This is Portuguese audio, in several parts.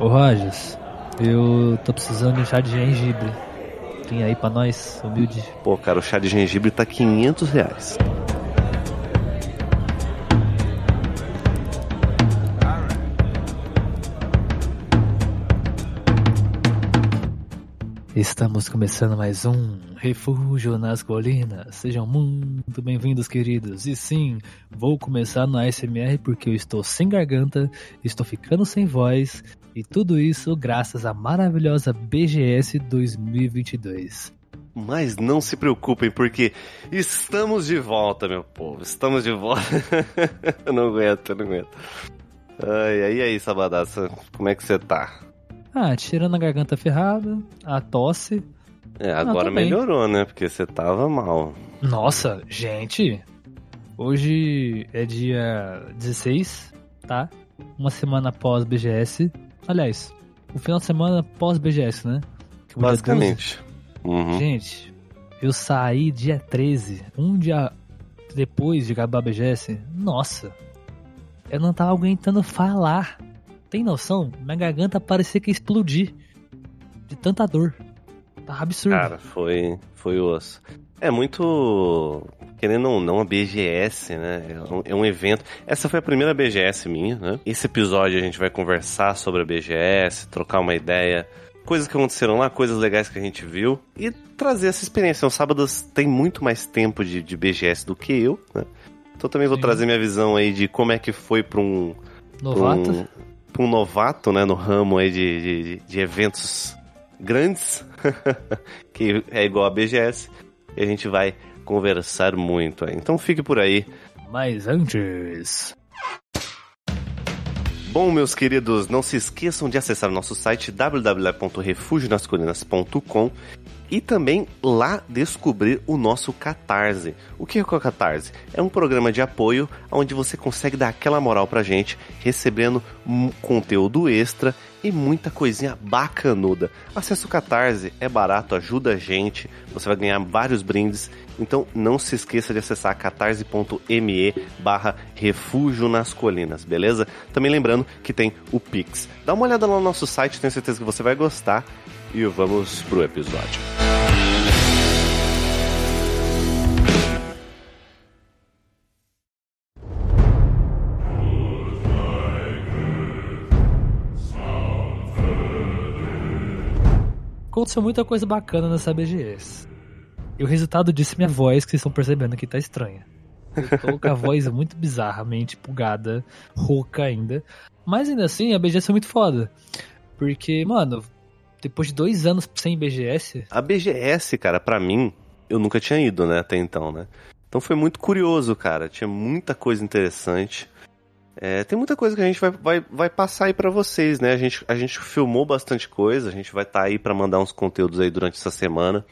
Ô Rogers, eu tô precisando de um chá de gengibre. Tem aí pra nós, humilde? Pô, cara, o chá de gengibre tá 500 reais. Estamos começando mais um Refúgio nas Colinas. Sejam muito bem-vindos, queridos. E sim, vou começar no ASMR porque eu estou sem garganta, estou ficando sem voz e tudo isso graças à maravilhosa BGS 2022. Mas não se preocupem, porque estamos de volta, meu povo. Estamos de volta. eu não aguento, eu não aguento. Ai, e aí, Sabadaça, como é que você tá? Ah, tirando a garganta ferrada, a tosse. É, agora ah, melhorou, né? Porque você tava mal. Nossa, gente. Hoje é dia 16, tá? Uma semana após BGS. Aliás, o final de semana pós BGS, né? Basicamente. Uhum. Gente, eu saí dia 13, um dia depois de acabar a BGS. Nossa, eu não tava aguentando falar. Tem noção? Minha garganta parecia que ia explodir. De tanta dor. Tá absurdo. Cara, foi, foi osso. É muito. Querendo ou não, a BGS, né? É um, é um, evento. Essa foi a primeira BGS minha, né? Esse episódio a gente vai conversar sobre a BGS, trocar uma ideia, coisas que aconteceram lá, coisas legais que a gente viu e trazer essa experiência. O Sábados tem muito mais tempo de, de BGS do que eu, né? Então também vou Sim. trazer minha visão aí de como é que foi pra um. Novato? Pra um, um novato, né, no ramo aí de, de, de eventos grandes, que é igual a BGS, e a gente vai conversar muito aí. Então fique por aí. Mas antes. Bom, meus queridos, não se esqueçam de acessar o nosso site www.refugionascolinas.com e também lá descobrir o nosso Catarse. O que é o Catarse? É um programa de apoio onde você consegue dar aquela moral pra gente, recebendo conteúdo extra e muita coisinha bacanuda. Acesse o Catarse, é barato, ajuda a gente, você vai ganhar vários brindes, então não se esqueça de acessar catarse.me barra refúgio nas colinas, beleza? Também lembrando que tem o Pix. Dá uma olhada lá no nosso site, tenho certeza que você vai gostar e vamos pro episódio. Aconteceu muita coisa bacana nessa BGS. E o resultado disso é minha voz, que vocês estão percebendo que tá estranha. Eu tô com a voz muito bizarramente pulgada, rouca ainda. Mas ainda assim, a BGS foi muito foda. Porque, mano, depois de dois anos sem BGS. A BGS, cara, para mim, eu nunca tinha ido, né, até então, né? Então foi muito curioso, cara. Tinha muita coisa interessante. É, tem muita coisa que a gente vai, vai, vai passar aí para vocês, né? A gente, a gente filmou bastante coisa, a gente vai estar tá aí para mandar uns conteúdos aí durante essa semana.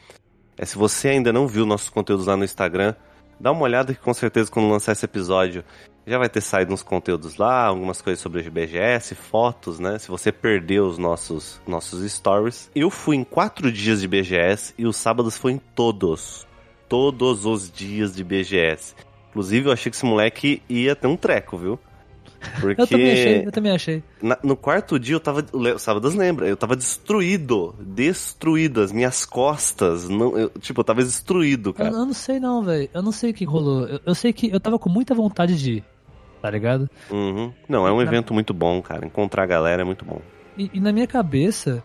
É, se você ainda não viu nossos conteúdos lá no Instagram, dá uma olhada que com certeza quando lançar esse episódio já vai ter saído uns conteúdos lá, algumas coisas sobre o BGS, fotos, né? Se você perdeu os nossos, nossos stories. Eu fui em quatro dias de BGS e os sábados foi em todos. Todos os dias de BGS. Inclusive, eu achei que esse moleque ia ter um treco, viu? Porque eu também achei, eu também achei. Na, no quarto dia eu tava. O Sábados lembra, eu tava destruído. Destruído. As minhas costas. Não, eu, tipo, eu tava destruído, cara. Eu, eu não sei não, velho. Eu não sei o que rolou. Eu, eu, sei que eu tava com muita vontade de ir. Tá ligado? Uhum. Não, é um na... evento muito bom, cara. Encontrar a galera é muito bom. E, e na minha cabeça,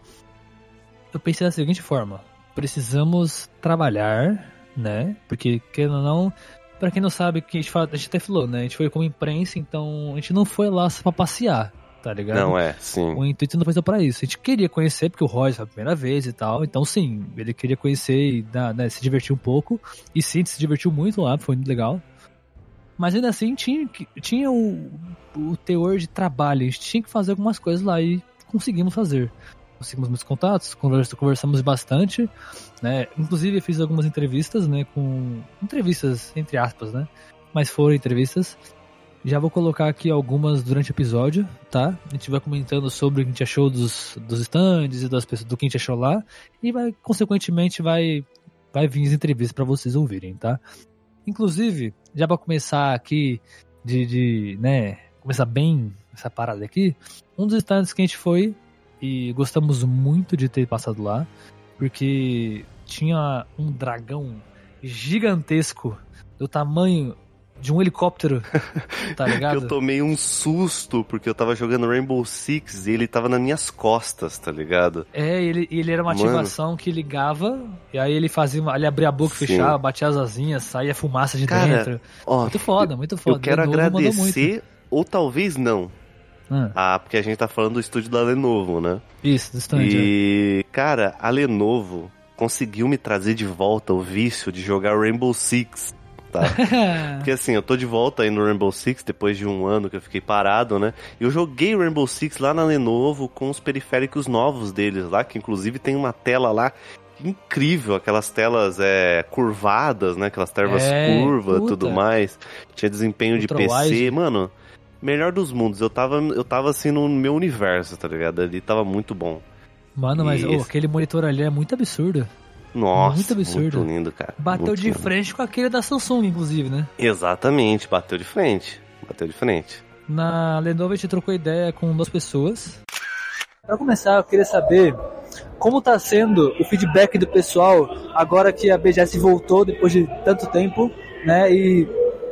eu pensei da seguinte forma: precisamos trabalhar, né? Porque, querendo ou não, Pra quem não sabe, que a gente, fala, a gente até falou, né? A gente foi como imprensa, então a gente não foi lá só pra passear, tá ligado? Não, é, sim. O intuito não foi só pra isso. A gente queria conhecer, porque o Roger foi a primeira vez e tal. Então, sim, ele queria conhecer e né, se divertir um pouco. E sim, se divertiu muito lá, foi muito legal. Mas ainda assim, tinha, tinha o, o teor de trabalho. A gente tinha que fazer algumas coisas lá e conseguimos fazer conseguimos muitos contatos, conversamos bastante, né? Inclusive fiz algumas entrevistas, né? Com entrevistas entre aspas, né? Mas foram entrevistas. Já vou colocar aqui algumas durante o episódio, tá? A gente vai comentando sobre o que a gente achou dos, dos stands e das pessoas, do que a gente achou lá. E vai, consequentemente, vai, vai vir as entrevistas para vocês ouvirem, tá? Inclusive, já para começar aqui de, de, né, começar bem essa parada aqui, um dos stands que a gente foi e gostamos muito de ter passado lá, porque tinha um dragão gigantesco do tamanho de um helicóptero, tá ligado? eu tomei um susto porque eu tava jogando Rainbow Six e ele tava nas minhas costas, tá ligado? É, ele, ele era uma Mano. ativação que ligava e aí ele fazia, ele abria a boca, Sim. fechava, batia as asinhas, saía fumaça de Cara, dentro. Ó, muito foda, muito foda. Eu quero agradecer, ou talvez não. Ah. ah, porque a gente tá falando do estúdio da Lenovo, né? Isso, do estúdio. E, cara, a Lenovo conseguiu me trazer de volta o vício de jogar Rainbow Six tá? Porque assim, eu tô de volta aí no Rainbow Six depois de um ano que eu fiquei parado, né? E eu joguei Rainbow Six lá na Lenovo com os periféricos novos deles lá, que inclusive tem uma tela lá incrível, aquelas telas é, curvadas, né? Aquelas telas é, curvas e tudo mais. Tinha desempenho de PC, mano. Melhor dos mundos. Eu tava, eu tava assim no meu universo, tá ligado? Ali tava muito bom. Mano, mas oh, aquele monitor ali é muito absurdo. Nossa, muito absurdo. Muito lindo, cara. Bateu muito de lindo. frente com aquele da Samsung, inclusive, né? Exatamente, bateu de frente. Bateu de frente. Na Lenovo a gente trocou ideia com duas pessoas. Para começar, eu queria saber como está sendo o feedback do pessoal agora que a BGS voltou depois de tanto tempo, né? E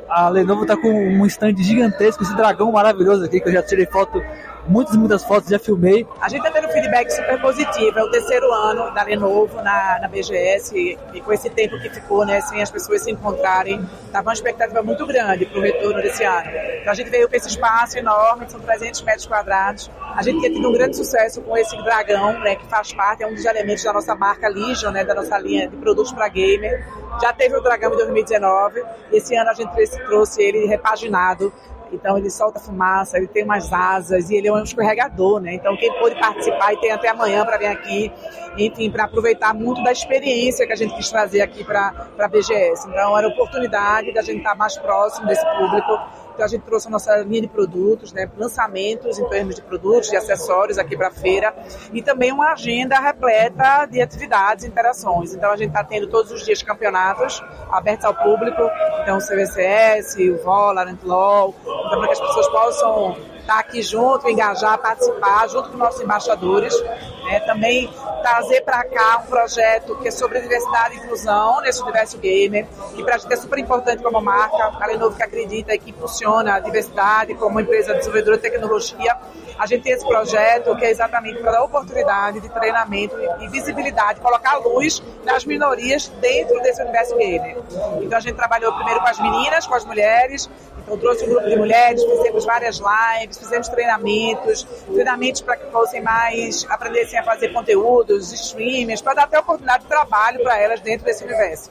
a Lenovo está com um stand gigantesco, esse dragão maravilhoso aqui que eu já tirei foto muitas, muitas fotos, já filmei. A gente está tendo um feedback super positivo. É o terceiro ano da Lenovo na, na BGS e, e com esse tempo que ficou, né, sem as pessoas se encontrarem, estava uma expectativa muito grande para o retorno desse ano. Então a gente veio com esse espaço enorme, são 300 metros quadrados. A gente tem tido um grande sucesso com esse dragão, né, que faz parte, é um dos elementos da nossa marca Legion, né, da nossa linha de produtos para gamer. Já teve o dragão em 2019. Esse ano a gente trouxe ele repaginado então ele solta fumaça, ele tem umas asas e ele é um escorregador, né? Então quem pôde participar e tem até amanhã para vir aqui, enfim, para aproveitar muito da experiência que a gente quis trazer aqui para a BGS. Então era oportunidade da gente estar mais próximo desse público então a gente trouxe a nossa linha de produtos, né, lançamentos em termos de produtos, de acessórios aqui para a feira e também uma agenda repleta de atividades e interações. Então a gente está tendo todos os dias campeonatos abertos ao público, então o CVCS, o Valorant, LOL, então para que as pessoas possam estar tá aqui junto, engajar, participar, junto com nossos embaixadores. Né? Também trazer para cá um projeto que é sobre diversidade e inclusão nesse universo gamer, que para a gente é super importante como marca. A Lenovo que acredita e que impulsiona a diversidade como empresa desenvolvedora de tecnologia. A gente tem esse projeto que é exatamente para dar oportunidade de treinamento e visibilidade, colocar luz nas minorias dentro desse universo gamer. Então a gente trabalhou primeiro com as meninas, com as mulheres, então trouxe um grupo de mulheres, fizemos várias lives, fizemos treinamentos, treinamentos para que fossem mais, aprendessem a fazer conteúdos, streamers, para dar até oportunidade de trabalho para elas dentro desse universo.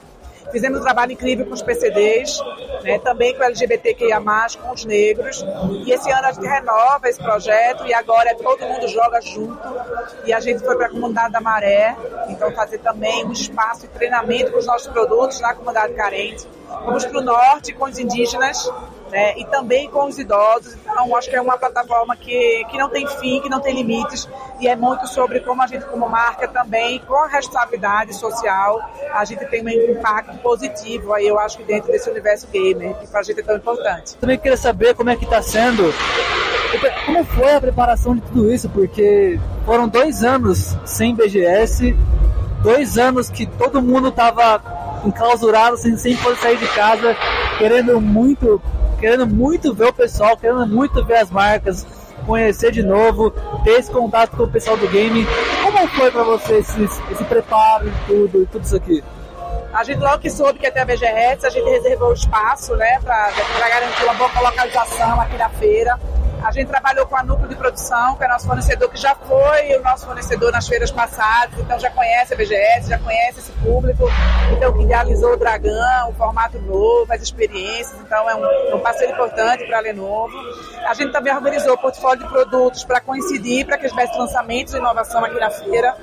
Fizemos um trabalho incrível com os PCDs, né, também com o LGBTQIA+, com os negros. E esse ano a gente renova esse projeto e agora é todo mundo joga junto. E a gente foi para a comunidade da Maré, então fazer também um espaço de treinamento com os nossos produtos na comunidade carente. Vamos para o norte com os indígenas, né, e também com os idosos. Então, acho que é uma plataforma que, que não tem fim, que não tem limites, e é muito sobre como a gente, como marca, também, com a responsabilidade social, a gente tem um impacto positivo aí, eu acho que dentro desse universo gamer, que para a gente é tão importante. Também queria saber como é que está sendo, como foi a preparação de tudo isso, porque foram dois anos sem BGS, dois anos que todo mundo estava enclausurado, sem, sem poder sair de casa, querendo muito querendo muito ver o pessoal, querendo muito ver as marcas, conhecer de novo, ter esse contato com o pessoal do game. Como foi para você esse, esse preparo e tudo, tudo isso aqui? A gente logo que soube que ia ter a VGRETS, a gente reservou o espaço, né, para garantir uma boa localização aqui na feira. A gente trabalhou com a Núcleo de Produção, que é nosso fornecedor, que já foi o nosso fornecedor nas feiras passadas, então já conhece a BGS, já conhece esse público, então que idealizou o Dragão, o formato novo, as experiências, então é um, um parceiro importante para a Lenovo. A gente também organizou o portfólio de produtos para coincidir, para que tivesse lançamentos de inovação aqui na feira.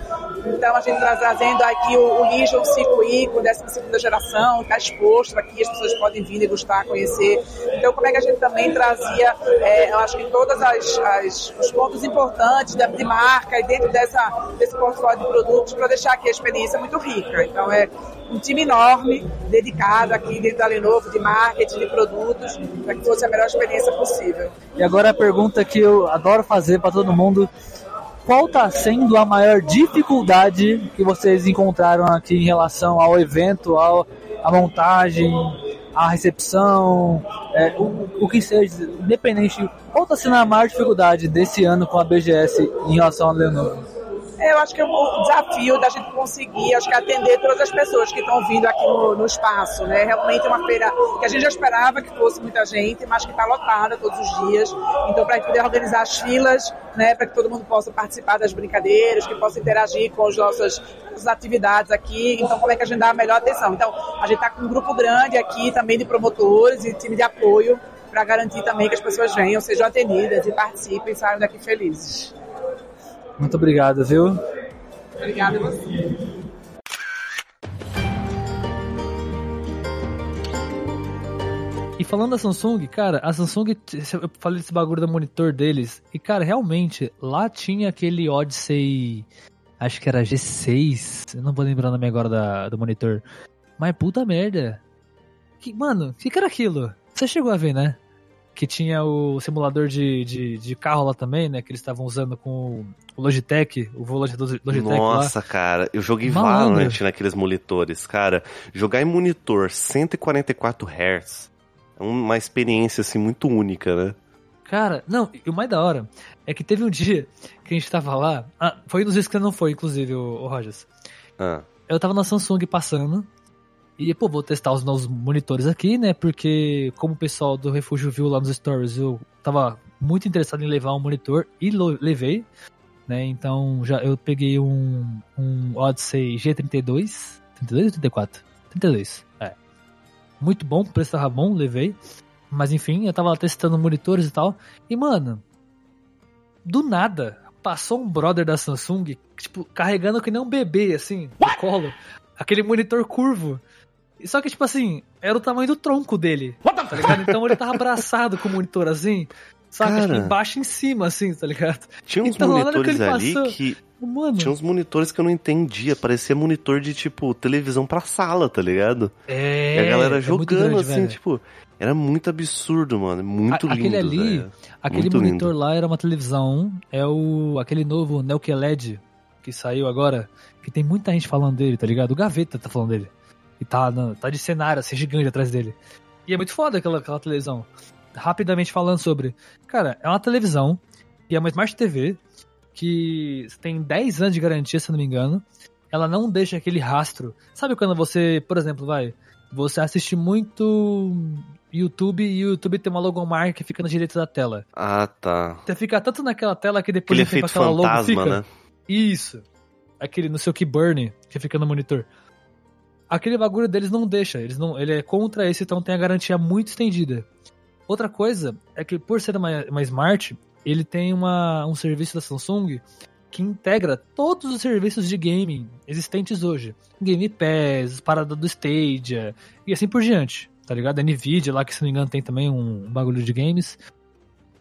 Então a gente está trazendo aqui o, o Legion 5i com 12 geração, está exposto aqui, as pessoas podem vir degustar, conhecer. Então como é que a gente também trazia, é, eu acho que todos os pontos importantes de, de marca e dentro dessa, desse portfólio de produtos para deixar aqui a experiência muito rica. Então é um time enorme dedicado aqui dentro da Lenovo de marketing de produtos para que fosse a melhor experiência possível. E agora a pergunta que eu adoro fazer para todo mundo qual tá sendo a maior dificuldade que vocês encontraram aqui em relação ao evento, ao, à montagem, à recepção, é, o, o que seja, independente, qual tá sendo a maior dificuldade desse ano com a BGS em relação ao Lenovo? Eu acho que é um desafio da gente conseguir, acho que atender todas as pessoas que estão vindo aqui no, no espaço, né? Realmente é uma feira que a gente já esperava que fosse muita gente, mas que está lotada todos os dias. Então, para poder organizar as filas, né, para que todo mundo possa participar das brincadeiras, que possa interagir com as nossas, as atividades aqui. Então, como é que a gente dá a melhor atenção? Então, a gente está com um grupo grande aqui também de promotores e time de apoio para garantir também que as pessoas venham, sejam atendidas e participem e saiam daqui felizes. Muito obrigado, viu? Obrigada a você. E falando da Samsung, cara, a Samsung, eu falei desse bagulho do monitor deles, e cara, realmente, lá tinha aquele Odyssey, acho que era G6, eu não vou lembrar o nome agora da, do monitor, mas puta merda. Que, mano, o que, que era aquilo? Você chegou a ver, né? Que tinha o simulador de, de, de carro lá também, né? Que eles estavam usando com o Logitech, o volante do Logitech Nossa, lá. cara, eu joguei Malandro. Valorant naqueles monitores. Cara, jogar em monitor 144 Hz é uma experiência, assim, muito única, né? Cara, não, e o mais da hora é que teve um dia que a gente tava lá. Ah, foi nos dias que não foi, inclusive, o, o Rogers. Ah. Eu tava na Samsung passando, e, pô, vou testar os novos monitores aqui, né? Porque, como o pessoal do Refúgio viu lá nos stories, eu tava muito interessado em levar um monitor e levei, né? Então, já eu peguei um, um Odyssey G32. 32 ou 34? 32, é. Muito bom, o preço tava bom, levei. Mas enfim, eu tava lá testando monitores e tal. E, mano, do nada, passou um brother da Samsung, tipo, carregando que nem um bebê, assim, no colo. Aquele monitor curvo. Só que, tipo assim, era o tamanho do tronco dele. Tá ligado? Então ele tava abraçado com o monitor assim. Sabe? Cara, tipo, embaixo em cima, assim, tá ligado? Tinha uns então, monitores que ali passou, que. Mano. Tinha uns monitores que eu não entendia. Parecia monitor de, tipo, televisão pra sala, tá ligado? É. E a galera é jogando, grande, assim, velho. tipo. Era muito absurdo, mano. Muito a, lindo. Aquele ali, velho. aquele muito monitor lindo. lá era uma televisão. É o. aquele novo Neo LED que saiu agora. Que tem muita gente falando dele, tá ligado? O Gaveta tá falando dele. E tá, no, tá de cenário, assim, gigante atrás dele. E é muito foda aquela, aquela televisão. Rapidamente falando sobre. Cara, é uma televisão e é uma Smart TV que tem 10 anos de garantia, se não me engano. Ela não deixa aquele rastro. Sabe quando você, por exemplo, vai. Você assiste muito YouTube e o YouTube tem uma logomarca que fica na direita da tela. Ah, tá. Você fica tanto naquela tela que depois aquele efeito aquela fantasma, logo fica. Né? Isso. Aquele no seu keyburn que fica no monitor aquele bagulho deles não deixa. Eles não, ele é contra esse, então tem a garantia muito estendida. Outra coisa é que por ser uma, uma Smart, ele tem uma, um serviço da Samsung que integra todos os serviços de gaming existentes hoje. Game Pass, parada do Stadia e assim por diante, tá ligado? A Nvidia lá, que se não me engano tem também um, bagulho de games.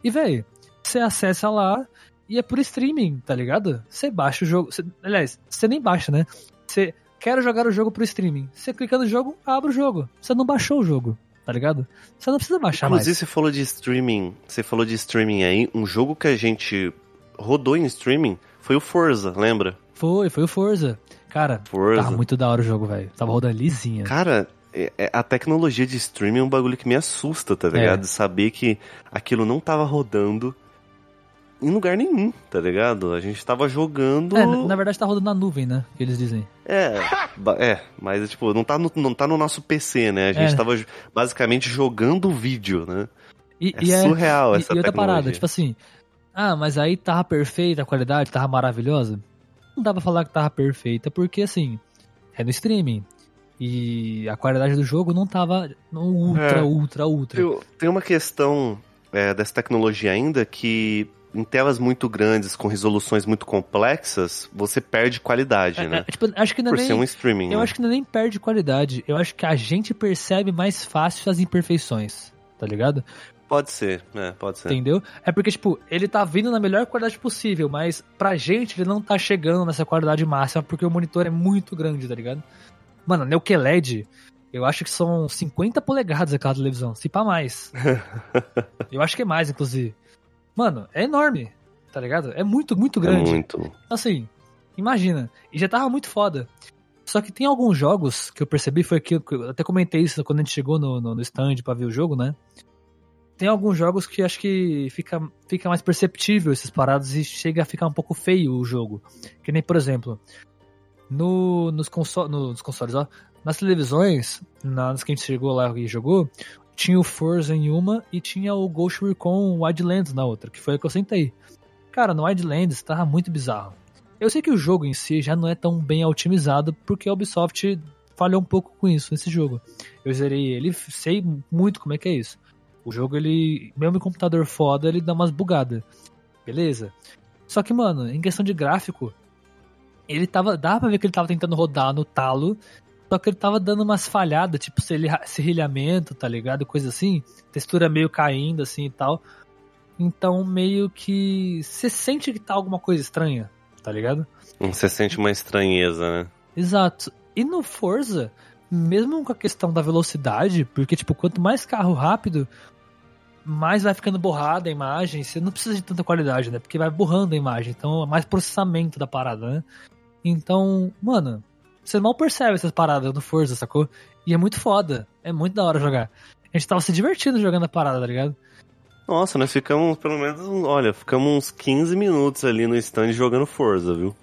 E, velho, você acessa lá e é por streaming, tá ligado? Você baixa o jogo. Cê, aliás, você nem baixa, né? Você quero jogar o jogo pro streaming. Você clica no jogo, abre o jogo. Você não baixou o jogo, tá ligado? Você não precisa baixar Inclusive, mais. você falou de streaming, você falou de streaming aí, um jogo que a gente rodou em streaming foi o Forza, lembra? Foi, foi o Forza. Cara, Forza. tava muito da hora o jogo, velho. Tava rodando lisinha. Cara, é, é, a tecnologia de streaming é um bagulho que me assusta, tá ligado? É. Saber que aquilo não tava rodando em lugar nenhum, tá ligado? A gente tava jogando. É, na, verdade tá rodando na nuvem, né? Que eles dizem. É, é, mas tipo, não tá no, não tá no nosso PC, né? A gente é. tava basicamente jogando o vídeo, né? E, é, e é surreal e, essa e outra tecnologia. parada, tipo assim, ah, mas aí tava perfeita a qualidade, tava maravilhosa. Não dá pra falar que tava perfeita, porque assim, é no streaming. E a qualidade do jogo não tava ultra, é. ultra, ultra. Tem, tem uma questão é, dessa tecnologia ainda que em telas muito grandes, com resoluções muito complexas, você perde qualidade, é, né? É, tipo, acho que não Por nem, ser um streaming. Eu né? acho que não nem perde qualidade. Eu acho que a gente percebe mais fácil as imperfeições, tá ligado? Pode ser, é, pode ser. Entendeu? É porque, tipo, ele tá vindo na melhor qualidade possível, mas pra gente ele não tá chegando nessa qualidade máxima porque o monitor é muito grande, tá ligado? Mano, Neukeled, eu acho que são 50 polegadas aquela televisão, se pá mais. eu acho que é mais, inclusive. Mano, é enorme. tá ligado? É muito, muito grande. É muito. Assim, imagina. E já tava muito foda. Só que tem alguns jogos que eu percebi, foi que eu até comentei isso quando a gente chegou no, no, no stand pra ver o jogo, né? Tem alguns jogos que acho que fica, fica mais perceptível esses parados e chega a ficar um pouco feio o jogo. Que nem, por exemplo, no, nos, console, nos consoles, ó, nas televisões, nas que a gente chegou lá e jogou, tinha o Forza em uma e tinha o Ghost Recon Wildlands na outra, que foi a que eu sentei. Cara, no Wildlands tava muito bizarro. Eu sei que o jogo em si já não é tão bem otimizado, porque a Ubisoft falhou um pouco com isso nesse jogo. Eu zerei ele, sei muito como é que é isso. O jogo, ele, mesmo em computador foda, ele dá umas bugadas. Beleza? Só que, mano, em questão de gráfico, ele tava. Dá pra ver que ele tava tentando rodar no talo. Só que ele tava dando umas falhadas, tipo serrilhamento, tá ligado? Coisa assim. Textura meio caindo, assim e tal. Então, meio que. Você sente que tá alguma coisa estranha, tá ligado? Você sente uma estranheza, né? Exato. E no Forza, mesmo com a questão da velocidade, porque, tipo, quanto mais carro rápido, mais vai ficando borrada a imagem. Você não precisa de tanta qualidade, né? Porque vai borrando a imagem. Então, é mais processamento da parada, né? Então, mano, você mal percebe essas paradas no Forza, sacou? E é muito foda. É muito da hora jogar. A gente tava se divertindo jogando a parada, tá ligado? Nossa, nós ficamos pelo menos, olha, ficamos uns 15 minutos ali no stand jogando Forza, viu?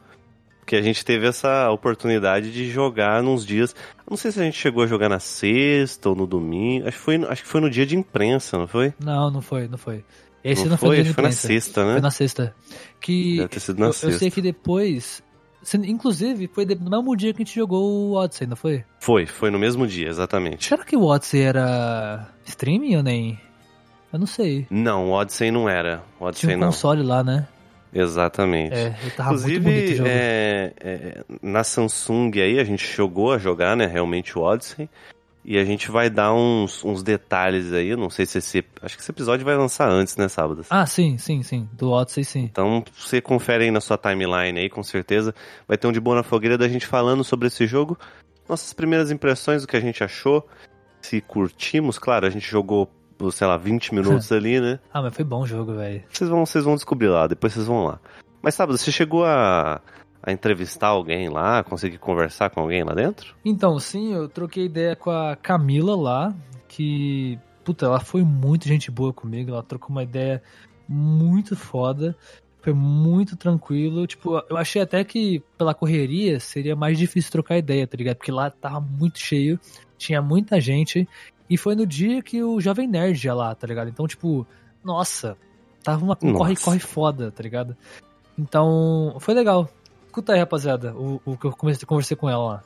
Porque a gente teve essa oportunidade de jogar nos dias. Não sei se a gente chegou a jogar na sexta ou no domingo. Acho que foi, acho que foi no dia de imprensa, não foi? Não, não foi, não foi. Esse não, não foi, foi, foi na sexta, né? Foi na sexta. Que Deve ter sido na eu, sexta. eu sei que depois Inclusive, foi no mesmo dia que a gente jogou o Odyssey, não foi? Foi, foi no mesmo dia, exatamente. Será que o Odyssey era streaming ou nem? Eu não sei. Não, o Odyssey não era. O Odyssey Tinha um não. console lá, né? Exatamente. É, ele tava Inclusive, muito bonito o jogo. é, é, na Samsung aí, a gente chegou a jogar, né, realmente o Odyssey. E a gente vai dar uns, uns detalhes aí, eu não sei se esse... Acho que esse episódio vai lançar antes, né, sábado? Ah, sim, sim, sim. Do Odyssey, sim. Então, você confere aí na sua timeline aí, com certeza. Vai ter um de boa na fogueira da gente falando sobre esse jogo. Nossas primeiras impressões, o que a gente achou. Se curtimos, claro, a gente jogou, sei lá, 20 minutos ali, né? Ah, mas foi bom o jogo, velho. Vocês vão, vocês vão descobrir lá, depois vocês vão lá. Mas sábado, você chegou a, a entrevistar alguém lá, conseguir conversar com alguém lá dentro? Então, sim, eu troquei ideia com a Camila lá, que, puta, ela foi muito gente boa comigo, ela trocou uma ideia muito foda, foi muito tranquilo, tipo, eu achei até que pela correria seria mais difícil trocar ideia, tá ligado? Porque lá tava muito cheio, tinha muita gente, e foi no dia que o Jovem Nerd ia lá, tá ligado? Então, tipo, nossa, tava uma corre-corre foda, tá ligado? Então, foi legal. Escuta aí, rapaziada, o, que eu comecei, conversei com ela lá.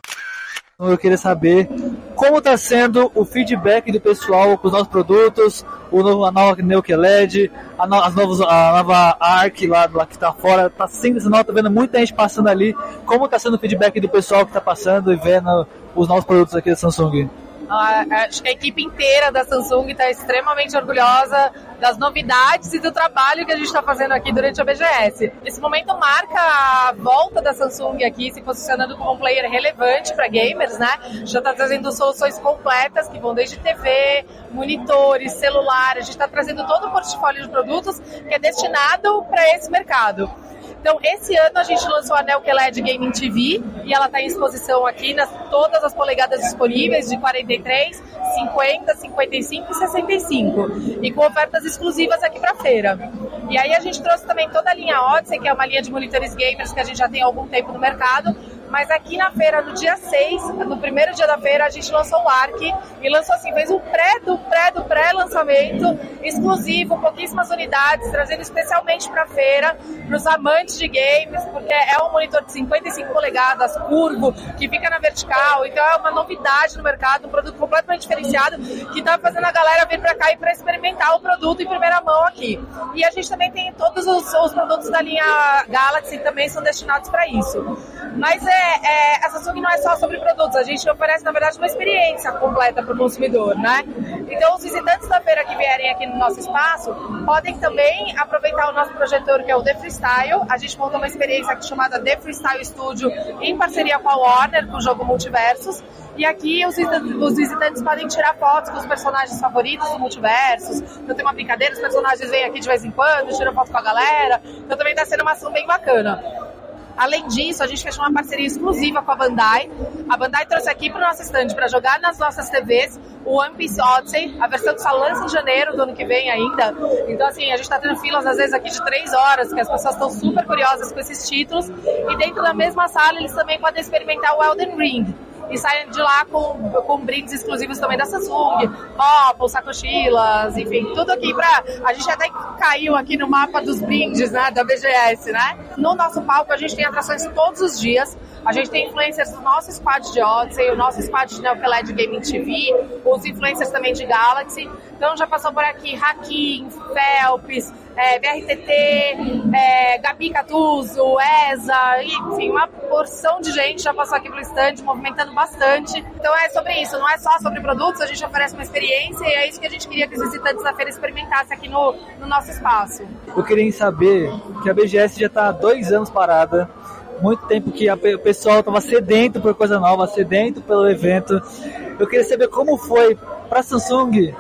Eu queria saber como tá sendo o feedback do pessoal com os nossos produtos, o novo, a nova Neuke LED, a, no, as novos, a nova Arc lá, lá que tá fora, tá sendo sinal, tá vendo muita gente passando ali. Como tá sendo o feedback do pessoal que tá passando e vendo os novos produtos aqui da Samsung? Ah, acho que a equipe inteira da Samsung está extremamente orgulhosa das novidades e do trabalho que a gente está fazendo aqui durante a BGS. Esse momento marca a volta da Samsung aqui se posicionando como um player relevante para gamers, né? Já está trazendo soluções completas que vão desde TV, monitores, celular. A gente está trazendo todo o portfólio de produtos que é destinado para esse mercado. Então, esse ano a gente lançou a Nelk LED Gaming TV e ela está em exposição aqui nas todas as polegadas disponíveis de 43, 50, 55 e 65 e com ofertas exclusivas aqui para feira. E aí a gente trouxe também toda a linha Odyssey, que é uma linha de monitores gamers que a gente já tem há algum tempo no mercado, mas aqui na feira, no dia 6, no primeiro dia da feira, a gente lançou o ARC e lançou assim, fez um pré do pré do pré-lançamento exclusivo, pouquíssimas unidades, trazendo especialmente para a feira, para os amantes de games, porque é um monitor de 55 polegadas, curvo, que fica na vertical, então é uma novidade no mercado, um produto completamente diferenciado, que está fazendo a galera vir para cá e para experimentar o produto em primeira mão aqui. E a gente também tem todos os, os produtos da linha Galaxy também são destinados para isso. Mas é, é, a Samsung não é só sobre produtos, a gente oferece, na verdade, uma experiência completa para o consumidor, né? Então, os visitantes da feira que vierem aqui no nosso espaço podem também aproveitar o nosso projetor, que é o The Freestyle. A gente montou uma experiência aqui chamada The Freestyle Studio, em parceria com a Warner, com o jogo Multiversos. E aqui os, os visitantes podem tirar fotos com os personagens favoritos do multiversos. Então tem uma brincadeira, os personagens vêm aqui de vez em quando, tiram foto com a galera. Então também está sendo uma ação bem bacana. Além disso, a gente fechou uma parceria exclusiva com a Bandai. A Bandai trouxe aqui para o nosso stand para jogar nas nossas TVs o One Piece Odyssey, a versão que só lança em janeiro do ano que vem ainda. Então, assim, a gente está tendo filas às vezes aqui de três horas, que as pessoas estão super curiosas com esses títulos. E dentro da mesma sala, eles também podem experimentar o Elden Ring e saem de lá com, com brindes exclusivos também da Samsung, copos, sacochilas, enfim, tudo aqui pra. A gente até caiu aqui no mapa dos brindes, né, da BGS, né? No nosso palco a gente tem atrações todos os dias. A gente tem influencers do nosso squad de Odyssey, o nosso squad de Neokeled Gaming TV, os influencers também de Galaxy. Então já passou por aqui Hakim, Phelps, é, BRTT, é, Gabi Catuso, ESA, enfim, uma porção de gente já passou aqui pelo stand, movimentando bastante. Então é sobre isso, não é só sobre produtos, a gente oferece uma experiência e é isso que a gente queria que os visitantes da feira experimentassem aqui no, no nosso espaço. Eu queria saber que a BGS já está há dois anos parada, muito tempo que a, o pessoal estava sedento por coisa nova, sedento pelo evento. Eu queria saber como foi para a Samsung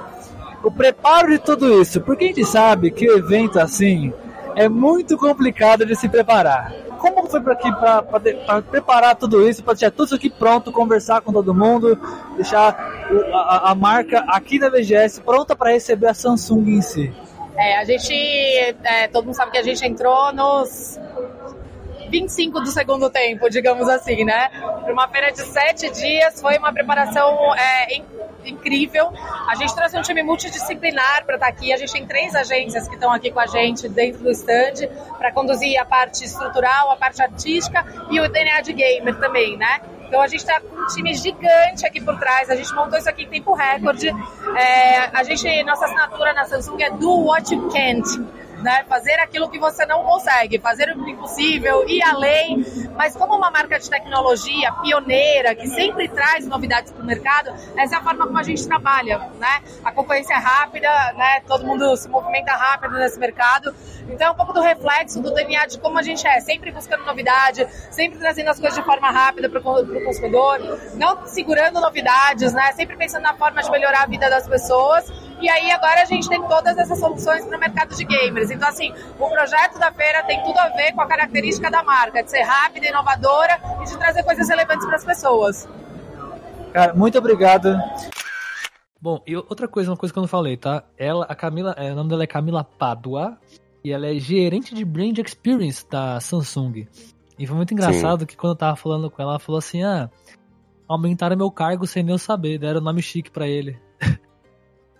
o preparo de tudo isso, porque a gente sabe que o evento assim é muito complicado de se preparar. Como foi para aqui para preparar tudo isso, para deixar tudo isso aqui pronto, conversar com todo mundo, deixar a, a marca aqui na VGS pronta para receber a Samsung em si? É, a gente, é, todo mundo sabe que a gente entrou nos 25 do segundo tempo, digamos assim, né? Para uma feira de sete dias, foi uma preparação é, incrível. A gente trouxe um time multidisciplinar para estar tá aqui. A gente tem três agências que estão aqui com a gente dentro do stand para conduzir a parte estrutural, a parte artística e o DNA de gamer também, né? Então a gente está com um time gigante aqui por trás. A gente montou isso aqui em tempo recorde. É, a gente, nossa assinatura na Samsung é Do What You Can't né? Fazer aquilo que você não consegue, fazer o impossível, ir além. Mas como uma marca de tecnologia pioneira, que sempre traz novidades para o mercado, essa é a forma como a gente trabalha, né? A concorrência é rápida, né? Todo mundo se movimenta rápido nesse mercado. Então é um pouco do reflexo do DNA de como a gente é, sempre buscando novidade, sempre trazendo as coisas de forma rápida para o consumidor, não segurando novidades, né? Sempre pensando na forma de melhorar a vida das pessoas e aí agora a gente tem todas essas soluções para o mercado de gamers. Então, assim, o projeto da feira tem tudo a ver com a característica da marca, de ser rápida, inovadora e de trazer coisas relevantes para as pessoas. Cara, muito obrigado. Bom, e outra coisa, uma coisa que eu não falei, tá? Ela, a Camila, é, o nome dela é Camila Padua e ela é gerente de Brand Experience da Samsung. E foi muito engraçado Sim. que quando eu tava falando com ela, ela falou assim: ah, aumentaram meu cargo sem nem eu saber, deram nome chique para ele.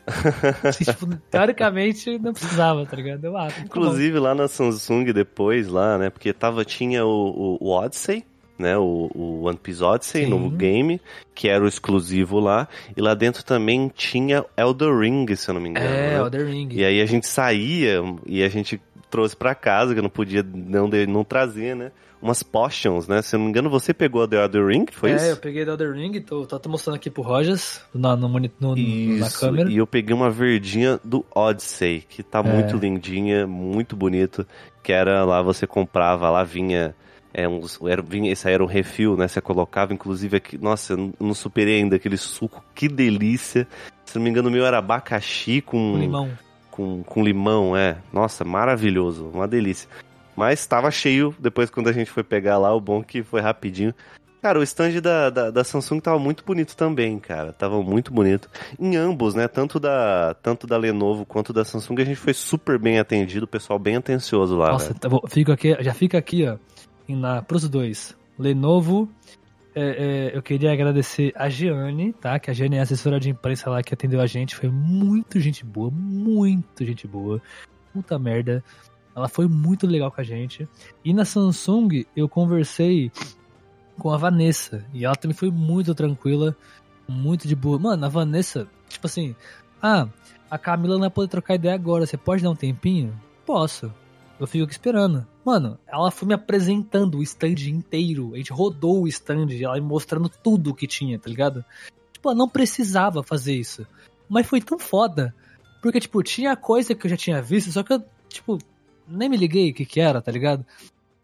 tipo, teoricamente não precisava, tá ligado? Eu, ah, tá Inclusive lá na Samsung depois, lá, né? Porque tava, tinha o, o, o Odyssey, né, o, o One Piece Odyssey, Sim. novo game, que era o exclusivo lá, e lá dentro também tinha Elder Ring, se eu não me engano. É, né? Elder Ring. E aí a gente saía e a gente trouxe para casa, que eu não podia não, não trazer, né? Umas potions, né? Se eu não me engano, você pegou a The Elder Ring, foi é, isso? É, eu peguei a The Elder Ring, tô, tô até mostrando aqui pro Rogers, no, no, no, isso, na câmera. e eu peguei uma verdinha do Odyssey, que tá é. muito lindinha, muito bonito, que era lá, você comprava, lá vinha... É, uns, era, vinha, esse aí era um refil, né? Você colocava, inclusive, aqui, nossa, eu não superei ainda aquele suco, que delícia. Se não me engano, o meu era abacaxi com, com limão. Com, com limão, é. Nossa, maravilhoso, uma delícia. Mas estava cheio depois quando a gente foi pegar lá, o bom que foi rapidinho. Cara, o stand da, da, da, Samsung tava muito bonito também, cara. Tava muito bonito. Em ambos, né? Tanto da, tanto da Lenovo quanto da Samsung, a gente foi super bem atendido, o pessoal bem atencioso lá. Nossa, tá fico aqui, já fica aqui, ó, na, pros dois. Lenovo, é, é, eu queria agradecer a Giane, tá? Que a Giane é assessora de imprensa lá que atendeu a gente. Foi muito gente boa, muito gente boa. Puta merda. Ela foi muito legal com a gente. E na Samsung eu conversei com a Vanessa. E ela também foi muito tranquila, muito de boa. Mano, a Vanessa, tipo assim, ah, a Camila não vai poder trocar ideia agora. Você pode dar um tempinho? Posso. Eu fico aqui esperando. Mano, ela foi me apresentando o stand inteiro. A gente rodou o stand, ela me mostrando tudo que tinha, tá ligado? Tipo, ela não precisava fazer isso. Mas foi tão foda. Porque, tipo, tinha coisa que eu já tinha visto, só que eu, tipo, nem me liguei o que que era, tá ligado?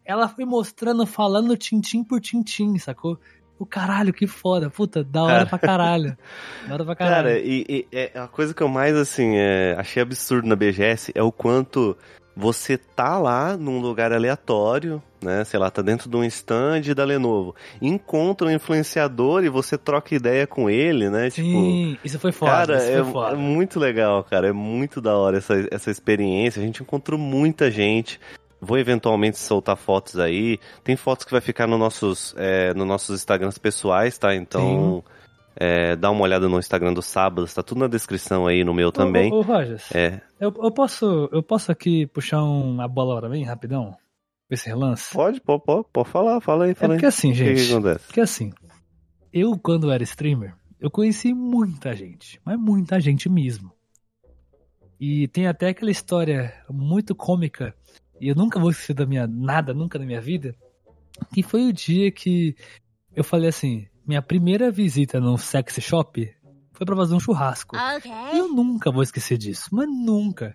Ela foi mostrando, falando tintim por tintim, sacou? O caralho, que foda. Puta, da hora Cara. pra caralho. Da hora pra caralho. Cara, e, e- é a coisa que eu mais, assim, é, achei absurdo na BGS é o quanto você tá lá num lugar aleatório, né? Sei lá, tá dentro de um stand da Lenovo. Encontra um influenciador e você troca ideia com ele, né? Tipo, Sim, isso foi foda. Cara, isso é, foi foda. é muito legal, cara. É muito da hora essa, essa experiência. A gente encontrou muita gente. Vou eventualmente soltar fotos aí. Tem fotos que vai ficar no nossos, é, nos nossos Instagrams pessoais, tá? Então, é, dá uma olhada no Instagram do Sábados. Tá tudo na descrição aí, no meu também. Ô, ô, ô, Rogers, É, eu, eu, posso, eu posso aqui puxar uma bola pra mim, rapidão? Esse relance? pode, pode, pode, pode falar, fala aí, É fala aí. porque assim, O que, gente. acontece? Porque assim, eu quando era streamer, eu conheci muita gente, mas muita gente mesmo. E tem até aquela história muito cômica, e eu nunca vou esquecer da minha nada, nunca na minha vida, que foi o dia que eu falei assim, minha primeira visita num sex shop foi pra fazer um churrasco. E eu nunca vou esquecer disso, mas nunca.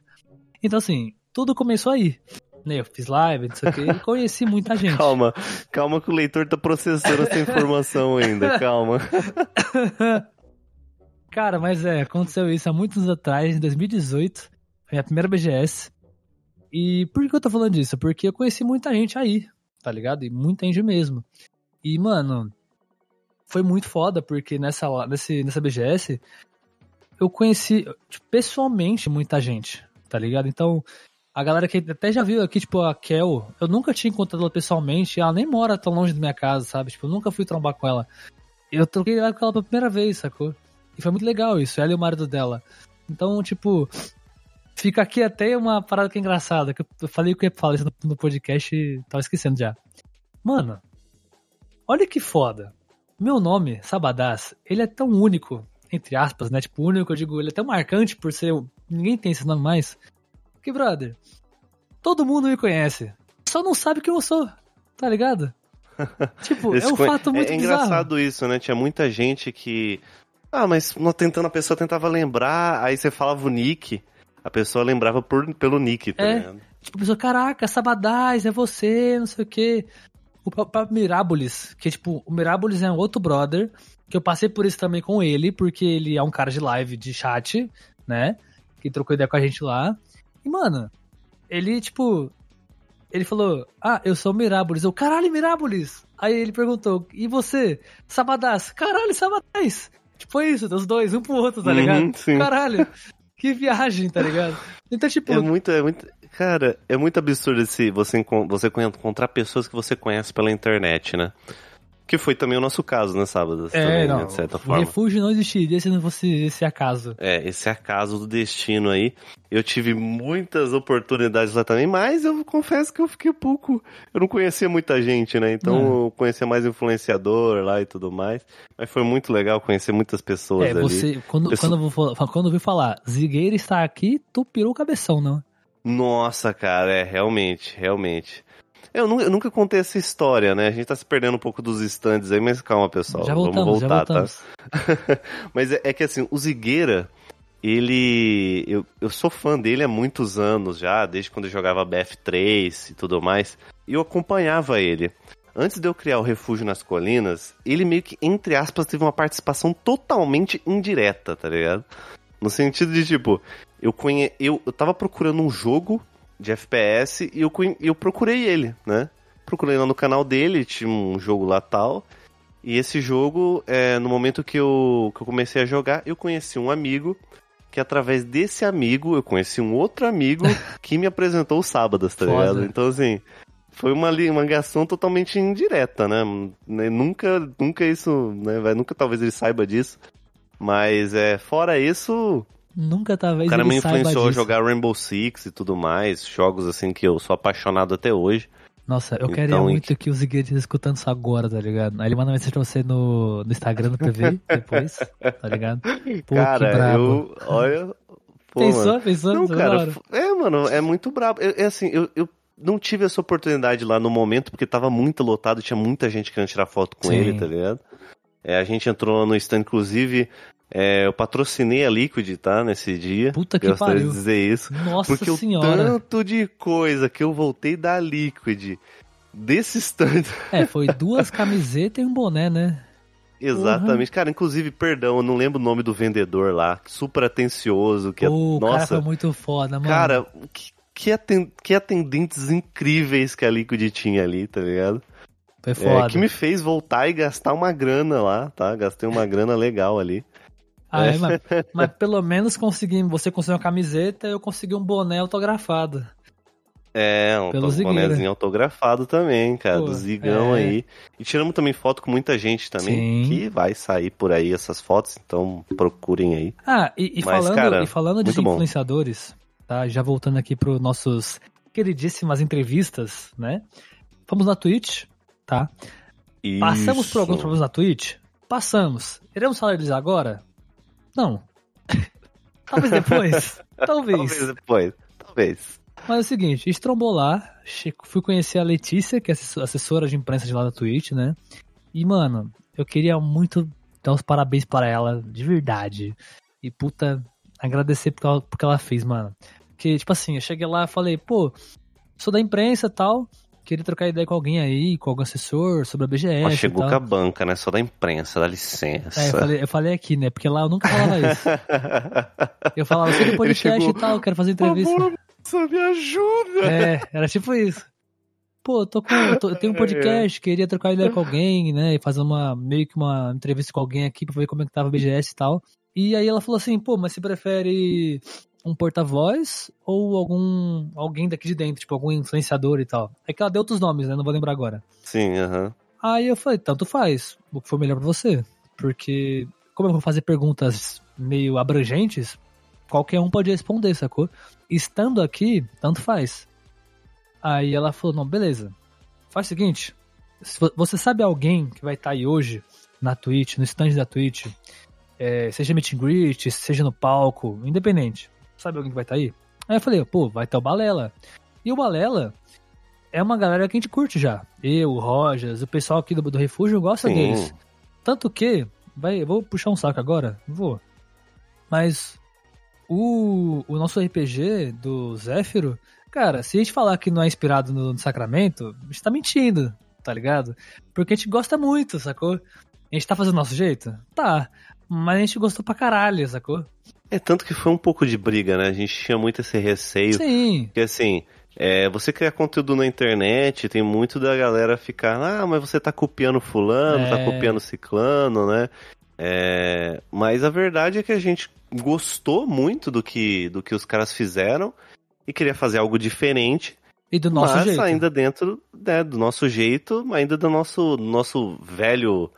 Então assim, tudo começou aí. Né, eu fiz live, não sei o que, e conheci muita gente. Calma, calma que o leitor tá processando essa informação ainda, calma. Cara, mas é, aconteceu isso há muitos anos atrás, em 2018. Foi a primeira BGS. E por que eu tô falando disso? Porque eu conheci muita gente aí, tá ligado? E muita gente mesmo. E, mano, foi muito foda, porque nessa, nesse, nessa BGS eu conheci tipo, pessoalmente muita gente, tá ligado? Então, a galera que até já viu aqui, tipo, a Kel, eu nunca tinha encontrado ela pessoalmente, ela nem mora tão longe da minha casa, sabe? Tipo, eu nunca fui trombar com ela. Eu troquei ideia com ela pela primeira vez, sacou? E foi muito legal isso, ela e o marido dela. Então, tipo, fica aqui até uma parada que é engraçada, que eu falei que eu ia falar isso no podcast e tava esquecendo já. Mano, olha que foda. Meu nome, Sabadás, ele é tão único, entre aspas, né? Tipo, único, eu digo, ele é tão marcante por ser. Ninguém tem esse nome mais. Que, brother, todo mundo me conhece. Só não sabe quem eu sou, tá ligado? Tipo, Eles é um fato muito é, é engraçado isso, né? Tinha muita gente que. Ah, mas não tentando, a pessoa tentava lembrar, aí você falava o nick, a pessoa lembrava por, pelo nick, tá É. ligado? Tipo, a pessoa, caraca, Sabadás, é você, não sei o quê. O pá- Mirabolis, que tipo, o Mirabolis é um outro brother, que eu passei por isso também com ele, porque ele é um cara de live, de chat, né? Que trocou ideia com a gente lá. E, mano, ele, tipo, ele falou, ah, eu sou o Mirabolis. Eu, caralho, Mirabolis! Aí ele perguntou, e você? Sabadás? Caralho, Sabadás! Tipo, foi isso, os dois, um pro outro, tá Uhum, ligado? sim. Caralho, que viagem, tá ligado? Então, tipo, É muito, é muito. Cara, é muito absurdo esse você, você encontrar pessoas que você conhece pela internet, né? Que foi também o nosso caso, né, sábado? É, também, não. né, de certa forma. refúgio não existiria se não fosse esse acaso. É, esse acaso do destino aí. Eu tive muitas oportunidades lá também, mas eu confesso que eu fiquei pouco. Eu não conhecia muita gente, né? Então É. eu conhecia mais influenciador lá e tudo mais. Mas foi muito legal conhecer muitas pessoas É, ali. você, quando, Pessoa- quando, eu vou, falar- quando eu vi falar, Zigueira está aqui, tu pirou o cabeção, não? Nossa, cara, é, realmente, realmente. Eu nunca, eu nunca contei essa história, né? A gente tá se perdendo um pouco dos stands aí, mas calma, pessoal. já Vamos voltamos, voltar, já voltamos. tá? Mas é, é que assim, o Zigueira, ele. Eu, eu sou fã dele há muitos anos já, desde quando eu jogava BF3 e tudo mais. E eu acompanhava ele. Antes de eu criar o Refúgio nas Colinas, ele meio que, entre aspas, teve uma participação totalmente indireta, tá ligado? No sentido de, tipo, eu, conhe... eu, eu tava procurando um jogo de FPS e eu, conhe- eu procurei ele, né? Procurei lá no canal dele, tinha um jogo lá tal. E esse jogo, é, no momento que eu, que eu comecei a jogar, eu conheci um amigo, que através desse amigo, eu conheci um outro amigo que me apresentou os sábados, tá Foda. ligado? Então, assim, foi uma ligação totalmente indireta, né? Né, Nunca, nunca isso, né? Vai, nunca talvez ele saiba disso. Mas, é, fora isso, Nunca talvez o cara me influenciou a jogar Rainbow Six e tudo mais, jogos assim que eu sou apaixonado até hoje. Nossa, eu Então, queria muito que o Zigueira estivesse escutando isso agora, tá ligado? Aí ele manda mensagem pra você no, no Instagram do PV depois, tá ligado? Pô, cara, eu. Olha. Pô, pensou, mano. pensou? Não, é cara. É, mano, é muito brabo. É assim, eu, eu não tive essa oportunidade lá no momento, porque tava muito lotado, tinha muita gente querendo tirar foto com Sim. ele, tá ligado? É, a gente entrou no stand, inclusive, é, eu patrocinei a Liquid, tá? Nesse dia. Puta que Gostaria pariu. de dizer isso. Nossa Porque senhora. o tanto de coisa que eu voltei da Liquid, desse stand. É, foi duas camisetas e um boné, né? Exatamente. Cara, inclusive, perdão, eu não lembro o nome do vendedor lá. Super atencioso. Que é- Pô, o cara Nossa, foi muito foda, mano. cara, que, que atendentes incríveis que a Liquid tinha ali, tá ligado? Foi É, foda. que me fez voltar e gastar uma grana lá, tá? Gastei uma grana legal ali. Ah, É. é, mas, mas pelo menos consegui, você conseguiu uma camiseta eu consegui um boné autografado. É, um Pelo bonézinho autografado também, cara, Pô, do Zigão é. aí. E tiramos também foto com muita gente também, Sim. que vai sair por aí essas fotos, então procurem aí. Ah, e, e Mas, falando, cara, e falando de muito bom. influenciadores, tá? Já voltando aqui para nossos queridíssimas entrevistas, né? Fomos na Twitch, tá? Passamos por alguns Isso. problemas na Twitch? Passamos. Iremos falar deles agora? Não. Talvez depois. Talvez. Talvez depois, talvez. Mas é o seguinte, a gente trombou lá, fui conhecer a Letícia, que é assessor- assessora de imprensa de lá da Twitch, né? E, mano, eu queria muito dar os parabéns para ela, de verdade. E, puta, agradecer porque ela, porque ela fez, mano. Porque, tipo assim, eu cheguei lá e falei, pô, sou da imprensa e tal, queria trocar ideia com alguém aí, com algum assessor sobre a BGS e chegou tal. com a banca, né? Só da imprensa, dá licença. É, eu falei, eu falei aqui, né? Porque lá eu nunca falava isso. Eu falava, eu sei do podcast chegou, e tal, quero fazer Por entrevista. favor, moça, me ajuda. É, era tipo isso. Pô, tô com, eu tô- eu tenho um podcast, queria trocar ideia com alguém, né? E fazer uma, meio que uma entrevista com alguém aqui pra ver como é que tava a BGS e tal. E aí ela falou assim, pô, mas você prefere um porta-voz ou algum, alguém daqui de dentro, tipo, algum influenciador e tal? É que ela deu outros nomes, né? Não vou lembrar agora. Sim, aham. Aí eu falei, tanto faz, o que for melhor pra você. Porque, como eu vou fazer perguntas meio abrangentes, qualquer um pode responder, sacou? Estando aqui, tanto faz. Aí ela falou, não, beleza. Faz o seguinte, se vo- você sabe alguém que vai estar aí hoje na Twitch, no stand da Twitch, é, seja meet and greet, seja no palco, independente. Sabe alguém que vai estar aí? Aí eu falei, pô, vai ter o Balela. E o Balela é uma galera que a gente curte já. Eu, o Rojas, o pessoal aqui do, do Refúgio gosta Sim. deles. Tanto que, vai, eu vou puxar um saco agora? Vou. Mas o, o nosso RPG do Zéfiro, cara, se a gente falar que não é inspirado no, no Sacramento, a gente tá mentindo, tá ligado? Porque a gente gosta muito, sacou? A gente tá fazendo do nosso jeito? Tá. Mas a gente gostou pra caralho, sacou? É tanto que foi um pouco de briga, né? A gente tinha muito esse receio. Sim. Porque assim, é, você criar conteúdo na internet, tem muito da galera ficar, ah, mas você tá copiando fulano, tá É. copiando ciclano, né? É, mas a verdade é que a gente gostou muito do que, do que os caras fizeram e queria fazer algo diferente, E do nosso mas jeito. ainda dentro né, do nosso jeito, ainda do nosso, nosso velho.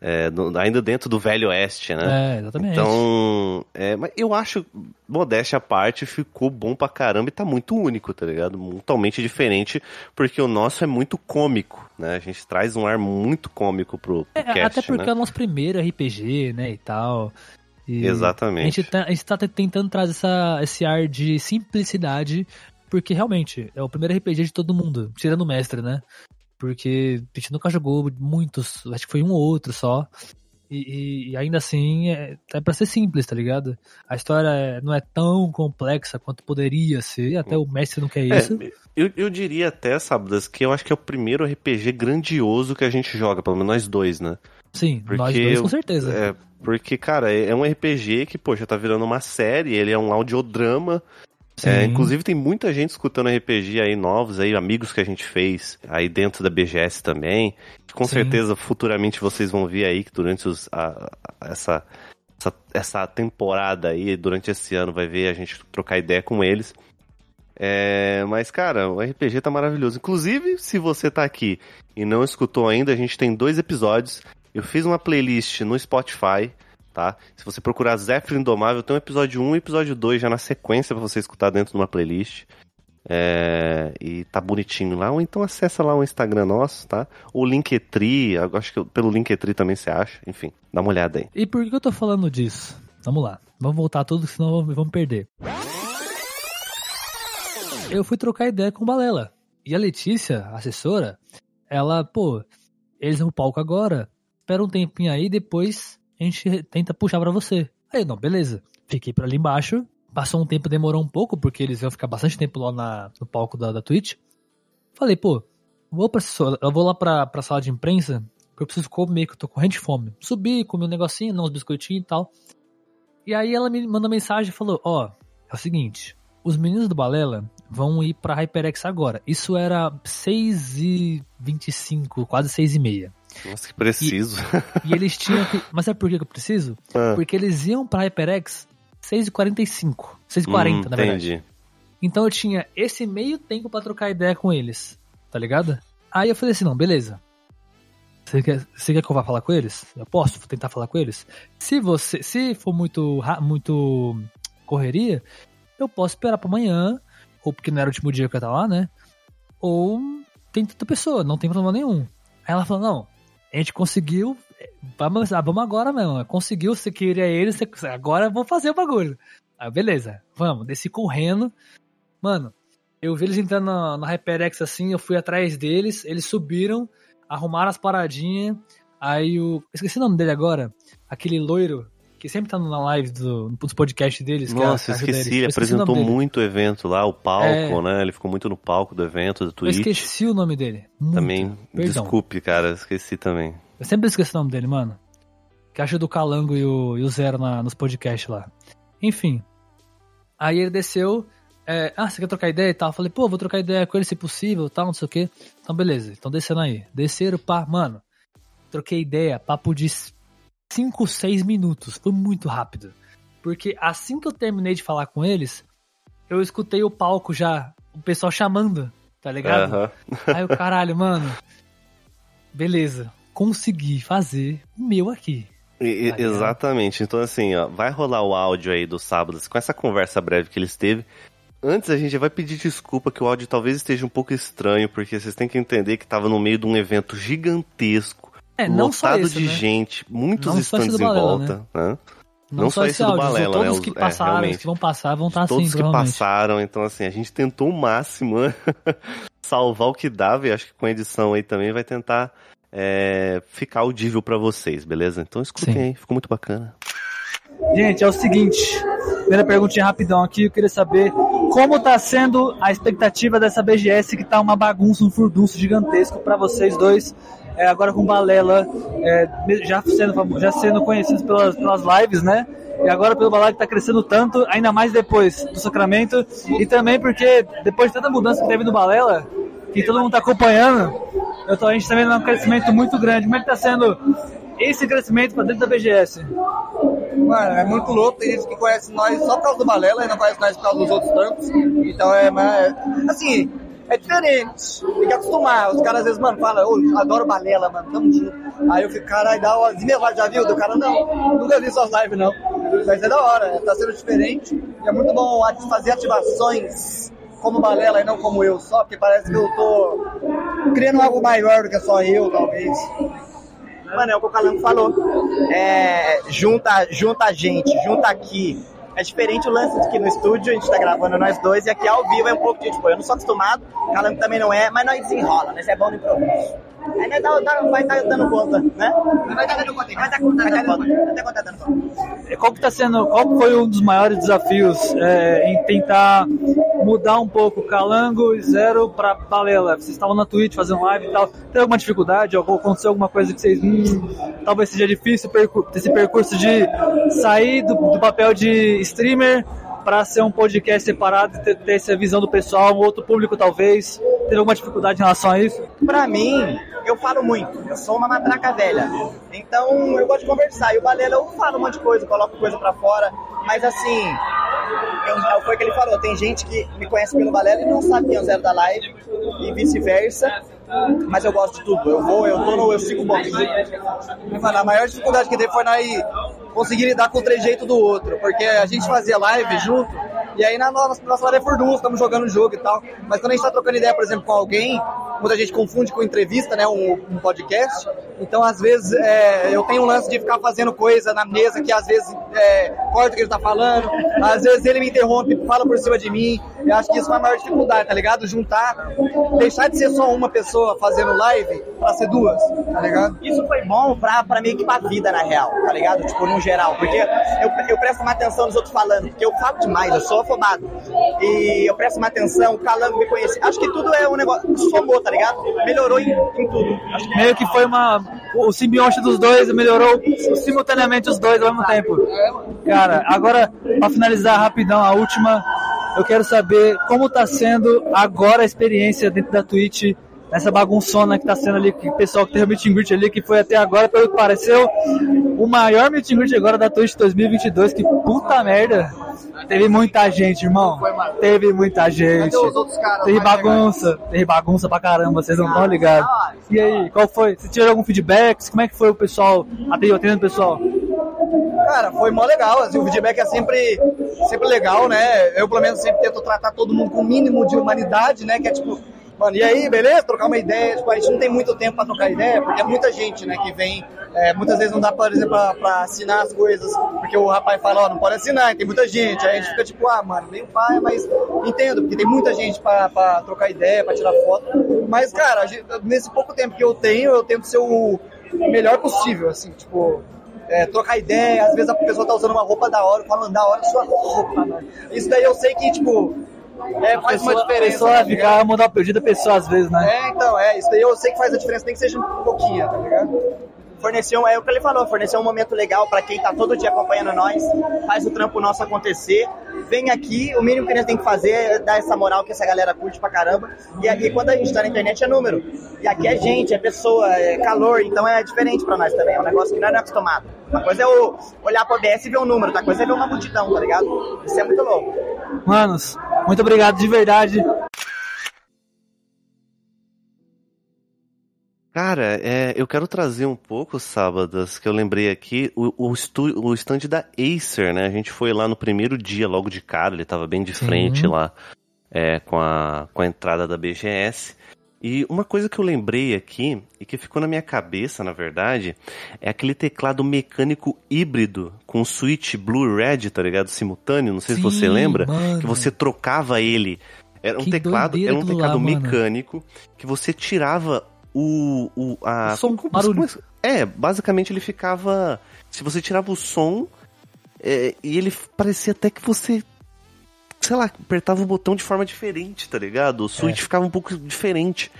É, do- ainda dentro do velho oeste, né? É, exatamente. Então, é, mas eu acho, modéstia à parte, ficou bom pra caramba e tá muito único, tá ligado? Totalmente diferente, porque o nosso é muito cômico, né? A gente traz um ar muito cômico pro, pro É, cast, até porque né? é o nosso primeiro RPG, né, e tal. E A Exatamente. gente, tá, a gente tá tentando trazer essa, esse ar de simplicidade, porque realmente é o primeiro RPG de todo mundo, tirando o mestre, né? Porque a gente nunca jogou muitos, acho que foi um ou outro só. E, e- e ainda assim é, é pra ser simples, tá ligado? A história é- não é tão complexa quanto poderia ser, até o mestre não quer É, isso. eu, eu diria até, Sábadas, que eu acho que é o primeiro RPG grandioso que a gente joga, pelo menos nós dois, né? Sim, nós porque dois com certeza. É, porque, cara, é é um RPG que, já tá virando uma série, ele é um audiodrama. É, inclusive tem muita gente escutando RPG aí novos, aí amigos que a gente fez aí dentro da BGS também. Com Sim. certeza futuramente vocês vão ver aí que durante os, a- a- essa, essa essa temporada aí, durante esse ano vai ver a gente trocar ideia com eles. É, mas cara, o RPG tá maravilhoso. Inclusive, se você tá aqui e não escutou ainda, a gente tem dois episódios. Eu fiz uma playlist no Spotify tá? Se você procurar Zephyr Indomável, tem um episódio 1 e episódio 2 já na sequência pra você escutar dentro de uma playlist. É, e tá bonitinho lá, ou então acessa lá o Instagram nosso, tá? O Linktree, acho que pelo Linktree também você acha, enfim, dá uma olhada aí. E por que eu tô falando disso? Vamos lá, vamos voltar tudo, senão vamos perder. Eu fui trocar ideia com o Balela. E a Letícia, assessora, ela, pô, eles no palco agora, espera um tempinho aí, depois a gente tenta puxar pra você. Aí, não, beleza. Fiquei pra ali embaixo, passou um tempo, demorou um pouco, porque eles iam ficar bastante tempo lá na, no palco da, da Twitch. Falei, pô, vou pra eu vou lá pra, pra sala de imprensa, porque eu preciso comer, que eu tô correndo de fome. Subi, comi um negocinho, não, uns biscoitinhos e tal. E aí ela me mandou mensagem e falou: Ó, oh, é o seguinte, os meninos do Balela vão ir pra HyperX agora. Isso era 6 e 25, quase 6 e meia. Nossa, que preciso. E, e eles tinham que. Mas sabe por que eu preciso? Ah. Porque eles iam pra HyperX 6h45. 6h40, hum, na verdade. Entendi. Então eu tinha esse meio tempo para trocar ideia com eles, tá ligado? Aí eu falei assim, não, beleza. Você quer, você quer que eu vá falar com eles? Eu posso tentar falar com eles? Se você, se for muito, muito correria, eu posso esperar para amanhã, ou porque não era o último dia que eu ia estar lá, né? Ou tem tanta pessoa, não tem problema nenhum. Aí ela falou, não, a gente conseguiu, vamos, ah, vamos agora mesmo, conseguiu, você queria eles, agora eu vou fazer o bagulho. Aí beleza, vamos, desci correndo, mano, eu vi eles entrando na, na HyperX assim, eu fui atrás deles, eles subiram, arrumaram as paradinhas, aí o... Esqueci o nome dele agora, aquele loiro que sempre tá na live do, dos podcasts deles. Nossa, é esqueci, ele apresentou muito evento lá, o palco, é... né? Ele ficou muito no palco do evento, do Twitch. Eu esqueci o nome dele. Muito. Também, Perdão. desculpe, cara, esqueci também. Eu sempre esqueci o nome dele, mano. Que acha do Calango e o, e o Zero na, nos podcasts lá. Enfim. Aí ele desceu. É, ah, você quer trocar ideia e tal? Eu falei, pô, vou trocar ideia com ele se possível tal, não sei o quê. Então, beleza. Então, descendo aí. Desceram, pá, mano. Troquei ideia, papo de 5, 6 minutos. Foi muito rápido. Porque assim que eu terminei de falar com eles, eu escutei o palco já, o pessoal chamando, tá ligado? Uhum. Aí o caralho, mano. Beleza, consegui fazer o meu aqui. Tá exatamente. Então, assim, ó, vai rolar o áudio aí do sábado com essa conversa breve que eles teve. Antes a gente vai pedir desculpa que o áudio talvez esteja um pouco estranho, porque vocês têm que entender que estava no meio de um evento gigantesco é, não lotado esse, de né? gente, muitos não stands em Balela, volta, né? né? Não, não, só, esse, esse áudio, do Balela, todos né? que é, passaram, é, os que vão passar vão estar assim, Todos que passaram, então assim, a gente tentou o máximo né? salvar o que dava e acho que com a edição aí também vai tentar é, ficar audível para vocês, beleza? Então escutem Sim. aí, ficou muito bacana. Gente, é o seguinte, primeira perguntinha rapidão aqui, eu queria saber como tá sendo a expectativa dessa BGS que tá uma bagunça, um furdunço gigantesco para vocês dois é, agora com Balela é, já, sendo, já sendo conhecidos pelas, pelas lives, né? E agora pelo Balela que está crescendo tanto, ainda mais depois do Sacramento. E também porque depois de tanta mudança que teve no Balela, que todo mundo está acompanhando, eu tô, a gente está vendo um crescimento muito grande. Como é que está sendo esse crescimento para dentro da BGS? Mano, é muito louco. Tem gente que conhece nós só por causa do Balela e não conhece nós por causa dos outros tantos. Então é, é assim, é diferente. Tem que acostumar. Os caras às vezes, mano, falam, oh, adoro balela, mano, tamo junto. Aí eu fico, caralho, dá uma Zinelar, já viu? Do cara, não, nunca vi suas lives, não. Mas é da hora, tá sendo diferente. E é muito bom fazer ativações como balela e não como eu só, porque parece que eu tô criando algo maior do que só eu, talvez. Mano, é o que o Calango falou. É, junta, junta a gente, junta aqui é diferente o lance de que no estúdio a gente tá gravando nós dois e aqui ao vivo é um pouco de, tipo, eu não sou acostumado, Calango também não é, mas nós desenrola, nós é bom no improviso. Aí nós dá, dá, vai estar tá dando conta, né? Vai estar tá dando conta, vai estar tá dando conta. Qual que tá sendo, qual foi um dos maiores desafios é, em tentar mudar um pouco Calango e Zero para Balela? Vocês estavam na Twitch fazendo live e tal. Tem alguma dificuldade? Aconteceu alguma coisa que vocês. Hum, talvez seja difícil esse percurso de sair do, do papel de streamer para ser um podcast separado ter, ter, essa visão do pessoal, um outro público talvez? Teve alguma dificuldade em relação a isso? Para mim, eu falo muito, eu sou uma matraca velha. Então eu gosto de conversar. E o Balela eu falo um monte de coisa, coloco coisa para fora, mas assim, eu, foi o que ele falou, tem gente que me conhece pelo Balela e não sabe quem é o Zero da Live, e vice-versa mas eu gosto de tudo. Eu vou, eu tô no, eu sigo o bonzinho. A maior dificuldade que teve foi nós conseguir lidar com o trejeito do outro, porque a gente fazia live junto, e aí na nossa, nossa live é furdunço, estamos jogando o jogo e tal, mas quando a gente tá trocando ideia, por exemplo, com alguém, muita gente confunde com entrevista, né, um, um podcast, então às vezes é, eu tenho um lance de ficar fazendo coisa na mesa que às vezes é, corta o que ele tá falando, às vezes ele me interrompe, fala por cima de mim, eu acho que isso é a maior dificuldade, tá ligado? Juntar, deixar de ser só uma pessoa fazendo live pra ser duas, tá ligado? Isso foi bom pra, pra meio que pra vida, na real, tá ligado? Tipo, no geral, porque eu, eu presto mais atenção nos outros falando, porque eu falo demais, eu sou afobado. E eu presto mais atenção, o Calango me conhece. Acho que tudo é um negócio, somou, tá ligado? Melhorou em, em tudo. Meio que foi uma o simbionte dos dois melhorou simultaneamente os dois ao mesmo tempo. Cara, agora, pra finalizar rapidão, a última, eu quero saber como tá sendo agora a experiência dentro da Twitch, nessa bagunçona que tá sendo ali, que o pessoal que teve o meet and greet ali, que foi até agora, pelo que pareceu, o maior meet and greet agora da Twitch 2022, que puta merda. Teve muita gente, irmão. Teve muita gente. Teve bagunça. Teve bagunça pra caramba, vocês não estão ligados. E aí, qual foi? Você tirou algum feedback? Como é que foi o pessoal? Atendendo o pessoal? Cara, foi mó legal. Assim, o feedback é sempre, sempre legal, né? Eu, pelo menos, sempre tento tratar todo mundo com o mínimo de humanidade, né? Que é tipo, mano, e aí, beleza? Trocar uma ideia. Tipo, a gente não tem muito tempo pra trocar ideia, porque é muita gente, né, que vem. É, muitas vezes não dá, por exemplo, pra, pra assinar as coisas, porque o rapaz fala, ó, não pode assinar, tem muita gente. Aí a gente fica tipo, ah, mano, meio pai, mas entendo, porque tem muita gente pra, pra trocar ideia, pra tirar foto. Mas, cara, gente, nesse pouco tempo que eu tenho, eu tento ser o melhor possível, assim, tipo, é, trocar ideia, às vezes a pessoa tá usando uma roupa da hora, falando da hora sua roupa, mano. Isso daí eu sei que, tipo, é, faz uma diferença. A pessoa tá ficar ligado? mandar perdida pessoa às vezes, né? É, então, é, isso daí eu sei que faz a diferença, nem que seja um pouquinho, tá ligado? Fornecer um, é o que ele falou, fornecer um momento legal pra quem tá todo dia acompanhando nós, faz o trampo nosso acontecer, vem aqui, o mínimo que a gente tem que fazer é dar essa moral que essa galera curte pra caramba, e aqui quando a gente tá na internet é número, e aqui é gente, é pessoa, é calor, então é diferente pra nós também, é um negócio que nós não é acostumado. Uma coisa é olhar pro OBS e ver um número, outra coisa é ver uma multidão, tá ligado? Isso é muito louco. Manos, muito obrigado de verdade. Cara, é, eu quero trazer um pouco, sábados, que eu lembrei aqui, o, o, estu, o stand da Acer, né? A gente foi lá no primeiro dia, logo de cara, ele tava bem de frente lá, é, com, a, com a entrada da BGS. E uma coisa que eu lembrei aqui, e que ficou na minha cabeça, na verdade, é aquele teclado mecânico híbrido com switch blue red, tá ligado? Simultâneo, não sei se você Sim, lembra, mano. que você trocava ele. Era um Que teclado, era um aquilo lá, teclado mano. mecânico que você tirava o, o a O som, como- barulho. como- é, basicamente ele ficava se você tirava o som é, e ele parecia até que você sei lá, apertava o botão de forma diferente, tá ligado? O switch ficava um pouco diferente.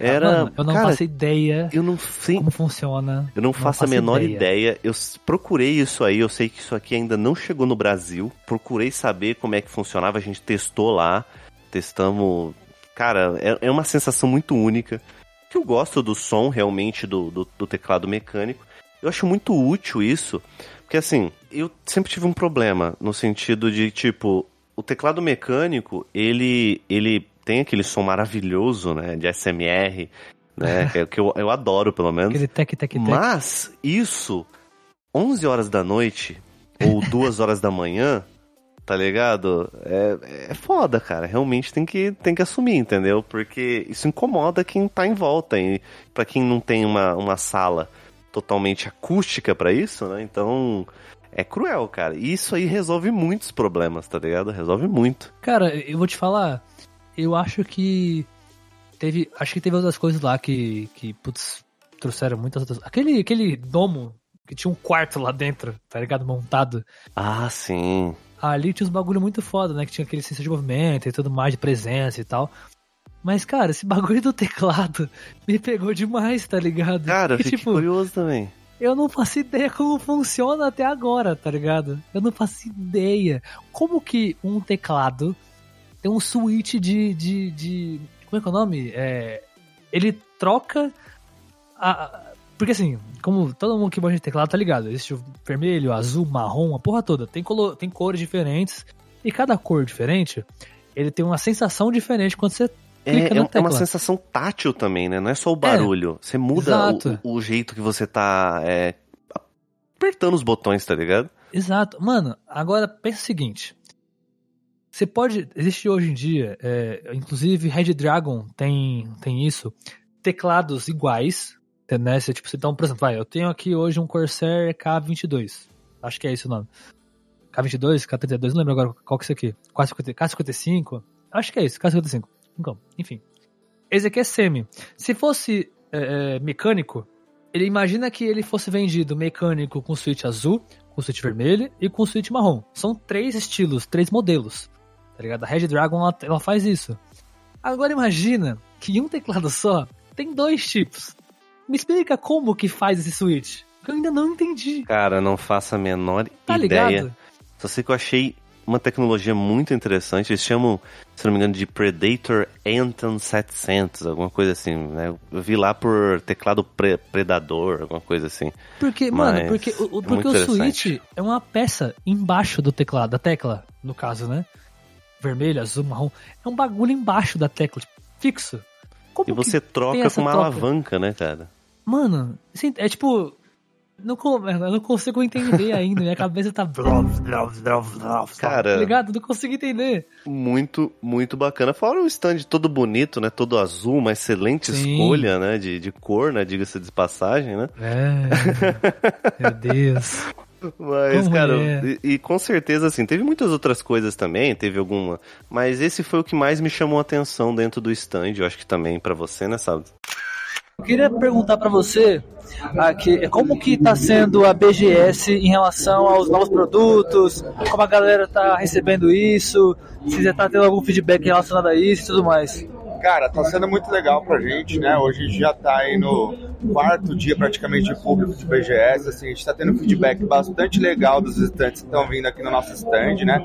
Era, É. Mano, eu não cara, faço ideia eu não sei, como funciona. eu não faço a faço menor ideia. ideia. Eu procurei isso aí, eu sei que isso aqui ainda não chegou no Brasil. Procurei saber como é que funcionava, a gente testou lá, testamos. Cara, é, é uma sensação muito única. Que eu gosto do som realmente do, do, do teclado mecânico. Eu acho muito útil isso, porque assim, eu sempre tive um problema no sentido de tipo, o teclado mecânico, ele ele tem aquele som maravilhoso, né, de SMR, né, que, é- que eu, eu adoro pelo menos. Aquele tec, tec, tec. Mas isso, 11 horas da noite ou 2 horas da manhã, tá ligado? É, é foda, cara. Realmente tem que, tem que assumir, entendeu? Porque isso incomoda quem tá em volta. E pra quem não tem uma, uma sala totalmente acústica pra isso, né? Então é cruel, cara. E isso aí resolve muitos problemas, tá ligado? Resolve muito. Cara, eu vou te falar, eu acho que teve, acho que teve outras coisas lá que, que putz, trouxeram muitas outras. Aquele, aquele domo que tinha um quarto lá dentro, tá ligado? Montado. Ah, sim. Ali tinha uns bagulho muito foda, né? Que tinha aquele senso de movimento e tudo mais, de presença e tal. Mas, cara, esse bagulho do teclado me pegou demais, tá ligado? Cara, eu fiquei tipo, curioso também. eu não faço ideia como funciona até agora, tá ligado? Eu não faço ideia. Como que um teclado tem um switch de. de, de como é que é o nome? É, ele troca. A- porque assim, como todo mundo que gosta de teclado tá ligado, existe o vermelho, azul, marrom, a porra toda. Tem, colo, tem cores diferentes. E cada cor diferente, ele tem uma sensação diferente quando você É, clica na é, é uma tecla. sensação tátil também, né? Não é só o barulho. você muda o, o jeito que você tá é, apertando os botões, tá ligado? Exato. Mano, agora pensa o seguinte. Você pode. Existe hoje em dia, é, inclusive Red Dragon tem, tem isso, teclados iguais. Né? Você, tipo, um, por exemplo, vai, eu tenho aqui hoje um Corsair K22. Acho que é esse o nome. K22, K32, não lembro agora qual que é esse aqui. K50, K55? Acho que é isso, K55. Então, enfim. Esse aqui é semi. Se fosse é, é, mecânico, ele imagina que ele fosse vendido mecânico com switch azul, com switch vermelho e com switch marrom. São três estilos, três modelos. Tá ligado? A Red Dragon ela, ela faz isso. Agora imagina que em um teclado só tem dois tipos. Me explica como que faz esse switch. Eu ainda não entendi. Cara, não faço a menor Tá ideia. ligado? Só sei que eu achei uma tecnologia muito interessante. Eles chamam, se não me engano, de Predator Anton 700, alguma coisa assim, né? Eu vi lá por teclado pre- Predador, alguma coisa assim. Porque, mano, Mas porque, o, é porque o switch é uma peça embaixo do teclado, da tecla, no caso, né? Vermelho, azul, marrom. É um bagulho embaixo da tecla, tipo, fixo. Como E você troca com uma troca? alavanca, né, cara? Mano, assim, é tipo. Não, co- eu não consigo entender ainda. Minha cabeça tá. Cara- Tá ligado? Não consigo entender. Muito, muito bacana. Fora o stand todo bonito, né? Todo azul, uma excelente Sim. escolha, né? De, de cor, né? Diga-se de passagem, né? É. Meu Deus. Mas, Como cara, é? e, e com certeza, assim, teve muitas outras coisas também, teve alguma. Mas esse foi o que mais me chamou a atenção dentro do stand. Eu acho que também pra você, né, sabe? Eu queria perguntar pra você aqui, como que tá sendo a BGS em relação aos novos produtos, como a galera tá recebendo isso, se já tá tendo algum feedback relacionado a isso e tudo mais. Cara, tá sendo muito legal pra gente, né? Hoje a gente já tá aí no quarto dia praticamente de público de BGS, assim, a gente tá tendo feedback bastante legal dos estantes que estão vindo aqui no nosso stand, né?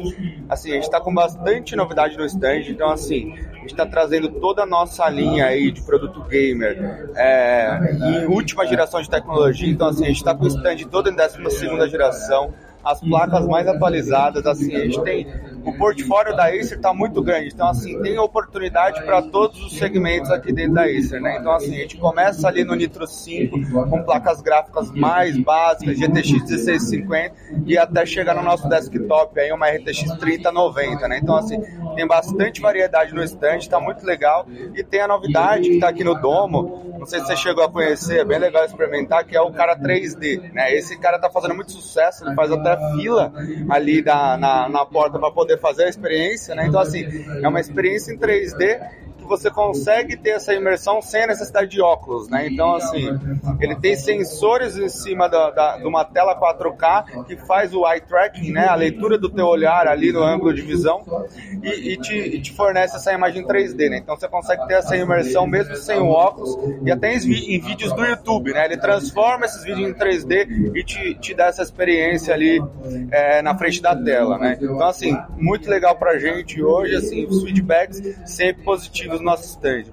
Assim, a gente tá com bastante novidade no stand, então assim, a gente tá trazendo toda a nossa linha aí de produto gamer é, em última geração de tecnologia, então assim, a gente tá com o stand todo em 12 segunda geração, as placas mais atualizadas, assim, a gente tem o portfólio da Acer está muito grande, então assim, tem oportunidade para todos os segmentos aqui dentro da Acer, né? Então assim, a gente começa ali no Nitro 5 com placas gráficas mais básicas, GTX 1650 e até chegar no nosso desktop aí uma RTX 3090, né? Então assim, tem bastante variedade no stand, está muito legal e tem a novidade que está aqui no Domo, não sei se você chegou a conhecer, é bem legal experimentar, que é o cara 3D, né? Esse cara tá fazendo muito sucesso, ele faz até fila ali da, na, na porta para poder fazer a experiência, né? Então, assim, é uma experiência em 3D que você consegue ter essa imersão sem a necessidade de óculos, né? Então, assim, ele tem sensores em cima da, da- de uma tela 4K que faz o eye tracking, né? A leitura do teu olhar ali no ângulo de visão e, e te, e te fornece essa imagem 3D, né? Então, você consegue ter essa imersão mesmo sem o óculos e até em, em vídeos do YouTube, né? Ele transforma esses vídeos em 3D e te, te dá essa experiência ali é, na frente da tela, né? Então, assim, muito legal pra gente hoje, assim, os feedbacks sempre positivos no nosso stand.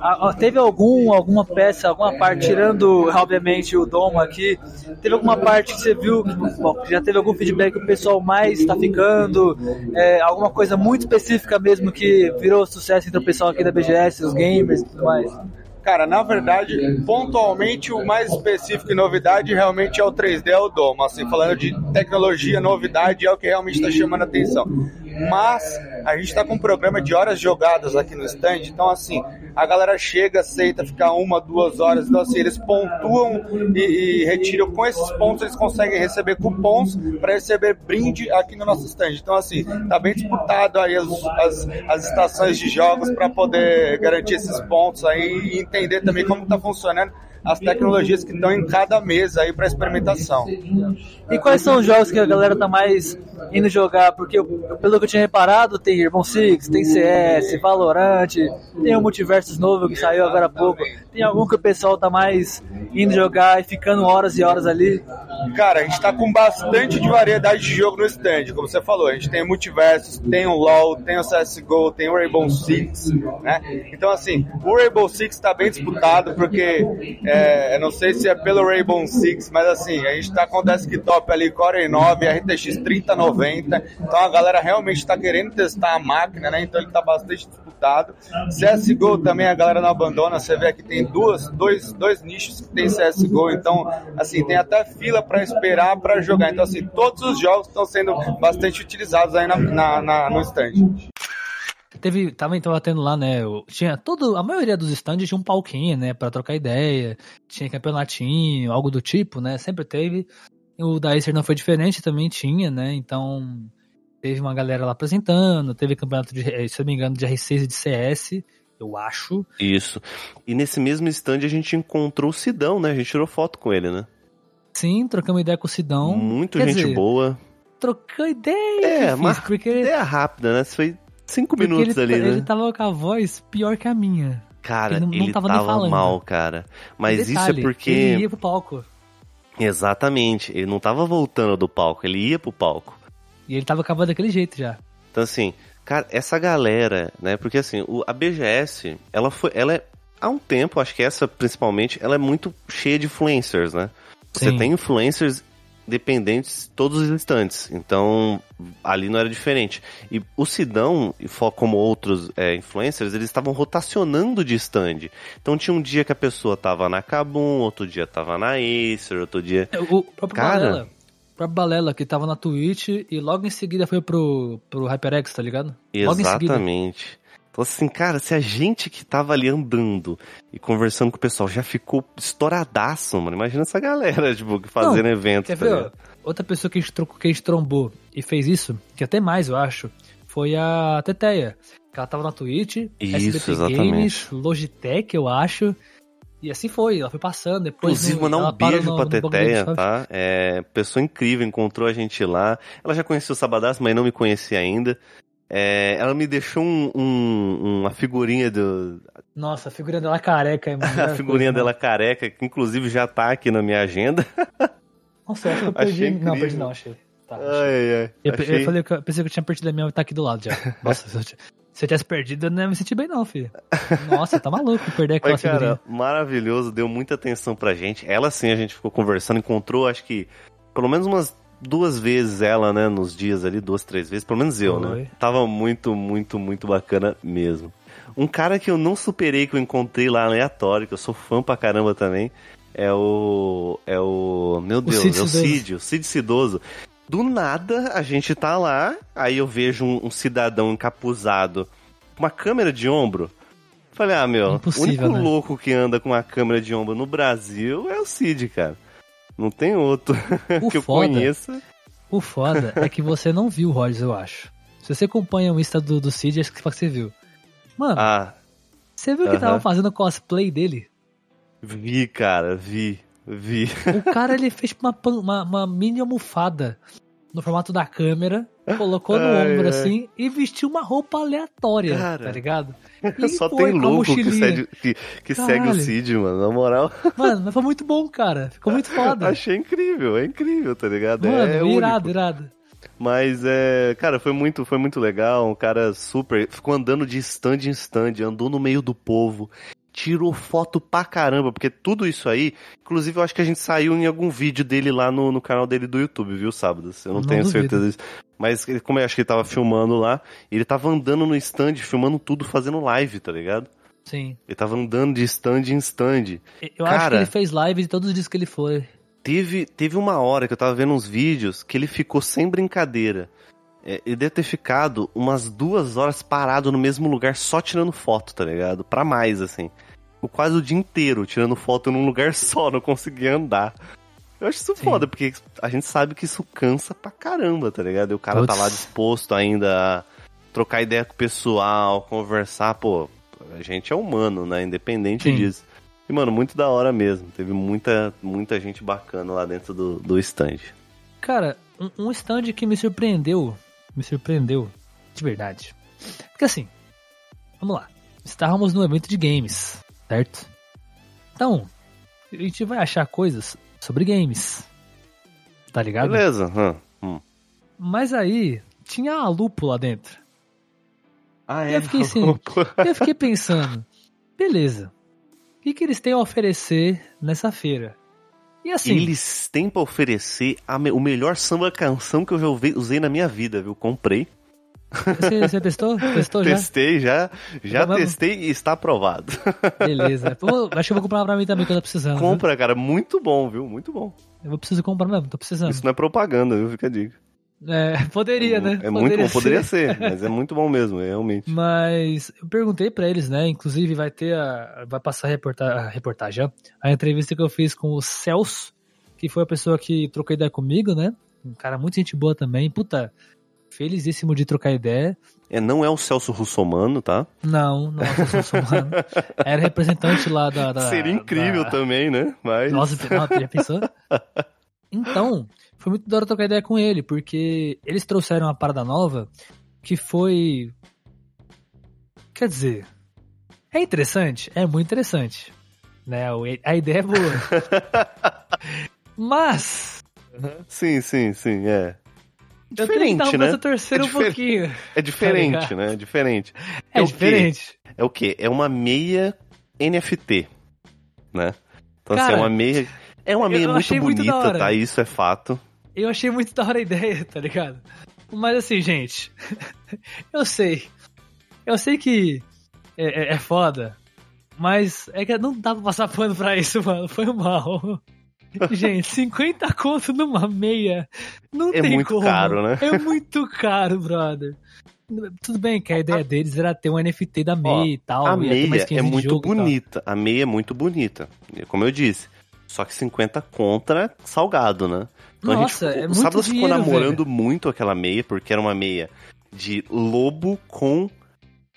Ah, teve algum, alguma peça, alguma parte, tirando obviamente o domo aqui, teve alguma parte que você viu que bom, já teve algum feedback que o pessoal mais está ficando, é, alguma coisa muito específica mesmo que virou sucesso entre o pessoal aqui da BGS, os gamers e tudo mais? Cara, na verdade, pontualmente o mais específico e novidade realmente é o 3D, é o Domo. Assim, falando de tecnologia, novidade, é o que realmente está chamando a atenção. Mas a gente está com um programa de horas jogadas aqui no stand, então assim, a galera chega, aceita ficar uma, duas horas, então assim, eles pontuam e, e retiram. Com esses pontos, eles conseguem receber cupons para receber brinde aqui no nosso stand. Então assim, tá bem disputado aí as, as, as estações de jogos para poder garantir esses pontos aí e entender também como está funcionando as tecnologias que estão em cada mesa aí para experimentação. E quais são os jogos que a galera tá mais indo jogar? Porque, eu- pelo que eu tinha reparado, tem Rainbow Six, tem CS, Valorant, tem o Multiversus novo que saiu agora há pouco. Tem algum que o pessoal tá mais indo jogar e ficando horas e horas ali? Cara, a gente tá com bastante de variedade de jogo no stand, como você falou. A gente tem o Multiversus, tem o LoL, tem o CSGO, tem o Rainbow Six, né? Então, assim, o Rainbow Six tá bem disputado, porque é, eu não sei se é pelo Rainbow Six, mas assim, a gente tá com desktop ali Core i9, RTX 3090, então a galera realmente tá querendo testar a máquina, né? Então ele tá bastante disputado. CSGO também a galera não abandona, você vê que tem duas, dois, dois nichos que tem CSGO, então, assim, tem até fila para esperar para jogar. Então, assim, todos os jogos estão sendo bastante utilizados aí na, na- na- no stand. Teve, também tava tendo lá, né? Tinha todo, a maioria dos stands tinha um palquinho, né? Pra trocar ideia. Tinha campeonatinho, algo do tipo, né? Sempre teve. O da Acer não foi diferente, também tinha, né? Então, teve uma galera lá apresentando. Teve campeonato de, eh, se eu não me engano, de R6 e de CS, eu acho. Isso. E nesse mesmo stand a gente encontrou o Sidão, né? A gente tirou foto com ele, né? Sim, trocamos ideia com o Sidão. Muito Quer gente dizer, boa. Trocou ideia, É, mas porque, Ideia rápida, né? Foi cinco porque minutos ele, ali, ele né? tava com a voz pior que a minha. Cara, Ele ele, não- não tava tava falando. mal, cara. Mas isso Detalhe, é porque. Ele ia pro palco. Exatamente. Ele não tava voltando do palco, ele ia pro palco. E ele tava acabando daquele jeito já. Então, assim, cara, essa galera, né? Porque assim, o- a BGS, ela foi. Ela é. Há um tempo, acho que essa principalmente, ela é muito cheia de influencers, né? Você Sim. tem influencers dependentes todos os instantes. Então, ali não era diferente. E o Sidão, como outros é, influencers, eles estavam rotacionando de stand. Então tinha um dia que a pessoa tava na Kabum, outro dia tava na Acer, outro dia. O próprio Cara. Balela. O próprio Balela, que tava na Twitch e logo em seguida foi pro, pro HyperX, tá ligado? Logo em seguida. Exatamente. Então, assim, cara, se a gente que tava ali andando e conversando com o pessoal já ficou estouradaço, mano, imagina essa galera, tipo, fazendo evento. Quer tá ver? Outra pessoa que a, gente trocou, que a gente trombou e fez isso, que até mais eu acho, foi a Teteia. Que ela tava na Twitch, Isso, SBT exatamente. Games, Logitech, eu acho. E assim foi, ela foi passando. Depois Inclusive, mandar um beijo no- pra Teteia, tá? É, pessoa incrível, encontrou a gente lá. Ela já conhecia o Sabadaço, mas não me conhecia ainda. É, ela me deixou um- um- uma figurinha do. Nossa, a figurinha dela careca é A figurinha coisa, dela né? careca, que inclusive já tá aqui na minha agenda. Nossa, eu acho que eu perdi. Não, perdi não, achei. Tá, achei. Ai, ai. Eu, achei- eu falei que eu pensei que eu tinha perdido a minha, tá aqui do lado já. Nossa, se eu, t- se eu tivesse perdido, eu não ia me sentir bem, não, filho. Nossa, tá maluco perder aquela Mas, cara, figurinha. maravilhoso, deu muita atenção pra gente. Ela sim, a gente ficou conversando, encontrou, acho que pelo menos umas duas vezes ela, né, nos dias ali, duas, três vezes, pelo menos eu, Foi. né? Tava muito, muito, muito bacana mesmo. Um cara que eu não superei, que eu encontrei lá aleatório, que eu sou fã pra caramba também, é o. É o. Meu Deus, Cid é o. Cid, o Cid Cidoso. Do nada, a gente tá lá, aí eu vejo um, um cidadão encapuzado com uma câmera de ombro. Falei, ah, meu, o único né? louco que anda com uma câmera de ombro no Brasil é o Cid, cara. Não tem outro O que eu foda, conheça. o foda é que você não viu o Rogers, eu acho. Se você acompanha o Insta do, do Cid, acho que você viu. Mano, Ah, você viu que aham. tava fazendo cosplay dele? vi, cara, vi, vi. O cara, ele fez uma, uma, uma mini almofada no formato da câmera, colocou no Ai, ombro ai. assim e vestiu uma roupa aleatória, Cara. tá ligado? E Só foi tem louco que, segue, que, que segue o. Cid, mano, na moral. Mano, mas foi muito bom, cara. Ficou muito foda. Achei incrível, é incrível, tá ligado? Mano, é único. irado, irado. Mas é, cara, foi muito, foi muito legal. Um cara super, ficou andando de stand em stand, andou no meio do povo, tirou foto pra caramba, porque tudo isso aí, inclusive eu acho que a gente saiu em algum vídeo dele lá no, no canal dele do YouTube, viu, sábados? Eu não, Não tenho duvido. certeza disso. Mas ele- como eu acho que ele tava filmando lá, ele tava andando no stand, filmando tudo, fazendo live, tá ligado? Sim. Ele tava andando de stand em stand. Eu acho que Cara. ele fez live de todos os dias que ele foi. Teve, teve uma hora que eu tava vendo uns vídeos que ele ficou sem brincadeira. É, ele deve ter ficado umas duas horas parado no mesmo lugar só tirando foto, tá ligado? Pra mais, assim. Quase o dia inteiro tirando foto num lugar só, não conseguia andar. Eu acho isso Sim. foda, porque a gente sabe que isso cansa pra caramba, tá ligado? E o cara tá lá disposto ainda a trocar ideia com o pessoal, conversar, pô. A gente é humano, né? Independente Sim. disso. E, mano, muito da hora mesmo. Teve muita, muita gente bacana lá dentro do, do stand. Cara, um, um stand que me surpreendeu, me surpreendeu, de verdade. Porque assim, vamos lá. Estávamos no evento de games, certo? Então, a gente vai achar coisas sobre games. Tá ligado? Beleza. hum. Mas aí, tinha a Lupo lá dentro. Ah, Eu fiquei assim, eu fiquei pensando, beleza. O que, que eles têm a oferecer nessa feira? E assim, Eles têm pra oferecer a me- o melhor samba canção que eu já ouvi- usei na minha vida, viu? Comprei, você, você testou? Testou já? testei já, já Vamos- testei e está aprovado. Beleza. Pô, acho que eu vou comprar pra mim também que eu tô precisando. viu? Compra, cara, muito bom, viu? Muito bom. Eu vou precisar comprar mesmo, tô precisando. Isso não é propaganda, viu? Fica a dica. É, poderia, né? É muito bom, poderia ser, mas é muito bom mesmo, é, realmente. Mas eu perguntei pra eles, né? Inclusive vai ter a, vai passar a, reporta, a reportagem, a entrevista que eu fiz com o Celso, que foi a pessoa que trocou ideia comigo, né? Um cara muito gente boa também. Puta, felizíssimo de trocar ideia. É, não é o Celso Russomano, tá? Não, não é o Celso Mano. Era representante lá da. da Seria incrível da- também, né? Mas. Nossa, não, já pensou? Então, foi muito da hora trocar ideia com ele, porque eles trouxeram uma parada nova que foi. Quer dizer, É interessante? É muito interessante. Né? A ideia é boa. Mas. Sim, sim, sim, é. Diferente, né? torcer é um pouquinho. É diferente, tá né? É diferente. É, é diferente. É o quê? É uma meia NFT, né? Então, Cara, assim, é uma meia. É uma meia muito bonita, muito tá? Isso é fato. Eu achei muito da hora a ideia, tá ligado? Mas assim, gente. eu sei. Eu sei que é, é, é foda. Mas é que não dá pra passar pano pra isso, mano. Foi mal. Gente, 50 conto numa meia. Não é tem muito como. caro, né? É muito caro, brother. Tudo bem que a ideia deles era ter um NFT da meia Ó, e tal. A meia é muito bonita. A meia é muito bonita. Como eu disse. Só que 50 contra salgado, né? Então Nossa, a gente, é o Sábado ficou namorando velho. muito aquela meia, porque era uma meia de lobo com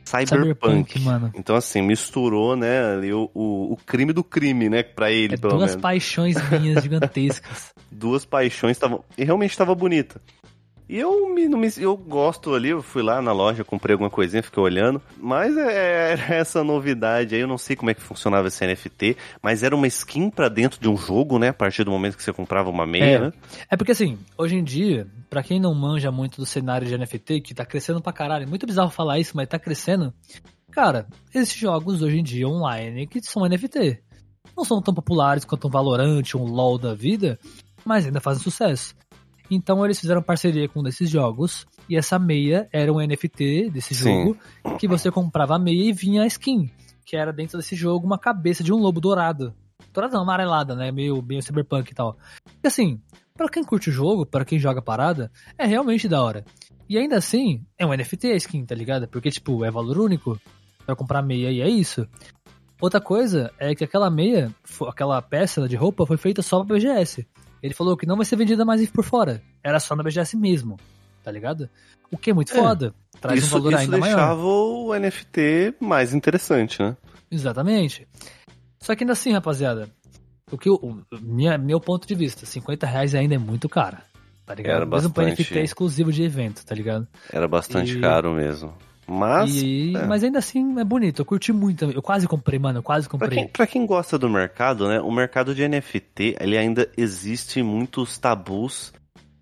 cyberpunk. cyberpunk mano. Então, assim, misturou, né, ali o, o, o, crime do crime, né, pra ele, é, pelo duas menos. Duas paixões minhas gigantescas. duas paixões estavam. E realmente estava bonita. E eu me, me, eu gosto ali, eu fui lá na loja, comprei alguma coisinha, fiquei olhando. Mas é, era essa novidade aí, eu não sei como é que funcionava esse NFT, mas era uma skin para dentro de um jogo, né? A partir do momento que você comprava uma meia, é. né? É porque assim, hoje em dia, para quem não manja muito do cenário de NFT, que tá crescendo pra caralho, é muito bizarro falar isso, mas tá crescendo. Cara, existem jogos hoje em dia online que são NFT. Não são tão populares quanto um Valorant, um LoL da vida, mas ainda fazem sucesso. Então eles fizeram parceria com um desses jogos. E essa meia era um NFT desse Sim. jogo. Que você comprava a meia e vinha a skin. Que era dentro desse jogo uma cabeça de um lobo dourado. Dourado não, amarelada, né? Meio, meio cyberpunk e tal. E assim, para quem curte o jogo, para quem joga parada, é realmente da hora. E ainda assim, é um NFT a skin, tá ligado? Porque, tipo, é valor único. Vai comprar meia e é isso. Outra coisa é que aquela meia, aquela peça de roupa foi feita só pra BGS. Ele falou que não vai ser vendida mais por fora. Era só na BGS mesmo, tá ligado? O que é muito é. foda. Traz isso, um valor isso ainda maior. Isso deixava o NFT mais interessante, né? Exatamente. Só que ainda assim, rapaziada, o que o, minha, meu ponto de vista, 50 reais ainda é muito caro. Tá ligado? Era Mesmo bastante... pra NFT exclusivo de evento, tá ligado? Era bastante e... caro mesmo. Mas. E, é. Mas ainda assim é bonito. Eu curti muito. Eu quase comprei, mano. Eu quase comprei. Pra quem, pra quem, gosta do mercado, né? O mercado de NFT, ele ainda existe muitos tabus.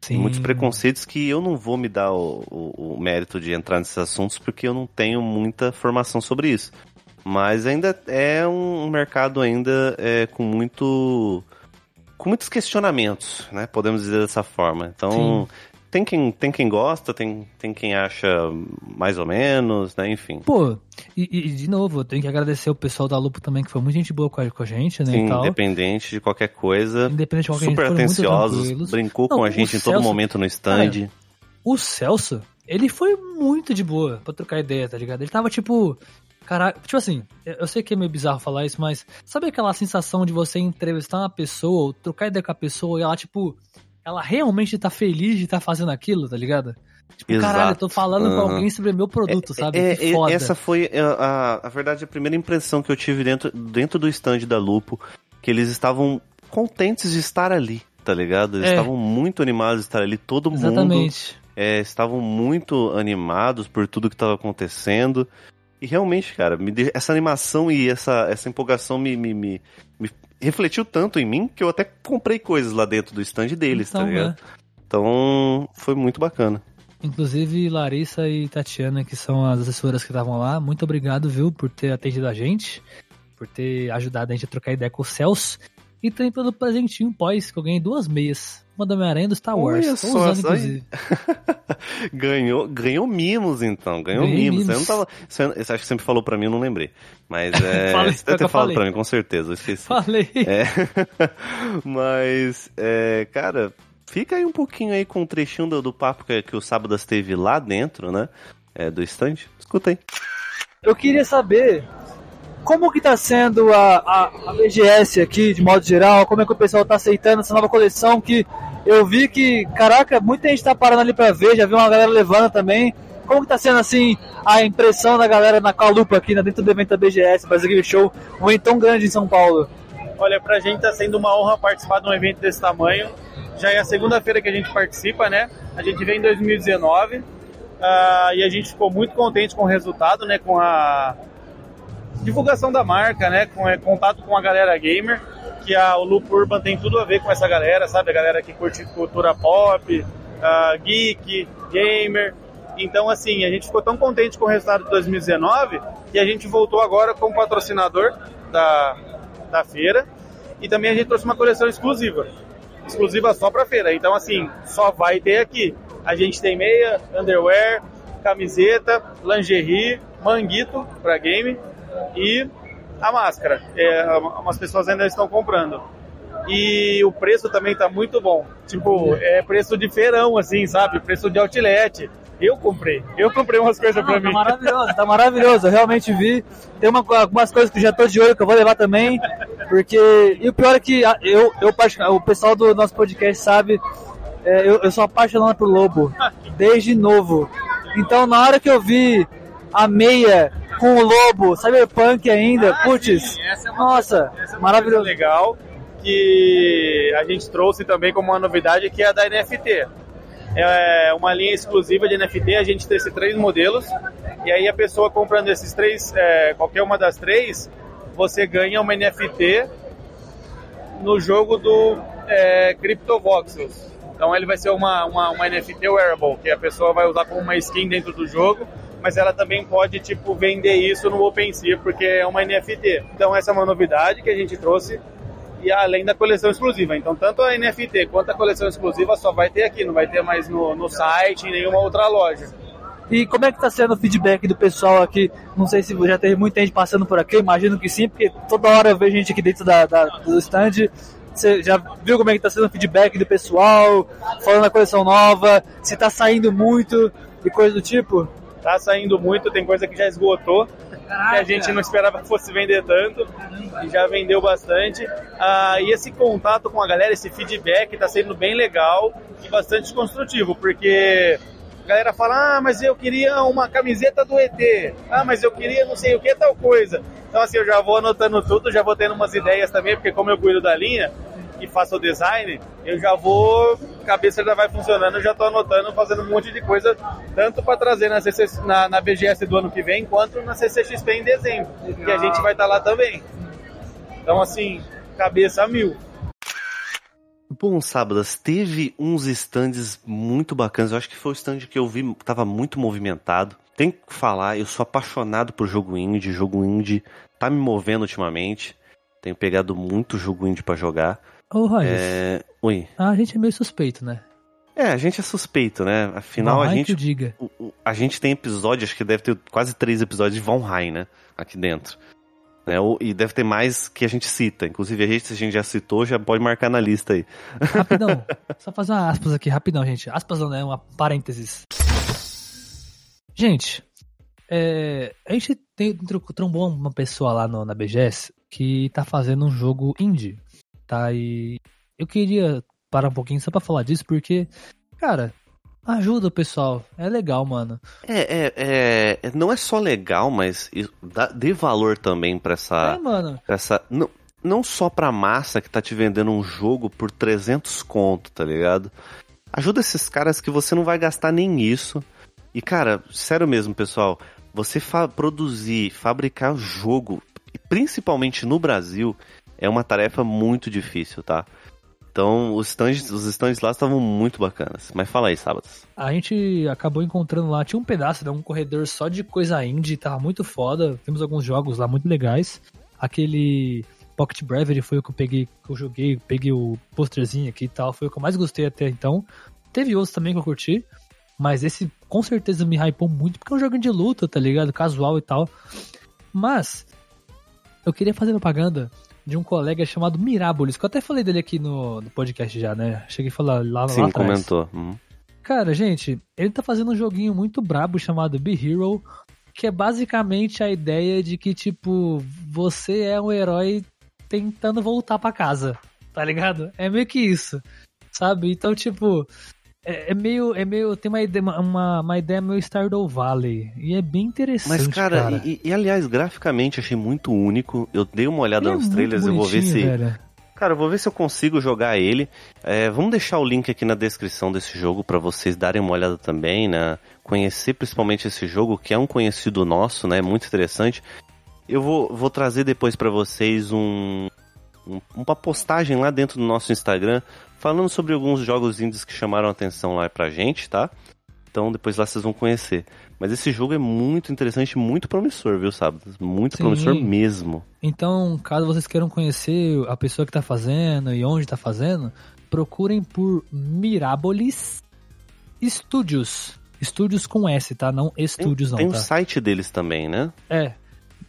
Sim. Muitos preconceitos que eu não vou me dar o, o, o mérito de entrar nesses assuntos porque eu não tenho muita formação sobre isso. Mas ainda é um mercado ainda é, com muito com muitos questionamentos, né? Podemos dizer dessa forma. Então, Sim tem quem, tem quem gosta, tem, tem quem acha mais ou menos, né? Enfim. Pô, e, e de novo, eu tenho que agradecer o pessoal da Lupo também, que foi muita gente boa com a, com a gente, né? Sim, independente de qualquer coisa. Independente de qualquer Super atenciosos, brincou Não, com a gente em Celso, todo momento no stand. Cara, o Celso, ele foi muito de boa pra trocar ideia, tá ligado? Ele tava tipo. Caraca, tipo assim, eu sei que é meio bizarro falar isso, mas sabe aquela sensação de você entrevistar uma pessoa, ou trocar ideia com a pessoa e ela, tipo, ela realmente tá feliz de estar tá fazendo aquilo, tá ligado? Tipo, Exato. caralho, eu tô falando uhum. pra alguém sobre meu produto, é, sabe? É, que foda. Essa foi, a, a, a, verdade, a primeira impressão que eu tive dentro, dentro do stand da Lupo, que eles estavam contentes de estar ali, tá ligado? Eles é. estavam muito animados de estar ali, todo Exatamente. mundo é, estavam muito animados por tudo que estava acontecendo. E realmente, cara, essa animação e essa, essa empolgação me, me, me refletiu tanto em mim que eu até comprei coisas lá dentro do stand deles, tá então, tá ligado? É. Então, foi muito bacana. Inclusive, Larissa e Tatiana, que são as assessoras que estavam lá, muito obrigado, viu, por ter atendido a gente, por ter ajudado a gente a trocar ideia com o Celso. E também pelo presentinho pós, que eu ganhei duas meias. Uma da Homem-Aranha do Star Wars. Olha só, usando, inclusive. ganhou, ganhou mimos, então. Ganhou mimos. mimos. Você não tava. Você, você acho que sempre falou pra mim, eu não lembrei. Mas é. falei, você deve ter falado pra mim, com certeza. Eu esqueci. Falei. É. Mas, é, cara, fica aí um pouquinho aí com um trechinho do, do papo que, que o Sábadas teve lá dentro, né? É, do stand. Escuta aí. Eu queria saber como que tá sendo a, a, a, BGS aqui, de modo geral? Como é que o pessoal tá aceitando essa nova coleção que eu vi que, caraca, muita gente tá parando ali pra ver, já vi uma galera levando também. Como que tá sendo, assim, a impressão da galera na Calupa aqui, dentro do evento da BGS, Brasil Game Show, um evento tão grande em São Paulo? Olha, pra gente tá sendo uma honra participar de um evento desse tamanho. Já é a segunda-feira que a gente participa, né? A gente veio em 2019 uh, e a gente ficou muito contente com o resultado, né? Com a divulgação da marca, né? Com é, contato com a galera gamer, que a, o Loop Urban tem tudo a ver com essa galera, sabe? A galera que curte cultura pop, uh, geek, gamer. Então, assim, a gente ficou tão contente com o resultado de 2019 que a gente voltou agora como patrocinador da, da feira e também a gente trouxe uma coleção exclusiva. Exclusiva só para feira. Então, assim, só vai ter aqui. A gente tem meia, underwear, camiseta, lingerie, manguito para game e a máscara. É, umas pessoas ainda estão comprando. E o preço também está muito bom. Tipo, é preço de feirão, assim, sabe? Preço de outlet. Eu comprei. Eu comprei umas coisas para tá mim. maravilhoso, tá maravilhoso. Eu realmente vi. Tem uma, algumas coisas que já tô de olho que eu vou levar também. Porque. E o pior é que eu, eu o pessoal do nosso podcast sabe. É, eu, eu sou apaixonado por lobo. Desde novo. Então na hora que eu vi a meia com o lobo, cyberpunk ainda, ah, putz, é nossa, essa é maravilhoso. legal que a gente trouxe também como uma novidade que é a da NFT. É uma linha exclusiva de NFT, a gente tem esses três modelos e aí a pessoa comprando esses três, é, qualquer uma das três, você ganha uma NFT no jogo do é, CryptoVoxels. Então ele vai ser uma, uma, uma NFT wearable, que a pessoa vai usar como uma skin dentro do jogo mas ela também pode tipo vender isso no OpenSea porque é uma NFT. Então essa é uma novidade que a gente trouxe e além da coleção exclusiva. Então tanto a NFT quanto a coleção exclusiva só vai ter aqui, não vai ter mais no, no site em nenhuma outra loja. E como é que está sendo o feedback do pessoal aqui? Não sei se já teve muita gente passando por aqui, imagino que sim, porque toda hora eu vejo gente aqui dentro da, da do stand. Você já viu como é que está sendo o feedback do pessoal, falando da coleção nova, se está saindo muito e coisa do tipo? Tá saindo muito, tem coisa que já esgotou, Caraca. que a gente não esperava que fosse vender tanto, e já vendeu bastante. Ah, e esse contato com a galera, esse feedback está sendo bem legal e bastante construtivo, porque a galera fala, ah, mas eu queria uma camiseta do ET, ah, mas eu queria não sei o que, tal coisa. Então assim, eu já vou anotando tudo, já vou tendo umas ideias também, porque como eu cuido da linha, e faço o design, eu já vou, a cabeça já vai funcionando, eu já estou anotando, fazendo um monte de coisa, tanto para trazer na, CC, na, na, BGS do ano que vem, quanto na CCXP em dezembro, que a gente vai estar tá lá também. Então, assim, cabeça a mil. Bom, Sábadas, teve uns stands muito bacanas. Eu acho que foi o stand que eu vi, tava muito movimentado. Tem que falar, eu sou apaixonado por jogo indie. Jogo indie tá me movendo ultimamente. Tenho pegado muito jogo indie para jogar. Ô, Rogers. É... Oi. Ah, a gente é meio suspeito, né? É, a gente é suspeito, né? Afinal, Von a gente. diga. A gente tem episódios, acho que deve ter quase três episódios de Von Rhein, né? Aqui dentro. Né? E deve ter mais que a gente cita. Inclusive, a gente, se a gente já citou, já pode marcar na lista aí. Rapidão. Só fazer uma aspas aqui, rapidão, gente. Aspas não, né? Uma parênteses. Gente, é, a gente tem, trombou uma pessoa lá no, na BGS que tá fazendo um jogo indie tá? E eu queria parar um pouquinho só pra falar disso, porque, cara, ajuda o pessoal. É legal, mano. É, é, é não é só legal, mas dá, dê valor também pra essa. É, mano. Essa, não, não só pra massa que tá te vendendo um jogo por 300 conto, tá ligado? Ajuda esses caras que você não vai gastar nem isso. E, cara, sério mesmo, pessoal, você fa produzir, fabricar jogo, principalmente no Brasil, é uma tarefa muito difícil, tá? Então, os stands, os stands lá estavam muito bacanas. Mas fala aí, sábados. A gente acabou encontrando lá, tinha um pedaço, né, um corredor só de coisa indie, tava muito foda. Temos alguns jogos lá muito legais. Aquele Pocket Bravery foi o que eu peguei, que eu joguei, peguei o posterzinho aqui e tal, foi o que eu mais gostei até então. Teve outros também que eu curti, mas esse com certeza me hypou muito, porque é um jogo de luta, tá ligado? Casual e tal. Mas, eu queria fazer propaganda de um colega chamado Mirabolis, que eu até falei dele aqui no, no podcast já, né? Cheguei a falar lá, Sim, lá atrás. comentou. Uhum. Cara, gente, ele tá fazendo um joguinho muito brabo chamado Be Hero, que é basicamente a ideia de que, tipo, você é um herói tentando voltar para casa, tá ligado? É meio que isso, sabe? Então, tipo, é, é, meio, é meio. Tem uma ideia, uma, uma ideia meio Stardew Valley. E é bem interessante. Mas, cara, cara. E, e, aliás, graficamente achei muito único. Eu dei uma olhada ele nos é trailers, eu vou ver se. Velho. Cara, eu vou ver se eu consigo jogar ele. É, vamos deixar o link aqui na descrição desse jogo para vocês darem uma olhada também, né? Conhecer principalmente esse jogo, que é um conhecido nosso, né? Muito interessante. Eu vou, vou trazer depois pra vocês um, um- uma postagem lá dentro do nosso Instagram falando sobre alguns jogos indies que chamaram a atenção lá pra gente, tá? Então depois lá vocês vão conhecer. Mas esse jogo é muito interessante e muito promissor, viu, sabe? Muito Sim. promissor mesmo. Então, caso vocês queiram conhecer a pessoa que tá fazendo e onde tá fazendo, procurem por Mirabolis Studios. Estúdios com S, tá? Não Tem, estúdios não, tem um tá? site deles também, né? É,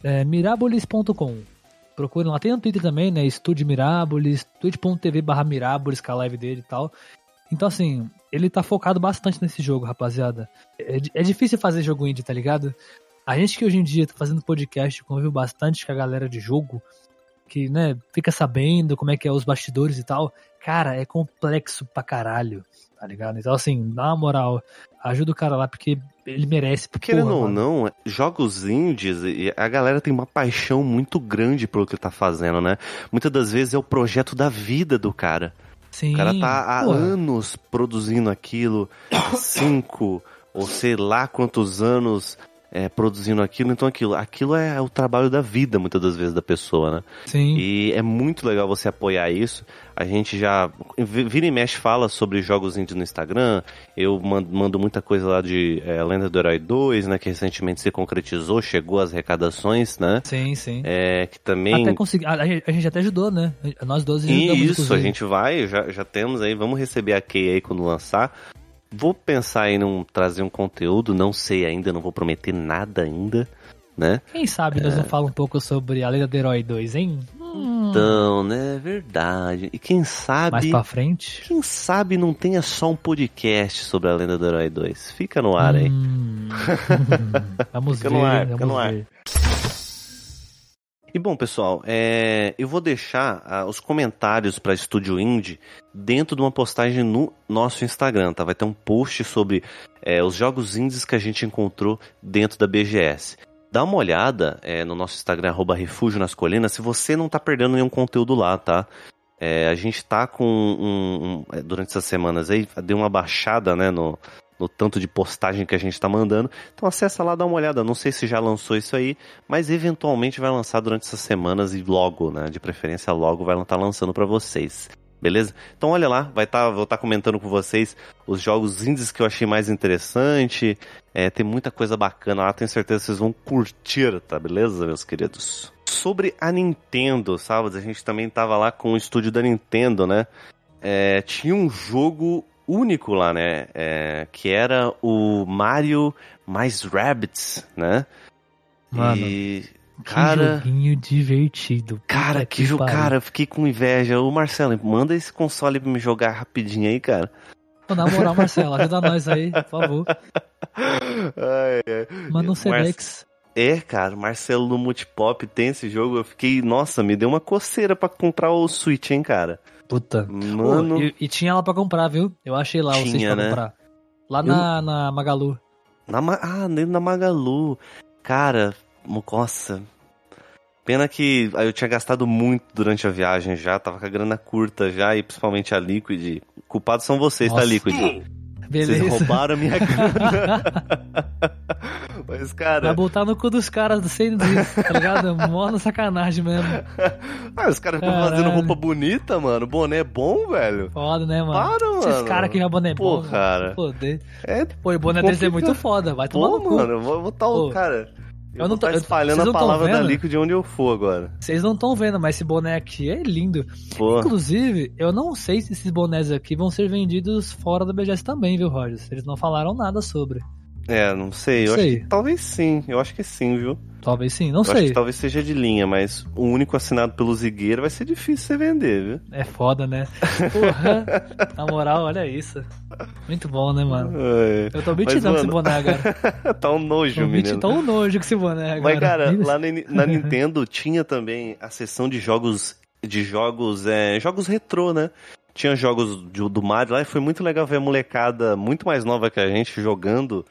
é mirabolis.com. Procurem lá. Tem no Twitter também, né? Estúdio Mirabolis, twitch.tv barra Mirabolis, com a live dele e tal. Então, assim, ele tá focado bastante nesse jogo, rapaziada. É, é difícil fazer jogo indie, tá ligado? A gente que hoje em dia tá fazendo podcast, convive bastante com a galera de jogo, que, né, fica sabendo como é que é os bastidores e tal. Cara, é complexo pra caralho, tá ligado? Então, assim, dá uma moral. Ajuda o cara lá, porque ele merece. Querendo porra, ou não, jogos indies, a galera tem uma paixão muito grande pelo que tá fazendo, né? Muitas das vezes é o projeto da vida do cara. Sim, O cara tá há porra. anos produzindo aquilo, cinco ou sei lá quantos anos é, produzindo aquilo, então aquilo, aquilo é o trabalho da vida, muitas das vezes, da pessoa, né? Sim. E é muito legal você apoiar isso. A gente já vi- vira e mexe fala sobre jogos indie no Instagram. Eu mando, muita coisa lá de é, Lenda do Herói 2, né? Que recentemente se concretizou, chegou às arrecadações, né? Sim, sim. É, que também. Até consegui, a, a gente- até ajudou, né? Nós dois E ajudamos, isso, inclusive. a gente vai, já, já temos aí, vamos receber a Key aí quando lançar. Vou pensar em não trazer um conteúdo, não sei ainda, não vou prometer nada ainda, né? Quem sabe nós não falamos um pouco sobre a Lenda do Herói 2, hein? Então, né, é verdade. E quem sabe. mais pra frente. Quem sabe não tenha só um podcast sobre a Lenda do Herói 2. Fica no ar aí. Hum, vamos Fica ver, no ar, vamos fica no ar. E bom, pessoal, é, eu vou deixar ah, os comentários para Estúdio Indie dentro de uma postagem no nosso Instagram, tá? Vai ter um post sobre é, os jogos indies que a gente encontrou dentro da BGS. Dá uma olhada é, no nosso Instagram, arroba Refúgio nas Colinas, se você não tá perdendo nenhum conteúdo lá, tá? A gente tá com um, um- durante essas semanas aí, deu uma baixada, né, no, no tanto de postagem que a gente tá mandando. Então acessa lá, dá uma olhada. Não sei se já lançou isso aí, mas eventualmente vai lançar durante essas semanas e logo, né, de preferência logo vai estar lançando pra vocês. Beleza? Então olha lá, vai tá, vou estar comentando com vocês os jogos indies que eu achei mais interessante. É, tem muita coisa bacana lá, tenho certeza que vocês vão curtir, tá beleza, meus queridos? Sobre a Nintendo, sabe? A gente também tava lá com o estúdio da Nintendo, né? É, tinha um jogo único lá, né? É, que era o Mario mais Rabbids, né? Mano, e, Que cara, joguinho divertido. cara, que pariu. cara, eu fiquei com inveja. Ô Marcelo, manda esse console pra me jogar rapidinho aí, cara. Pô, na moral, Marcelo, ajuda nós aí, por favor. Ai, ai. Manda um Mar- Sedex. É, cara, Marcelo no Multipop tem esse jogo. Eu fiquei, nossa, me deu uma coceira pra comprar o Switch, hein, cara. Puta. Mano, Pô, e, e tinha lá pra comprar, viu? Eu achei lá o Tinha, Switch pra né? comprar. Lá na, na Magalu. na, Ma- ah, dentro da Magalu. Cara, nossa. Pena que eu tinha gastado muito durante a viagem já, tava com a grana curta já, e principalmente a Liquid. Culpados são vocês, tá, Nossa. Liquid? Beleza. Vocês roubaram a minha grana. Mas, cara. Vai botar no cu dos caras do sem tá ligado? Mó na sacanagem mesmo. Ah, os caras ficam fazendo roupa bonita, mano. Boné bom, velho. Foda, né, mano? Para, mano. Esses caras que já boné Pô, bom. cara. Foder. É, Pô, o boné deles é muito foda. Vai tomar pô, no cu. mano. Eu vou botar o Pô, cara. Eu, eu não tô eu- espalhando vocês a palavra da vendo? Liquid onde eu for agora. Vocês não estão vendo, mas esse boné aqui é lindo. Pô. Inclusive, eu não sei se esses bonés aqui vão ser vendidos fora da BGS também, viu, Roger? Eles não falaram nada sobre. É, não sei. Eu Não acho sei. que talvez sim. Eu acho que sim, viu? Talvez sim, não eu sei. talvez seja de linha, mas o único assinado pelo Zigueira vai ser difícil você vender, viu? É foda, né? Porra, na moral, olha isso. Muito bom, né, mano? É. Eu tô mentidão com esse boné agora. tá um nojo, Tô menino. mentidão um nojo com esse boné agora. Mas, cara, Isso. lá na, na Nintendo tinha também a seção de jogos. De jogos. É, jogos retrô, né? Tinha jogos do, do Mario lá e foi muito legal ver a molecada muito mais nova que a gente jogando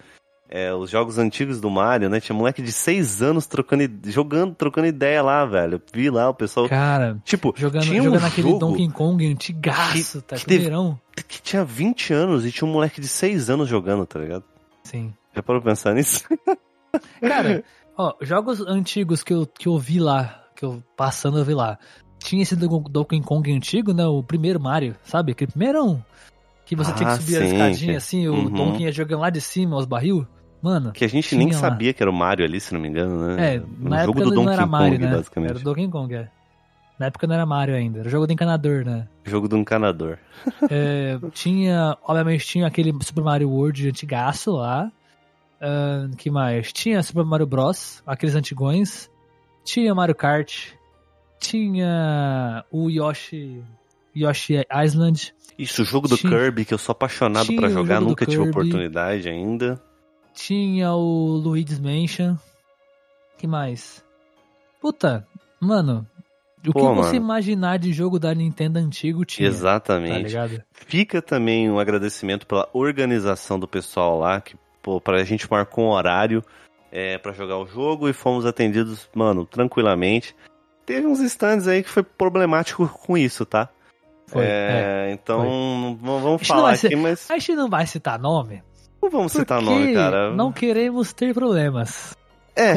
é, os jogos antigos do Mario, né? Tinha moleque de 6 anos trocando, jogando, trocando ideia lá, velho. Vi lá o pessoal. Cara, tipo, jogando, tinha um jogando aquele jogo Donkey Kong antigaço, tá? que teve- Primeirão. que tinha 20 anos e tinha um moleque de 6 anos jogando, tá ligado? Sim. Já parou pra pensar nisso? Cara, Ó, jogos antigos que eu, que eu vi lá, que eu passando eu vi lá. Tinha esse do Donkey Kong antigo, né? O primeiro Mario, sabe? Aquele primeiro que você tinha Ah, que subir a sim, escadinha que- assim, o Uhum. Donkey ia jogando lá de cima, os barril. Mano, Que a gente nem lá. sabia que era o Mario ali, se não me engano, né? é, no na jogo época do não Donkey era Mario, Kong, né? basicamente. Era Donkey Kong, é. Na época não era Mario ainda, era jogo do encanador, né? Jogo do encanador. É, tinha, obviamente, tinha aquele Super Mario World antigaço lá. Ahn, que mais? Tinha Super Mario Bros, aqueles antigões. Tinha Mario Kart. Tinha o Yoshi. Yoshi Island. Isso, o jogo do Tinha- Kirby, que eu sou apaixonado o jogar, nunca tive Kirby. oportunidade ainda. Tinha o Luigi's Mansion. que mais? Puta, mano. O Pô, que você mano. imaginar de jogo da Nintendo antigo tinha. Tá Exatamente. ligado? Fica também um agradecimento pela organização do pessoal lá, que, pô, pra gente marcou um horário é, para jogar o jogo e fomos atendidos, mano, tranquilamente. Teve uns stands aí que foi problemático com isso, tá? Foi. É, é. então, foi. vamos A falar aqui, mas A gente não vai citar nome. Não vamos citar porque nome, cara. Não queremos ter problemas É.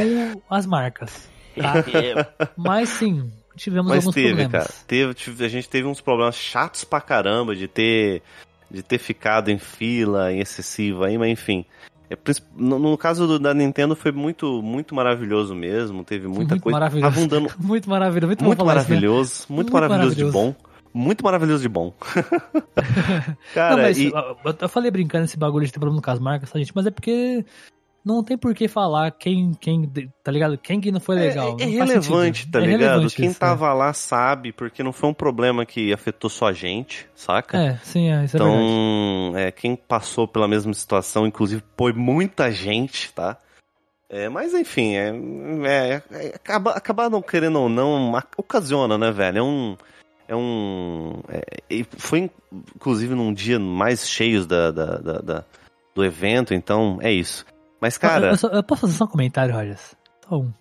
com as marcas. Tá? Mas sim, tivemos Mas alguns teve, problemas. cara. Teve, tive- a gente teve uns problemas chatos pra caramba de ter, de ter ficado em fila em excessiva aí, mas enfim. É, no, no caso do- da Nintendo foi muito, muito maravilhoso mesmo. Teve muita Muito coisa. maravilhoso. Dando Muito maravilhoso. Muito, muito isso, né? maravilhoso, muito, Muito maravilhoso, de bom. Muito maravilhoso de bom. Cara, não, mas e, eu, eu falei brincando esse bagulho de ter problema com as marcas, tá, gente? Mas é porque não tem por que falar quem, quem, tá ligado? Quem que não foi legal. É, é relevante, tá É ligado? relevante Quem isso, tava lá sabe, porque não foi um problema que afetou só a gente, saca? É, sim, é, isso é verdade. Então, é, quem passou pela mesma situação, inclusive, foi muita gente, tá? É, mas enfim, é, é, é, acaba, acaba não querendo ou não, ocasiona, né, velho? É um. É um. é, foi inclusive num dia mais cheios da, da, da- da- do evento, então é isso. Mas, Eu- cara, eu, só- eu posso fazer só um comentário, Rogers? Só um.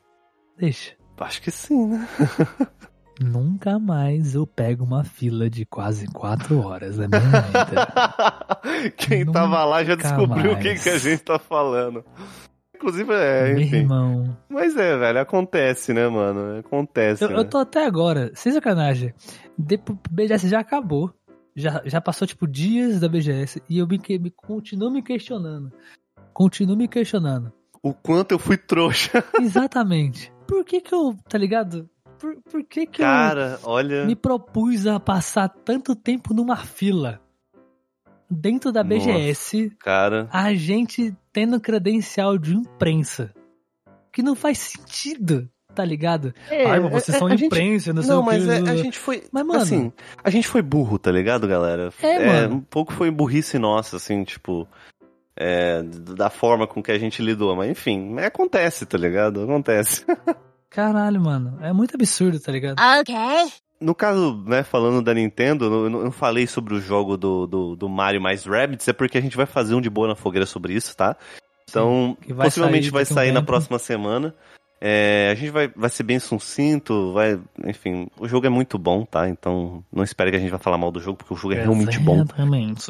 Deixa. acho que sim, né? Nunca mais eu pego uma fila de quase quatro horas na minha vida. Quem tava lá já Nunca descobriu o que, que a gente tá falando. Inclusive, é, Meu enfim. irmão. Mas é, velho, acontece, né, mano? Acontece. Eu, né? eu tô até agora, sem sacanagem. Depois, BGS já acabou. Já, já passou, tipo, dias da BGS e eu me, me continuo me questionando. Continuo me questionando. O quanto eu fui trouxa. Exatamente. Por que que eu, tá ligado? Por, por que que Cara, olha. eu me propus a passar tanto tempo numa fila? Dentro da Nossa. BGS, Cara. a gente tendo credencial de imprensa. Que não faz sentido, tá ligado? Ai, mas vocês é, são a gente- imprensa, não sei Não, o mas que. é, a gente foi. Mas, mano- Assim, a gente foi burro, tá ligado, galera? É, mano. Um pouco foi burrice nossa, assim, tipo. é, da forma com que a gente lidou. Mas enfim, acontece, tá ligado? Acontece. Caralho, mano. É muito absurdo, tá ligado? No caso, né, falando da Nintendo, eu não, falei sobre o jogo do, do, do Mario mais Rabbids, é porque a gente vai fazer um de boa na fogueira sobre isso, tá? Então, que vai possivelmente sair vai a um sair na próxima semana. É, a gente vai, vai ser bem sucinto, vai, enfim, o jogo é muito bom, tá? Então, não espere que a gente vai falar mal do jogo, porque o jogo é realmente bom.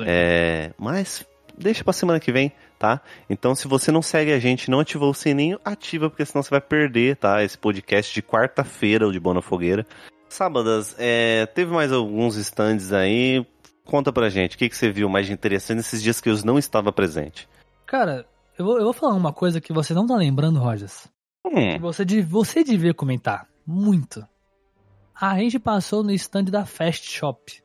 É, mas deixa pra semana que vem, tá? Então, se você não segue a gente, não ativou o sininho, ativa, porque senão você vai perder, tá? Esse podcast de quarta-feira, o de Boa na Fogueira. Sábadas, é, teve mais alguns stands aí. Conta pra gente, o que, que você viu mais de interessante nesses dias que eu não estava presente? Cara, eu vou, eu vou falar uma coisa que você não tá lembrando, Rogers. Que Hum, você, você devia comentar. Muito. A gente passou no stand da Fast Shop.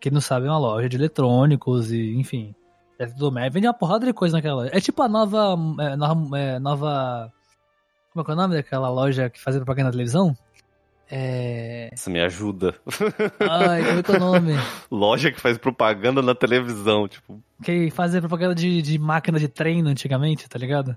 Que não sabe, é uma loja de eletrônicos e, enfim. Eletrodomésticos. Vende uma porrada de coisa naquela loja. É tipo a nova. é, nova, é, nova- Como é que é o nome daquela loja que fazia propaganda na televisão? É. isso me ajuda. Ai, como é que é o nome? Loja que faz propaganda na televisão, tipo. Que fazia propaganda de, de máquina de treino antigamente, tá ligado?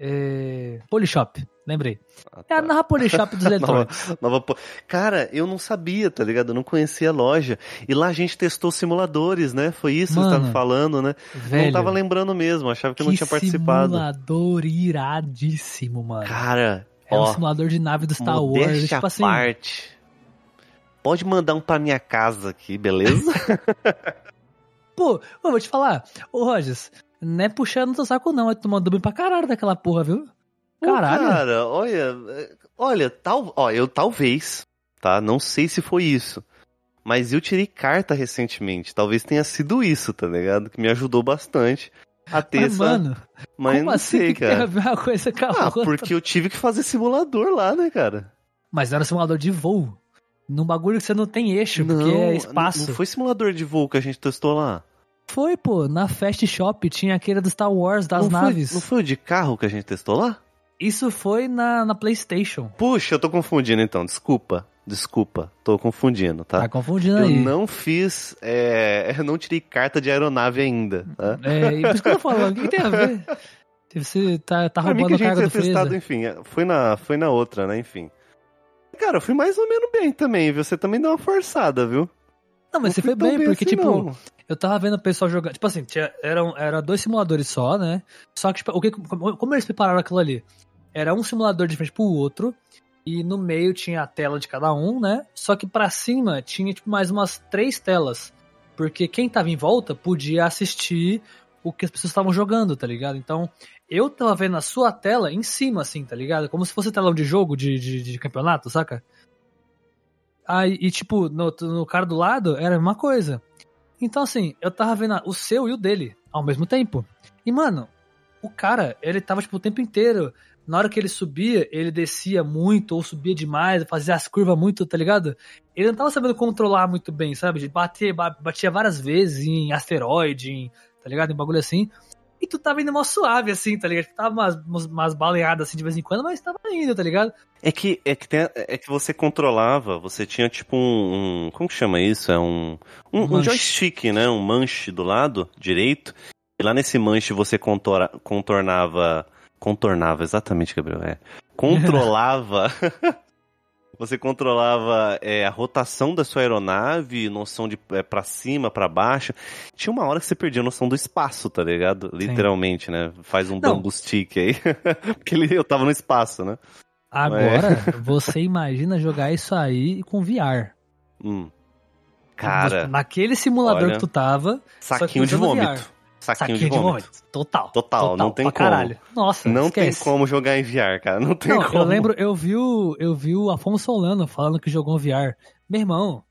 É... Polishop, lembrei. ah, É a tá. nova Polishop dos Nova, eletrônicos. nova po- Cara, eu não sabia, tá ligado? Eu não conhecia a loja. E lá a gente testou simuladores, né? Foi isso que você Mano, tava falando, né? Velho, não tava lembrando mesmo, achava que eu não que tinha participado. simulador iradíssimo, mano. Cara, é um ó, simulador de nave do Star Wars. Tipo assim, parte. Pode mandar um pra minha casa aqui, beleza? pô, eu vou te falar. Ô, Rogers, não é puxando teu saco não, é tu mandou bem pra caralho daquela porra, viu? Pô, Caralho. Cara, olha, olha, tal, ó, eu talvez, tá? Não sei se foi isso. Mas eu tirei carta recentemente. Talvez tenha sido isso, tá ligado? Que me ajudou bastante a ter Mas, mano, mas como não assim sei, tem a cara. uma coisa com Ah, outra? porque eu tive que fazer simulador lá, né, cara? Mas era um simulador de voo. Num bagulho que você não tem eixo, porque é espaço. Não foi simulador de voo que a gente testou lá. Foi, pô. Na Fast Shop tinha aquele do Star Wars, das não naves. Foi, não foi o de carro que a gente testou lá? Isso foi na, na PlayStation. Puxa, eu tô confundindo então, desculpa. Desculpa, tô confundindo, tá? Tá confundindo eu aí. não fiz. É, eu não tirei carta de aeronave ainda, tá? É, e por isso que eu tô falando, o que, tem a ver? Você tá, tá roubando que a carga do tinha testado, enfim, é, foi na, foi na outra, né? Enfim. Cara, eu fui mais ou menos bem também, viu? Você também deu uma forçada, viu? Não, mas você fui foi bem, porque, assim, tipo, não. eu tava vendo o pessoal jogar. Tipo assim, tinha, eram, era dois simuladores só, né? Só que, tipo, o que, como, como eles prepararam aquilo ali? Era um simulador de frente pro outro, e no meio tinha a tela de cada um, né? Só que pra cima tinha, tipo, mais umas três telas. Porque quem tava em volta podia assistir o que as pessoas estavam jogando, tá ligado? Então, eu tava vendo a sua tela em cima, assim, tá ligado? Como se fosse telão de jogo, de, de, de campeonato, saca? Aí, e tipo, no, no cara do lado era a mesma coisa. Então, assim, eu tava vendo o seu e o dele ao mesmo tempo. E, mano, o cara, ele tava, tipo, o tempo inteiro. Na hora que ele subia, ele descia muito, ou subia demais, fazia as curvas muito, tá ligado? Ele não tava sabendo controlar muito bem, sabe? De bater, ba- batia várias vezes em asteroide, em, tá ligado? Em bagulho assim. E tu tava indo mó suave, assim, tá ligado? Tava umas, umas, umas baleadas assim de vez em quando, mas tava indo, tá ligado? É que, é, que tem- é que você controlava, você tinha tipo um. um- como que chama isso? É um. Um, um Manche. joystick, né? Um manche do lado direito. E lá nesse manche você contora, contornava. Contornava, exatamente, Gabriel. É. Controlava. você controlava é, a rotação da sua aeronave, noção de é, para cima, pra baixo. Tinha uma hora que você perdia a noção do espaço, tá ligado? Literalmente, né? Faz um Não. bambu stick aí. Porque ele, eu tava no espaço, né? Agora, você imagina jogar isso aí com VR. Hum. Cara, Naquele simulador olha, que tu tava, saquinho de vômito. VR. Saquinho, de vômito. Total. Total, não tem como. caralho. Nossa, Não esquece. tem como jogar em VR, cara. Não tem Não, como. eu lembro, eu vi, o, eu vi o Afonso Solano falando que jogou um VR. Meu irmão,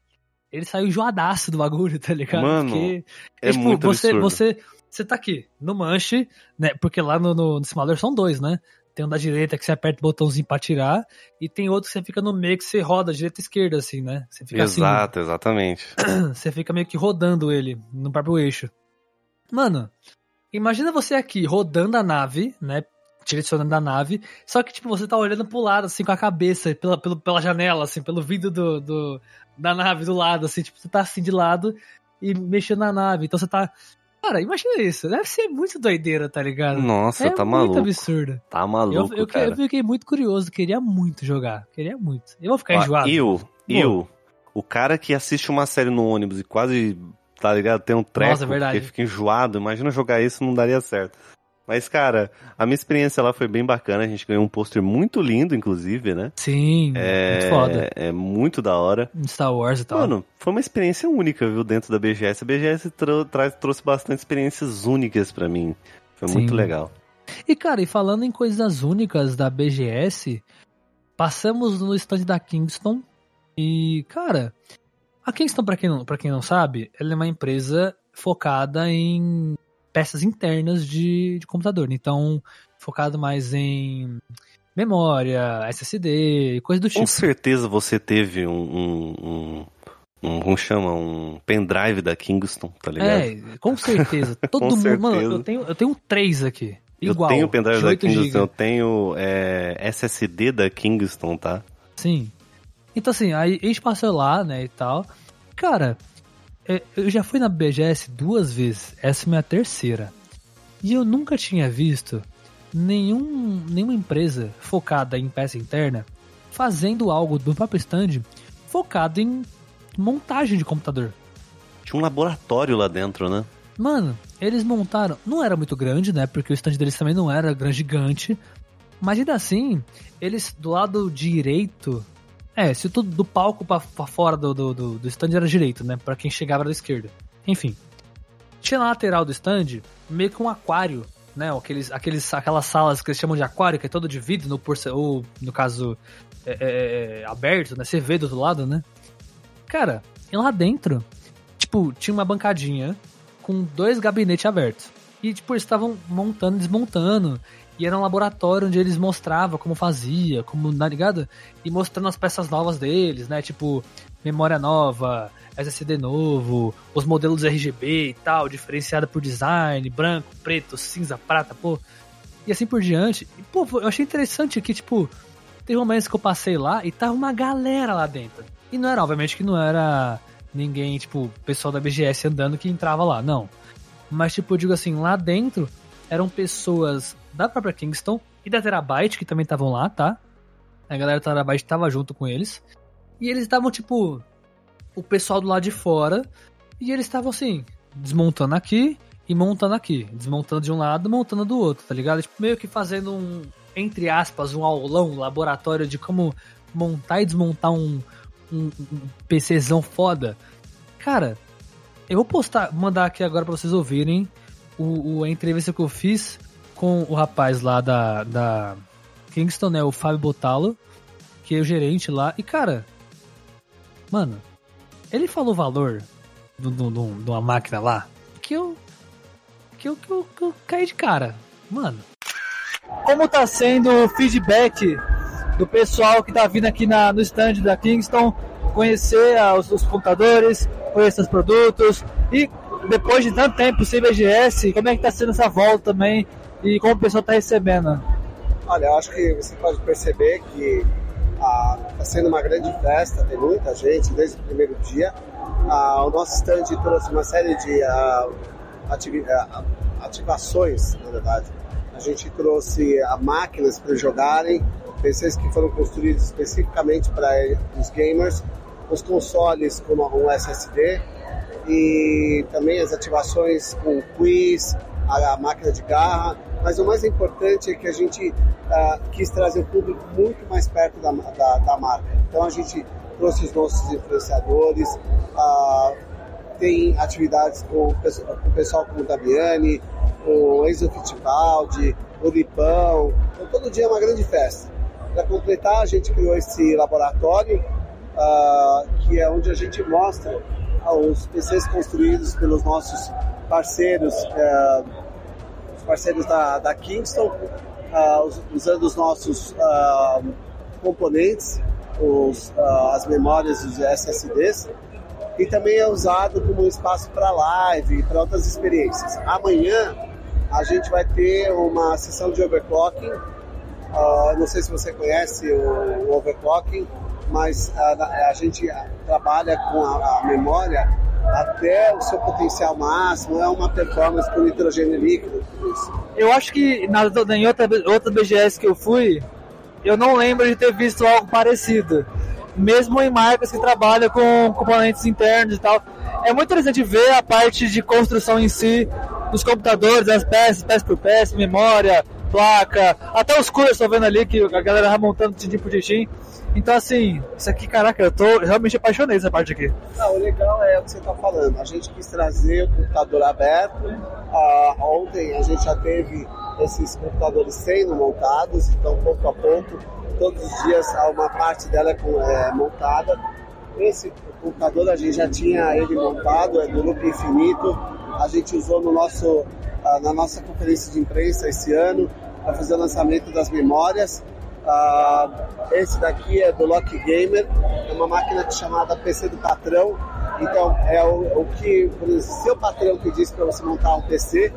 ele saiu enjoadaço do bagulho, tá ligado? Mano, Porque, é tipo, muito você, absurdo. você, você tá aqui, no manche, né? Porque lá no, no, no simulador são dois, né? Tem um da direita que você aperta o botãozinho pra tirar, e tem outro que você fica no meio que você roda direita e esquerda, assim, né? Você fica assim, Exato, exatamente. você fica meio que rodando ele no próprio eixo. Mano, imagina você aqui rodando a nave, né? Direcionando a nave, só que tipo, você tá olhando pro lado, assim, com a cabeça, pela, pelo, pela janela, assim, pelo vidro do, do- da nave do lado, assim, tipo, você tá assim de lado e mexendo na nave. Então você tá. Cara, imagina isso. Deve ser muito doideira, tá ligado? Nossa, é tá muito maluco. absurdo. Tá Eu, maluco, eu, cara. eu fiquei muito curioso, queria muito jogar. Queria muito. Eu vou ficar Ó, enjoado. eu, eu, o cara que assiste uma série no ônibus e quase, tá ligado, tem um treco, Nossa, é verdade. porque fica enjoado, imagina jogar isso, não daria certo. Mas, cara, a minha experiência lá foi bem bacana, a gente ganhou um pôster muito lindo, inclusive, né? Sim, É, muito foda. é muito da hora. Star Wars e tal. Mano, foi uma experiência única, viu, dentro da BGS. A BGS trou- trouxe bastante experiências únicas pra mim. Foi muito Sim. legal. E cara, e falando em coisas únicas da BGS, passamos no stand da Kingston e, cara, a Kingston, pra quem não, quem não sabe, ela é uma empresa focada em peças internas de, de computador. Então, focado mais em memória, SSD, coisa do Com tipo. certeza você teve um, um, um, como chama? Um pendrive da Kingston, tá ligado? É, com certeza. Todo Com mundo. Mano, certeza. eu tenho, eu tenho três aqui. Igual. eu tenho pendrive da 8 Kingston, GB. eu tenho é, SSD da Kingston, tá? Sim. Então, assim, aí a gente passou lá, né, e tal. Cara, é, eu já fui na BGS duas vezes. Essa é a minha terceira. E eu nunca tinha visto nenhum, nenhuma empresa focada em peça interna fazendo algo do próprio stand focado em montagem de computador. Tinha um laboratório lá dentro, né? Mano, eles montaram. Não era muito grande, né? Porque o stand deles também não era grande gigante. Mas ainda assim, eles do lado direito. É, se tudo do palco pra, fora do, do, do, do stand era direito, né? Pra quem chegava da esquerda. Enfim. Tinha na lateral do stand meio que um aquário né? Aqueles, aqueles, aquelas salas que eles chamam de aquário, que é todo de vidro, no porce ou no caso é, é, é, aberto, né? Você vê do outro lado, né? Cara, e lá dentro, tipo, tinha uma bancadinha com dois gabinetes abertos. E, tipo, eles estavam montando, desmontando. E era um laboratório onde eles mostravam como fazia, como, tá ligado? E mostrando as peças novas deles, né? Tipo, memória nova, SSD novo, os modelos RGB e tal, diferenciada por design, branco, preto, cinza, prata, pô. E assim por diante. E, pô, eu achei interessante que, tipo, teve momentos que eu passei lá e tava uma galera lá dentro. E não era, obviamente, que não era ninguém, tipo, pessoal da BGS andando que entrava lá, não. Mas, tipo, eu digo assim, lá dentro eram pessoas da própria Kingston e da Terabyte que também estavam lá, tá? A galera da Terabyte tava junto com eles. E eles estavam, tipo, o pessoal do lado de fora. E eles estavam assim, desmontando aqui e montando aqui. Desmontando de um lado, montando do outro, tá ligado? Tipo, meio que fazendo um, entre aspas, um aulão, um laboratório de como montar e desmontar um, um, um PCzão foda. Cara, eu vou postar, mandar aqui agora pra vocês ouvirem o, o, a entrevista que eu fiz com o rapaz lá da, da Kingston, né? O Fábio Botalo, que é o gerente lá. E, cara, mano, ele falou o valor de uma máquina lá que eu, que eu, que eu, que eu caí de cara. Mano. Como tá sendo o feedback do pessoal que tá vindo aqui na, no stand da Kingston, conhecer os, os computadores, conhecer os produtos e depois de tanto tempo sem BGS, como é que tá sendo essa volta também e como o pessoal tá recebendo? Olha, acho que você pode perceber que está ah, sendo uma grande festa, tem muita gente desde o primeiro dia. Ah, o nosso stand trouxe uma série de ah, ah ativações, na verdade. A gente trouxe ah, máquinas para jogarem, PCs que foram construídos especificamente para os gamers, os consoles com um SSD e também as ativações com quiz, a, a máquina de garra. Mas o mais importante é que a gente uh, quis trazer o público muito mais perto da, da, da, marca. Então a gente trouxe os nossos influenciadores, uh, tem atividades com, com o pessoal como o Dabiani, o Enzo Fittipaldi, o Lipão. Então todo dia é uma grande festa. Para completar, a gente criou esse laboratório, uh, que é onde a gente mostra os PCs construídos pelos nossos parceiros, os parceiros da, da Kingston, uh, usando os nossos componentes, os, as memórias dos SSDs, e também é usado como um espaço para live, para outras experiências. Amanhã a gente vai ter uma sessão de overclocking Uh, não sei se você conhece o, o overclocking, mas a, a, gente trabalha com a, a, memória até o seu potencial máximo, é uma performance com nitrogênio líquido. Eu acho que na, em outra, outra BGS que eu fui, eu não lembro de ter visto algo parecido. Mesmo em marcas que trabalham com componentes internos e tal. É muito interessante ver a parte de construção em si, dos computadores, as peças, peça por peça, memória, placa, até os coolers estou vendo ali que a galera vai montando tintim por tintim. Então, assim, isso aqui, caraca, eu tô realmente apaixonei nessa parte aqui. Não, o legal é o que você está falando. A gente quis trazer o computador aberto. Ah, ontem a gente já teve esses computadores sendo montados, então, pouco a pouco, todos os dias uma parte dela é, é montada. Esse computador a gente já tinha ele montado, é do loop infinito. A gente usou no nosso ah, na nossa conferência de imprensa esse ano para fazer o lançamento das memórias. Uh, esse daqui é do Lock Gamer, é uma máquina chamada PC do patrão. Então, é o, o que, exemplo, seu patrão pedisse para você montar um PC,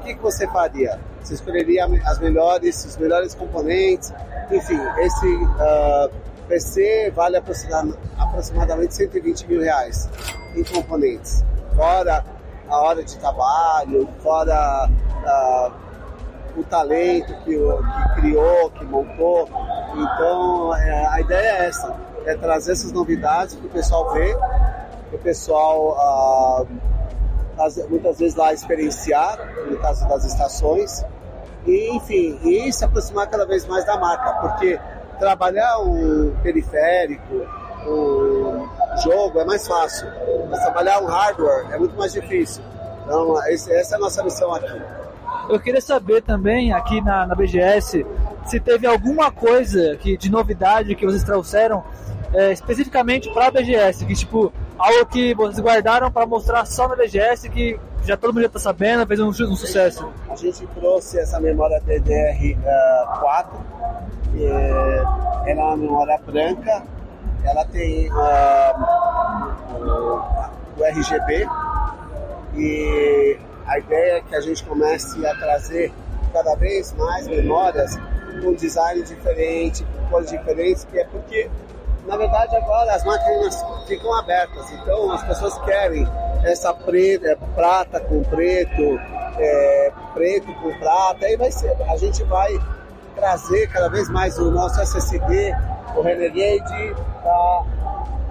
o que, que você faria? Você escolheria as melhores, os melhores componentes. Enfim, esse uh, ah, PC vale aproximadamente 120 mil reais em componentes. Fora a hora de trabalho, fora uh, o talento que, que, criou, que montou. Então é, a ideia é essa, é trazer essas novidades para o pessoal ver, para o pessoal uh, muitas vezes lá experienciar, no caso das estações, e enfim, e se aproximar cada vez mais da marca, porque trabalhar um periférico, um jogo é mais fácil. Mas trabalhar um hardware é muito mais difícil. Então, essa é a nossa missão aqui. Eu queria saber também, aqui na, na BGS, se teve alguma coisa que, de novidade que vocês trouxeram é, especificamente para a BGS, que tipo, algo que vocês guardaram para mostrar só na BGS, que já todo mundo já está sabendo, fez um, um, sucesso. A gente trouxe essa memória DDR4, que é, ela é uma memória branca, ela tem uh, o RGB e a ideia é que a gente comece a trazer cada vez mais memórias com design diferente, com cores diferentes, que é porque na verdade agora as máquinas ficam abertas, então as pessoas querem essa preta, é, prata com preto, é, preto com prata, aí vai ser, a gente vai trazer cada vez mais o nosso SSD, o Renegade tá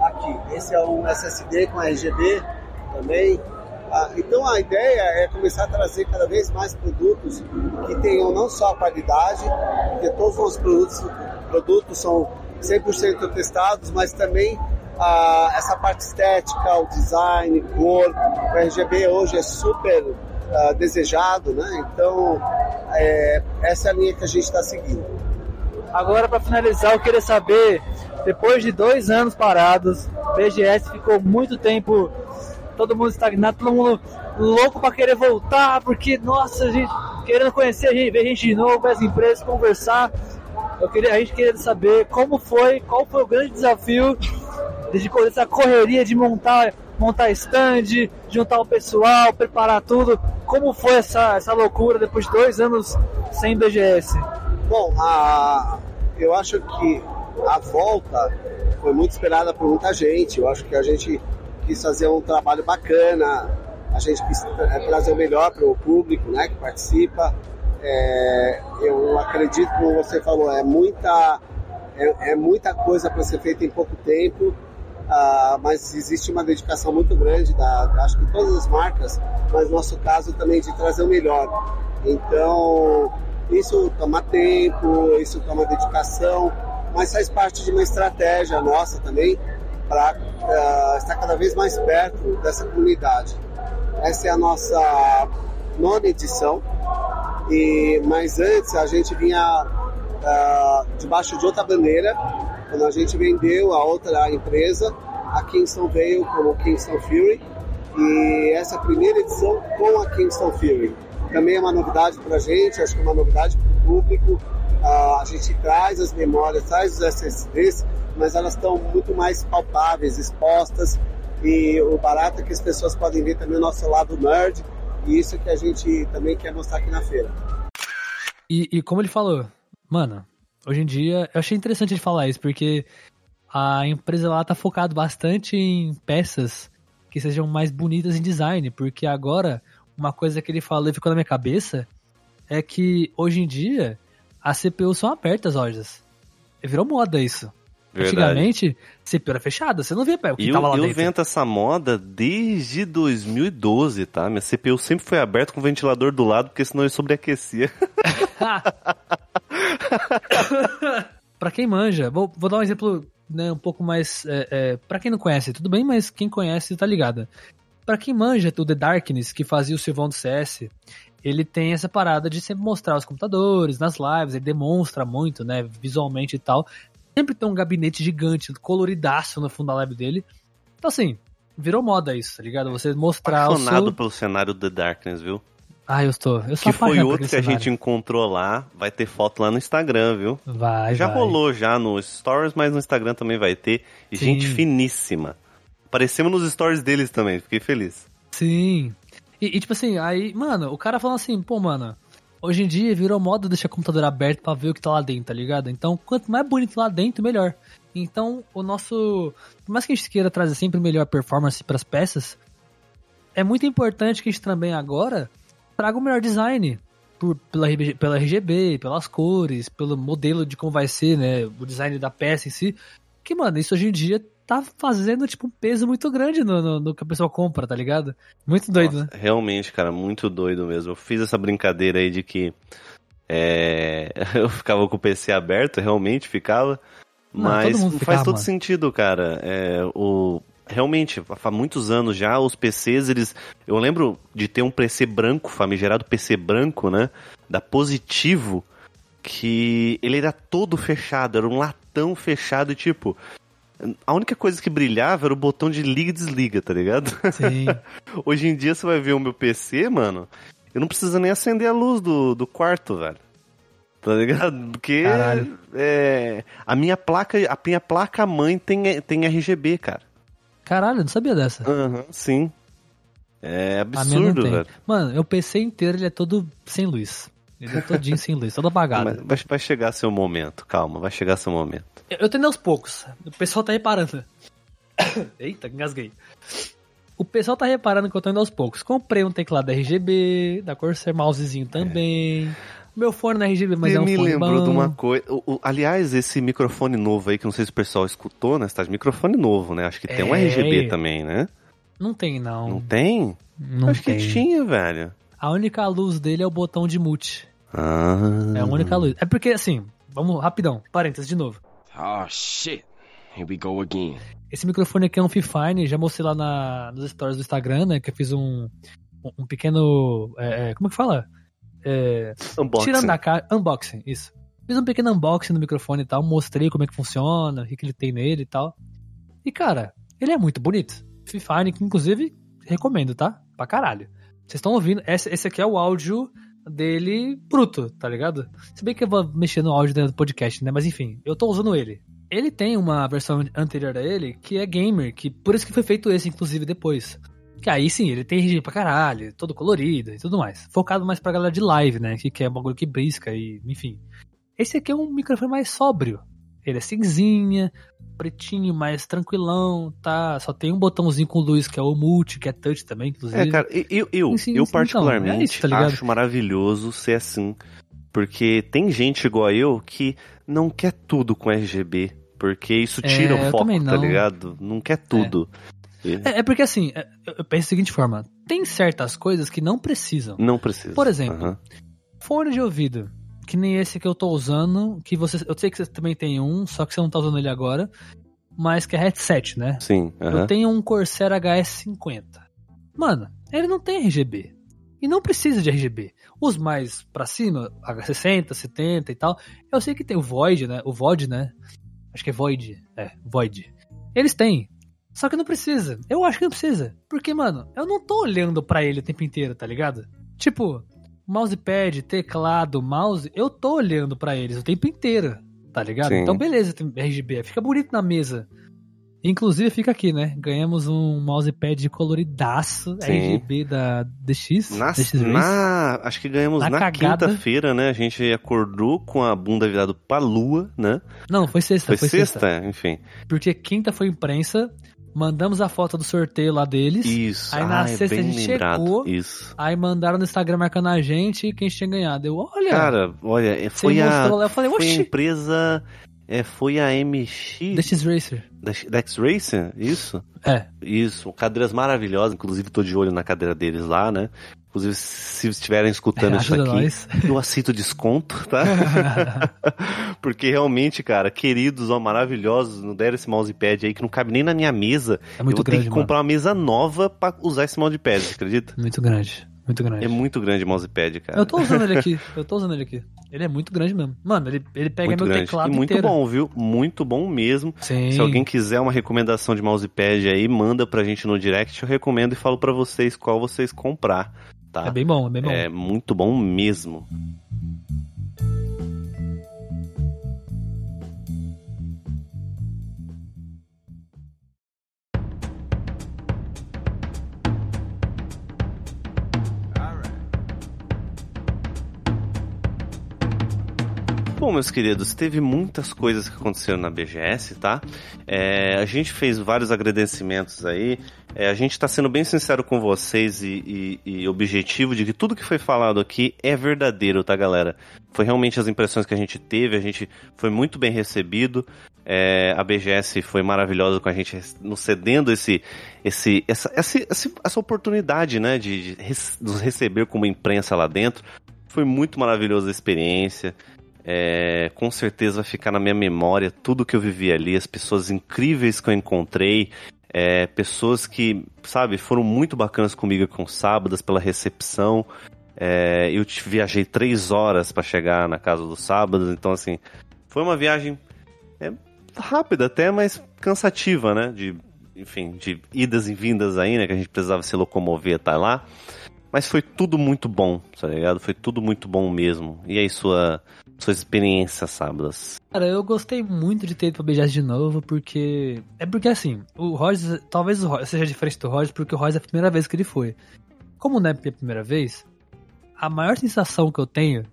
aqui. Esse é um SSD com RGB também. Ah, então a ideia é começar a trazer cada vez mais produtos que tenham não só a qualidade, porque todos os produtos, produtos são 100% testados, mas também ah, essa parte estética, o design, cor. O RGB hoje é super ah, desejado, né? Então, é, essa é a linha que a gente está seguindo. Agora, para finalizar, eu queria saber, depois de dois anos parados, BGS ficou muito tempo, todo mundo estagnado, todo mundo louco para querer voltar, porque, nossa, a gente querendo conhecer a gente, ver gente de novo, ver as empresas, conversar. Eu queria, a gente queria saber como foi, qual foi o grande desafio de essa correria de montar montar stand, juntar o pessoal, preparar tudo. Como foi essa, essa loucura depois de dois anos sem BGS? Bom, a, eu acho que a volta foi muito esperada por muita gente. Eu acho que a gente quis fazer um trabalho bacana, a gente quis trazer o melhor para o público né, que participa. É, eu acredito, como você falou, é muita, é, é muita coisa para ser feita em pouco tempo, uh, mas existe uma dedicação muito grande da, acho que todas as marcas, mas no nosso caso também de trazer o melhor. Então, isso toma tempo, isso toma dedicação, mas faz parte de uma estratégia nossa também para uh, estar cada vez mais perto dessa comunidade. Essa é a nossa nona edição e, mas antes a gente vinha uh, debaixo de outra bandeira, quando a gente vendeu a outra empresa, a Kingston veio como Kingston Fury, e essa primeira edição com a Kingston Fury. Também é uma novidade para a gente, acho que é uma novidade para o público. Uh, a gente traz as memórias, traz os SSDs, mas elas estão muito mais palpáveis, expostas, e o barato é que as pessoas podem ver também o nosso lado nerd, e isso que a gente também quer mostrar aqui na feira. E, e como ele falou, mano, hoje em dia, eu achei interessante ele falar isso, porque a empresa lá tá focado bastante em peças que sejam mais bonitas em design, porque agora uma coisa que ele falou e ficou na minha cabeça é que hoje em dia as CPUs são abertas, lojas. Virou moda isso. Verdade. Antigamente, CPU era fechada, você não via o que eu, tava lá eu dentro. Eu vento essa moda desde 2012, tá? Minha CPU sempre foi aberta com o ventilador do lado, porque senão ele sobreaquecia. pra quem manja, vou, vou dar um exemplo né, um pouco mais... É, é, pra quem não conhece, tudo bem, mas quem conhece tá ligado. Pra quem manja o The Darkness, que fazia o Silvão do CS, ele tem essa parada de sempre mostrar os computadores nas lives, ele demonstra muito, né, visualmente e tal sempre tem um gabinete gigante, coloridaço no fundo da live dele. Então, assim, virou moda isso, tá ligado? Você mostrar Apaixonado o seu... pelo cenário The Darkness, viu? Ah, eu estou. Eu sou que foi outro que a gente encontrou lá. Vai ter foto lá no Instagram, viu? Vai. Já vai. rolou já nos stories, mas no Instagram também vai ter. E Sim. gente finíssima. Aparecemos nos stories deles também, fiquei feliz. Sim. E, e, tipo assim, aí, mano, o cara falando assim, pô, mano, Hoje em dia virou moda deixar o computador aberto para ver o que tá lá dentro, tá ligado? Então, quanto mais bonito lá dentro, melhor. Então, o nosso. Por mais que a gente queira trazer sempre melhor performance para as peças, é muito importante que a gente também agora traga o melhor design. Por, pela, pela RGB, pelas cores, pelo modelo de como vai ser, né? O design da peça em si. Que, mano, isso hoje em dia tá fazendo, tipo, um peso muito grande no, no, no que a pessoa compra, tá ligado? Muito doido, Nossa, né? Realmente, cara, muito doido mesmo. Eu fiz essa brincadeira aí de que é, eu ficava com o PC aberto, realmente ficava. Mas não, faz todo sentido, cara. É, o, realmente, há muitos anos já, os PCs, eles. Eu lembro de ter um PC branco, famigerado PC branco, né? Da Positivo, que ele era todo fechado, era um latão fechado e tipo. A única coisa que brilhava era o botão de liga e desliga, tá ligado? Sim. Hoje em dia você vai ver o meu PC, mano. Eu não preciso nem acender a luz do, do quarto, velho. Tá ligado? Porque é, a minha placa, a minha placa mãe tem, tem RGB, cara. Caralho, eu não sabia dessa. Aham, sim. É absurdo, velho. Mano, o PC inteiro ele é todo sem luz. Ele é todinho sem luz, todo apagado. Mas vai, chegar seu momento, calma, vai chegar seu momento. Eu, eu tô indo aos poucos. O pessoal tá reparando. Eita, engasguei. O pessoal tá reparando que eu tô indo aos poucos. Comprei um teclado RGB, da Corsair mousezinho também. Meu fone na RGB, mas Você é um me fone lembrou bom. de uma coisa. o- o- aliás, esse microfone novo aí, que não sei se o pessoal escutou, né? Você tá de microfone novo, né? Acho que tem um É. RGB também, né? Não tem, não. Não tem? Não Acho tem. que tinha, velho. A única luz dele é o botão de mute. Ah. É a única luz. É porque, assim, vamos rapidão, parênteses de novo. Oh shit. Here we go again. Esse microfone aqui é um Fifine, já mostrei lá na, nos stories do Instagram, né? Que eu fiz um, um pequeno. é, é, como é que fala? É, Unboxing. tirando da caixa. Unboxing, isso. Fiz um pequeno unboxing do microfone e tal, mostrei como é que funciona, o que, que ele tem nele e tal. E cara, ele é muito bonito. Fifine, que inclusive recomendo, tá? Pra caralho. Vocês estão ouvindo? Esse, esse aqui é o áudio dele bruto, tá ligado? Se bem que eu vou mexer no áudio dentro do podcast, né? Mas enfim, eu tô usando ele. Ele tem uma versão anterior a ele que é gamer, que por isso que foi feito esse, inclusive, depois. Que aí sim, ele tem RGB pra caralho, todo colorido e tudo mais. Focado mais pra galera de live, né? Que quer um bagulho que brisca e, enfim. Esse aqui é um microfone mais sóbrio. Ele é cinzinha, pretinho, mais tranquilão, tá? Só tem um botãozinho com luz que é o multi, que é touch também, inclusive. É, cara, eu, eu, Sim, eu sim, particularmente então, é isso, tá acho maravilhoso ser assim. Porque tem gente igual a eu que não quer tudo com RGB. Porque isso tira É, o eu foco, tá ligado? Não quer tudo. É, é porque assim, é, eu penso da seguinte forma: tem certas coisas que não precisam. Não precisa. Por exemplo. Fone de ouvido. Que nem esse que eu tô usando. Que você. Eu sei que você também tem um, só que você não tá usando ele agora. Mas que é headset, né? Sim. aham. Eu tenho um Corsair HS50. Mano, ele não tem RGB. E não precisa de RGB. Os mais pra cima, H60, 70 e tal, eu sei que tem o Void, né? O Void, né? Acho que é Void. É, Void. Eles têm. Só que não precisa. Eu acho que não precisa. Porque, mano, eu não tô olhando pra ele o tempo inteiro, tá ligado? Tipo, mousepad, teclado, mouse, eu tô olhando pra eles o tempo inteiro, tá ligado? Sim. Então, beleza, RGB. Fica bonito na mesa. Inclusive, fica aqui, né? Ganhamos um mousepad coloridaço, Sim. RGB da DX. Na, DX na- acho que ganhamos Na na, quinta-feira, né? A gente acordou com a bunda virada pra lua, né? Não, foi sexta, Foi, foi, sexta? Enfim. Porque quinta foi imprensa, mandamos a foto do sorteio lá deles. Isso. Aí na ah, é sexta a bem gente lembrado. chegou. Isso. Aí mandaram no Instagram marcando a gente e quem tinha ganhado. Eu, olha, Cara, olha, é, foi a, lá, eu falei, foi a empresa... É, foi a MX... DX Racer. Da X-Racer? Isso? É, Isso, cadeiras maravilhosas, inclusive tô de olho na cadeira deles lá, né? Inclusive, se estiverem escutando isso ajuda aqui, nós. eu aceito desconto, tá? Porque realmente, cara, queridos, ó, maravilhosos, não deram esse mousepad aí que não cabe nem na minha mesa. É muito eu vou ter grande, que mano. comprar uma mesa nova pra usar esse mousepad, você acredita? Muito grande, muito grande. É muito grande o mousepad, cara. Eu tô usando ele aqui, eu tô usando ele aqui. Ele é muito grande mesmo. Mano, ele, ele pega muito meu grande. teclado e muito inteiro. bom, viu? Muito bom mesmo. Sim. Se alguém quiser uma recomendação de mousepad aí, manda pra gente no direct, eu recomendo e falo pra vocês qual vocês comprar, tá? É bem bom, é bem bom. É muito bom mesmo. Bom, meus queridos, teve muitas coisas que aconteceram na BGS, tá? É, a gente fez vários agradecimentos aí. É, a gente tá sendo bem sincero com vocês e, e- e objetivo de que tudo que foi falado aqui é verdadeiro, tá, galera? Foi realmente as impressões que a gente teve, a gente foi muito bem recebido. É, a BGS foi maravilhosa com a gente nos cedendo esse, esse, essa, essa, essa, oportunidade, né, de, de nos receber como imprensa lá dentro. Foi muito maravilhosa a experiência. É, com certeza vai ficar na minha memória tudo que eu vivi ali, as pessoas incríveis que eu encontrei. é, pessoas que, sabe, foram muito bacanas comigo com sábados pela recepção. É, eu viajei três horas para chegar na casa dos sábados, então assim, foi uma viagem é, rápida até, mas cansativa, né? De, enfim, de idas e vindas aí, né? Que a gente precisava se locomover até lá. Mas foi tudo muito bom, tá ligado? Foi tudo muito bom mesmo. E aí, sua, suas experiências sábados? Cara, eu gostei muito de ter ido pra BGS de novo, porque. É porque assim, o Rogers. Talvez o Rogers seja diferente do Rogers, porque o Rogers é a primeira vez que ele foi. Como não é a primeira vez, a maior sensação que eu tenho,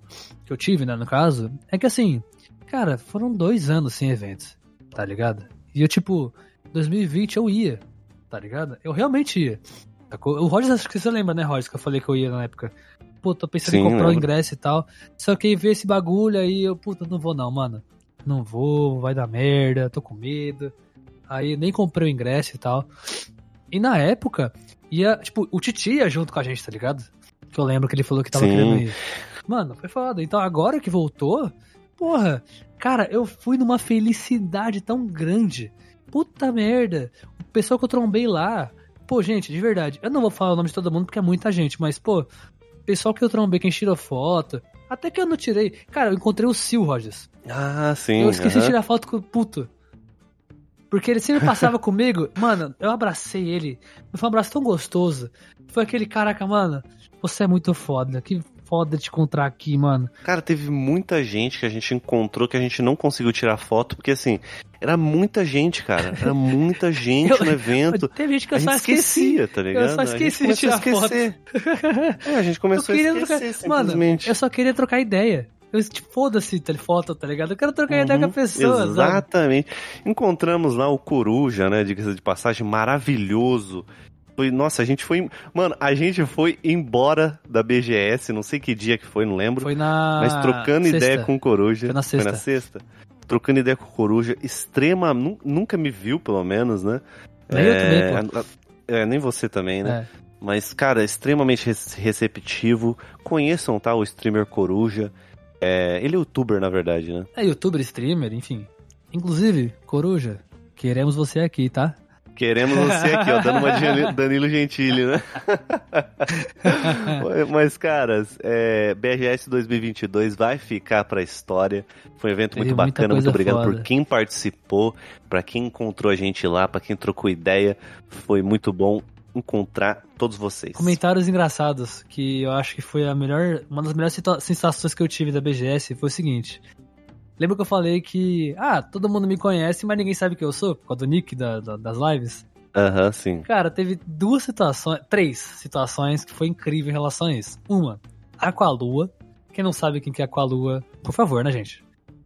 que eu tive, né, no caso, é que assim, cara, foram dois anos sem eventos, tá ligado? E eu, tipo, 2020 eu ia, tá ligado? Eu realmente ia. O Rogers, acho que você lembra, né, Rogers, que eu falei que eu ia na época. Pô, tô pensando em Sim, comprar o ingresso e tal. Só que aí veio esse bagulho aí, eu, puta, não vou não, mano. Não vou, vai dar merda, tô com medo. Aí nem comprei o ingresso e tal. E na época, ia, tipo, o Titi ia junto com a gente, tá ligado? Que eu lembro que ele falou que tava Sim. querendo ir. Mano, foi foda. Então agora que voltou, porra, cara, eu fui numa felicidade tão grande. Puta merda. O pessoal que eu trombei lá. Pô, gente, de verdade, eu não vou falar o nome de todo mundo porque é muita gente, mas, pô, pessoal que eu trombei, quem tirou foto. Até que eu não tirei. Cara, eu encontrei o Sil, Rogers. Ah, sim. Eu esqueci de aham. tirar foto com o puto. Porque ele sempre passava comigo. Mano, eu abracei ele. Foi um abraço tão gostoso. Foi aquele, caraca, mano, você é muito foda. Que foda te encontrar aqui, mano. Cara, teve muita gente que a gente encontrou que a gente não conseguiu tirar foto, porque assim, era muita gente, cara. Era muita gente Eu- no evento. Teve gente que A eu só gente esqueci. esquecia, tá ligado? Eu só A gente esqueci de começou a tirar foto. esquecer. É, a gente começou a esquecer, trocar... Mano, eu só queria trocar ideia. Eu, tipo, foda-se telefoto, tá ligado? Eu quero trocar ideia com a Uhum, pessoa, sabe? Exatamente. Encontramos lá o Coruja, né? Diga-se de passagem, maravilhoso. Foi, nossa, a gente foi. Mano, a gente foi embora da BGS, não sei que dia que foi, não lembro. Foi na. mas trocando sexta. ideia com o Coruja. Foi na sexta. sexta. Trocando ideia com o Coruja, extrema. nu- Nunca me viu, pelo menos, né? Nem eu também, pô. É, nem você também, né? É. Mas, cara, extremamente receptivo. Conheçam, tá? O streamer Coruja. É, ele é youtuber, na verdade, né? É youtuber, streamer, enfim. Inclusive, Coruja, queremos você aqui, tá? Queremos você aqui, ó, dando uma de Danilo- Gentili, né? Mas, caras, é, BRS 2022 vai ficar pra história. Foi um evento Teve muito bacana, muito obrigado foda. por quem participou, pra quem encontrou a gente lá, pra quem trocou ideia. Foi muito bom encontrar todos vocês. Comentários engraçados, que eu acho que foi a melhor. Uma das melhores sensações que eu tive da BGS foi o seguinte. Lembra que eu falei que, ah, todo mundo me conhece, mas ninguém sabe quem eu sou, por causa do nick da- da- das lives? Aham, sim. Cara, teve duas situações, três situações que foi incrível em relação a isso. Uma, Aqualua. Quem não sabe quem que é Aqualua, por favor, né, gente?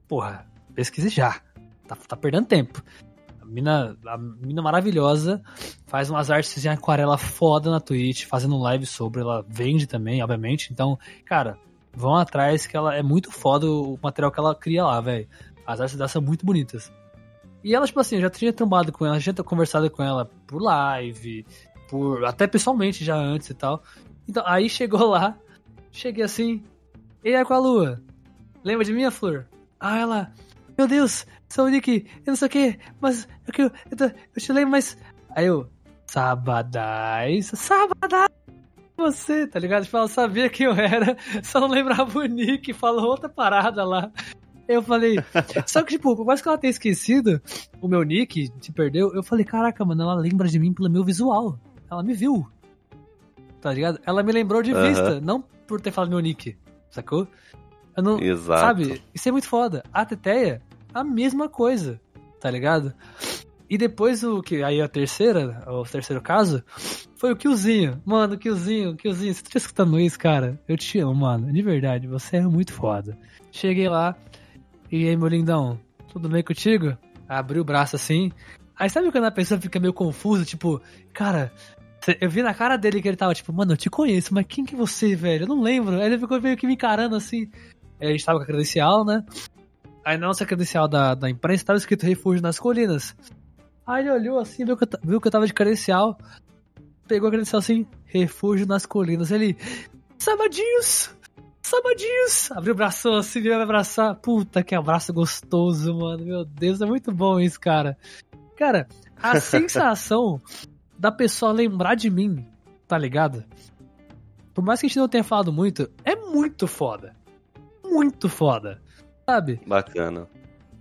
Porra, pesquise já. Tá, tá perdendo tempo. A mina, a mina maravilhosa faz umas artes em aquarela foda na Twitch, fazendo live sobre. Ela vende também, obviamente. Então, cara, vão atrás que ela é muito foda o material que ela cria lá, velho. As artes dela são muito bonitas. E ela, tipo assim, eu já tinha trombado com ela, já tinha conversado com ela por live, por até pessoalmente já antes e tal. Então, aí chegou lá, cheguei assim, e aí com a lua? Lembra de mim, a Flor? Ah, ela, meu Deus, sou o Nick, eu não sei o que, mas eu, eu, tô- eu te lembro, mas. Aí eu, Sabadais, Sabadais, você, tá ligado? Tipo, ela sabia quem eu era, só não lembrava o Nick, falou outra parada lá. Eu falei. Só que, tipo, por mais que ela tenha esquecido o meu nick, se perdeu, eu falei, caraca, mano, ela lembra de mim pelo meu visual. Ela me viu. Tá ligado? Ela me lembrou de Aham. vista, não por ter falado meu nick. Sacou? Eu não. Exato. Sabe? Isso é muito foda. A Teteia, a mesma coisa. Tá ligado? E depois o que. Aí a terceira, o terceiro caso, foi o Killzinho. Mano, Killzinho, Killzinho, tu tá escutando isso, cara, eu te amo, mano. De verdade, você é muito foda. Cheguei lá, e aí, meu lindão, tudo bem contigo? Abri o braço assim. Aí sabe quando a pessoa fica meio confusa, tipo, cara, eu vi na cara dele que ele tava tipo, mano, eu te conheço, mas quem que é você, velho? Eu não lembro. Aí ele ficou meio que me encarando assim. Aí a gente tava com a credencial, né? Aí na nossa credencial da, da imprensa tava escrito Refúgio nas Colinas. Aí ele olhou assim, viu que, eu, viu que eu tava de credencial, pegou a credencial assim, Refúgio nas Colinas. Ele, Sabadinhos! Sabadinhos! Abriu o bração assim, veio me abraçar. Puta, que abraço gostoso, mano. Meu Deus, é muito bom isso, cara. Cara, a sensação da pessoa lembrar de mim, tá ligado? Por mais que a gente não tenha falado muito, é muito foda. Muito foda. Sabe? Bacana.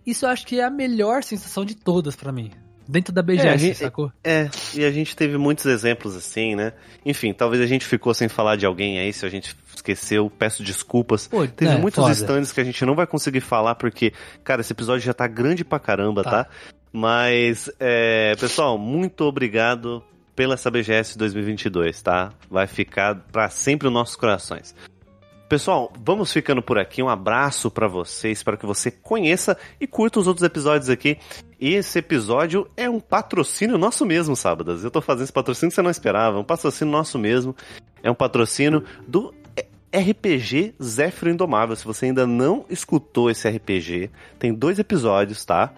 Isso eu acho que é a melhor sensação de todas pra mim. Dentro da BGS, É, gente- sacou? É, e a gente teve muitos exemplos assim, né? Enfim, talvez a gente ficou sem falar de alguém aí, se a gente esqueceu, peço desculpas. Pô, Teve é, muitos foda. stands que a gente não vai conseguir falar, porque, cara, esse episódio já tá grande pra caramba, tá? Mas, é, pessoal, muito obrigado pela essa BGS 2022, tá? Vai ficar pra sempre nos nossos corações. Pessoal, vamos ficando por aqui. Um abraço pra você. Espero que você conheça e curta os outros episódios aqui. Esse episódio é um patrocínio nosso mesmo, Sábadas. Eu tô fazendo esse patrocínio que você não esperava. Um patrocínio nosso mesmo. É um patrocínio do RPG Zéfiro Indomável. Se você ainda não escutou esse RPG, tem dois episódios, tá?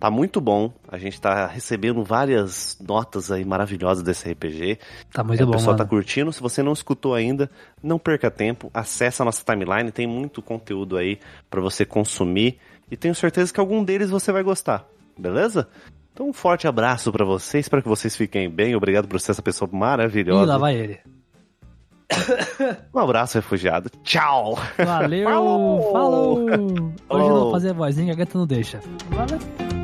Tá muito bom. A gente tá recebendo várias notas aí maravilhosas desse RPG. Tá muito É, bom, o pessoal mano. tá curtindo. Se você não escutou ainda, não perca tempo. Acesse a nossa timeline, tem muito conteúdo aí pra você consumir. E tenho certeza que algum deles você vai gostar. Beleza? Então um forte abraço pra vocês. Espero que vocês fiquem bem. Obrigado por ser essa pessoa maravilhosa. lá vai ele. Um abraço, refugiado. Tchau! Valeu! Falou! Falou! Hoje eu Falou. vou fazer a vozinha a gata não deixa. Valeu!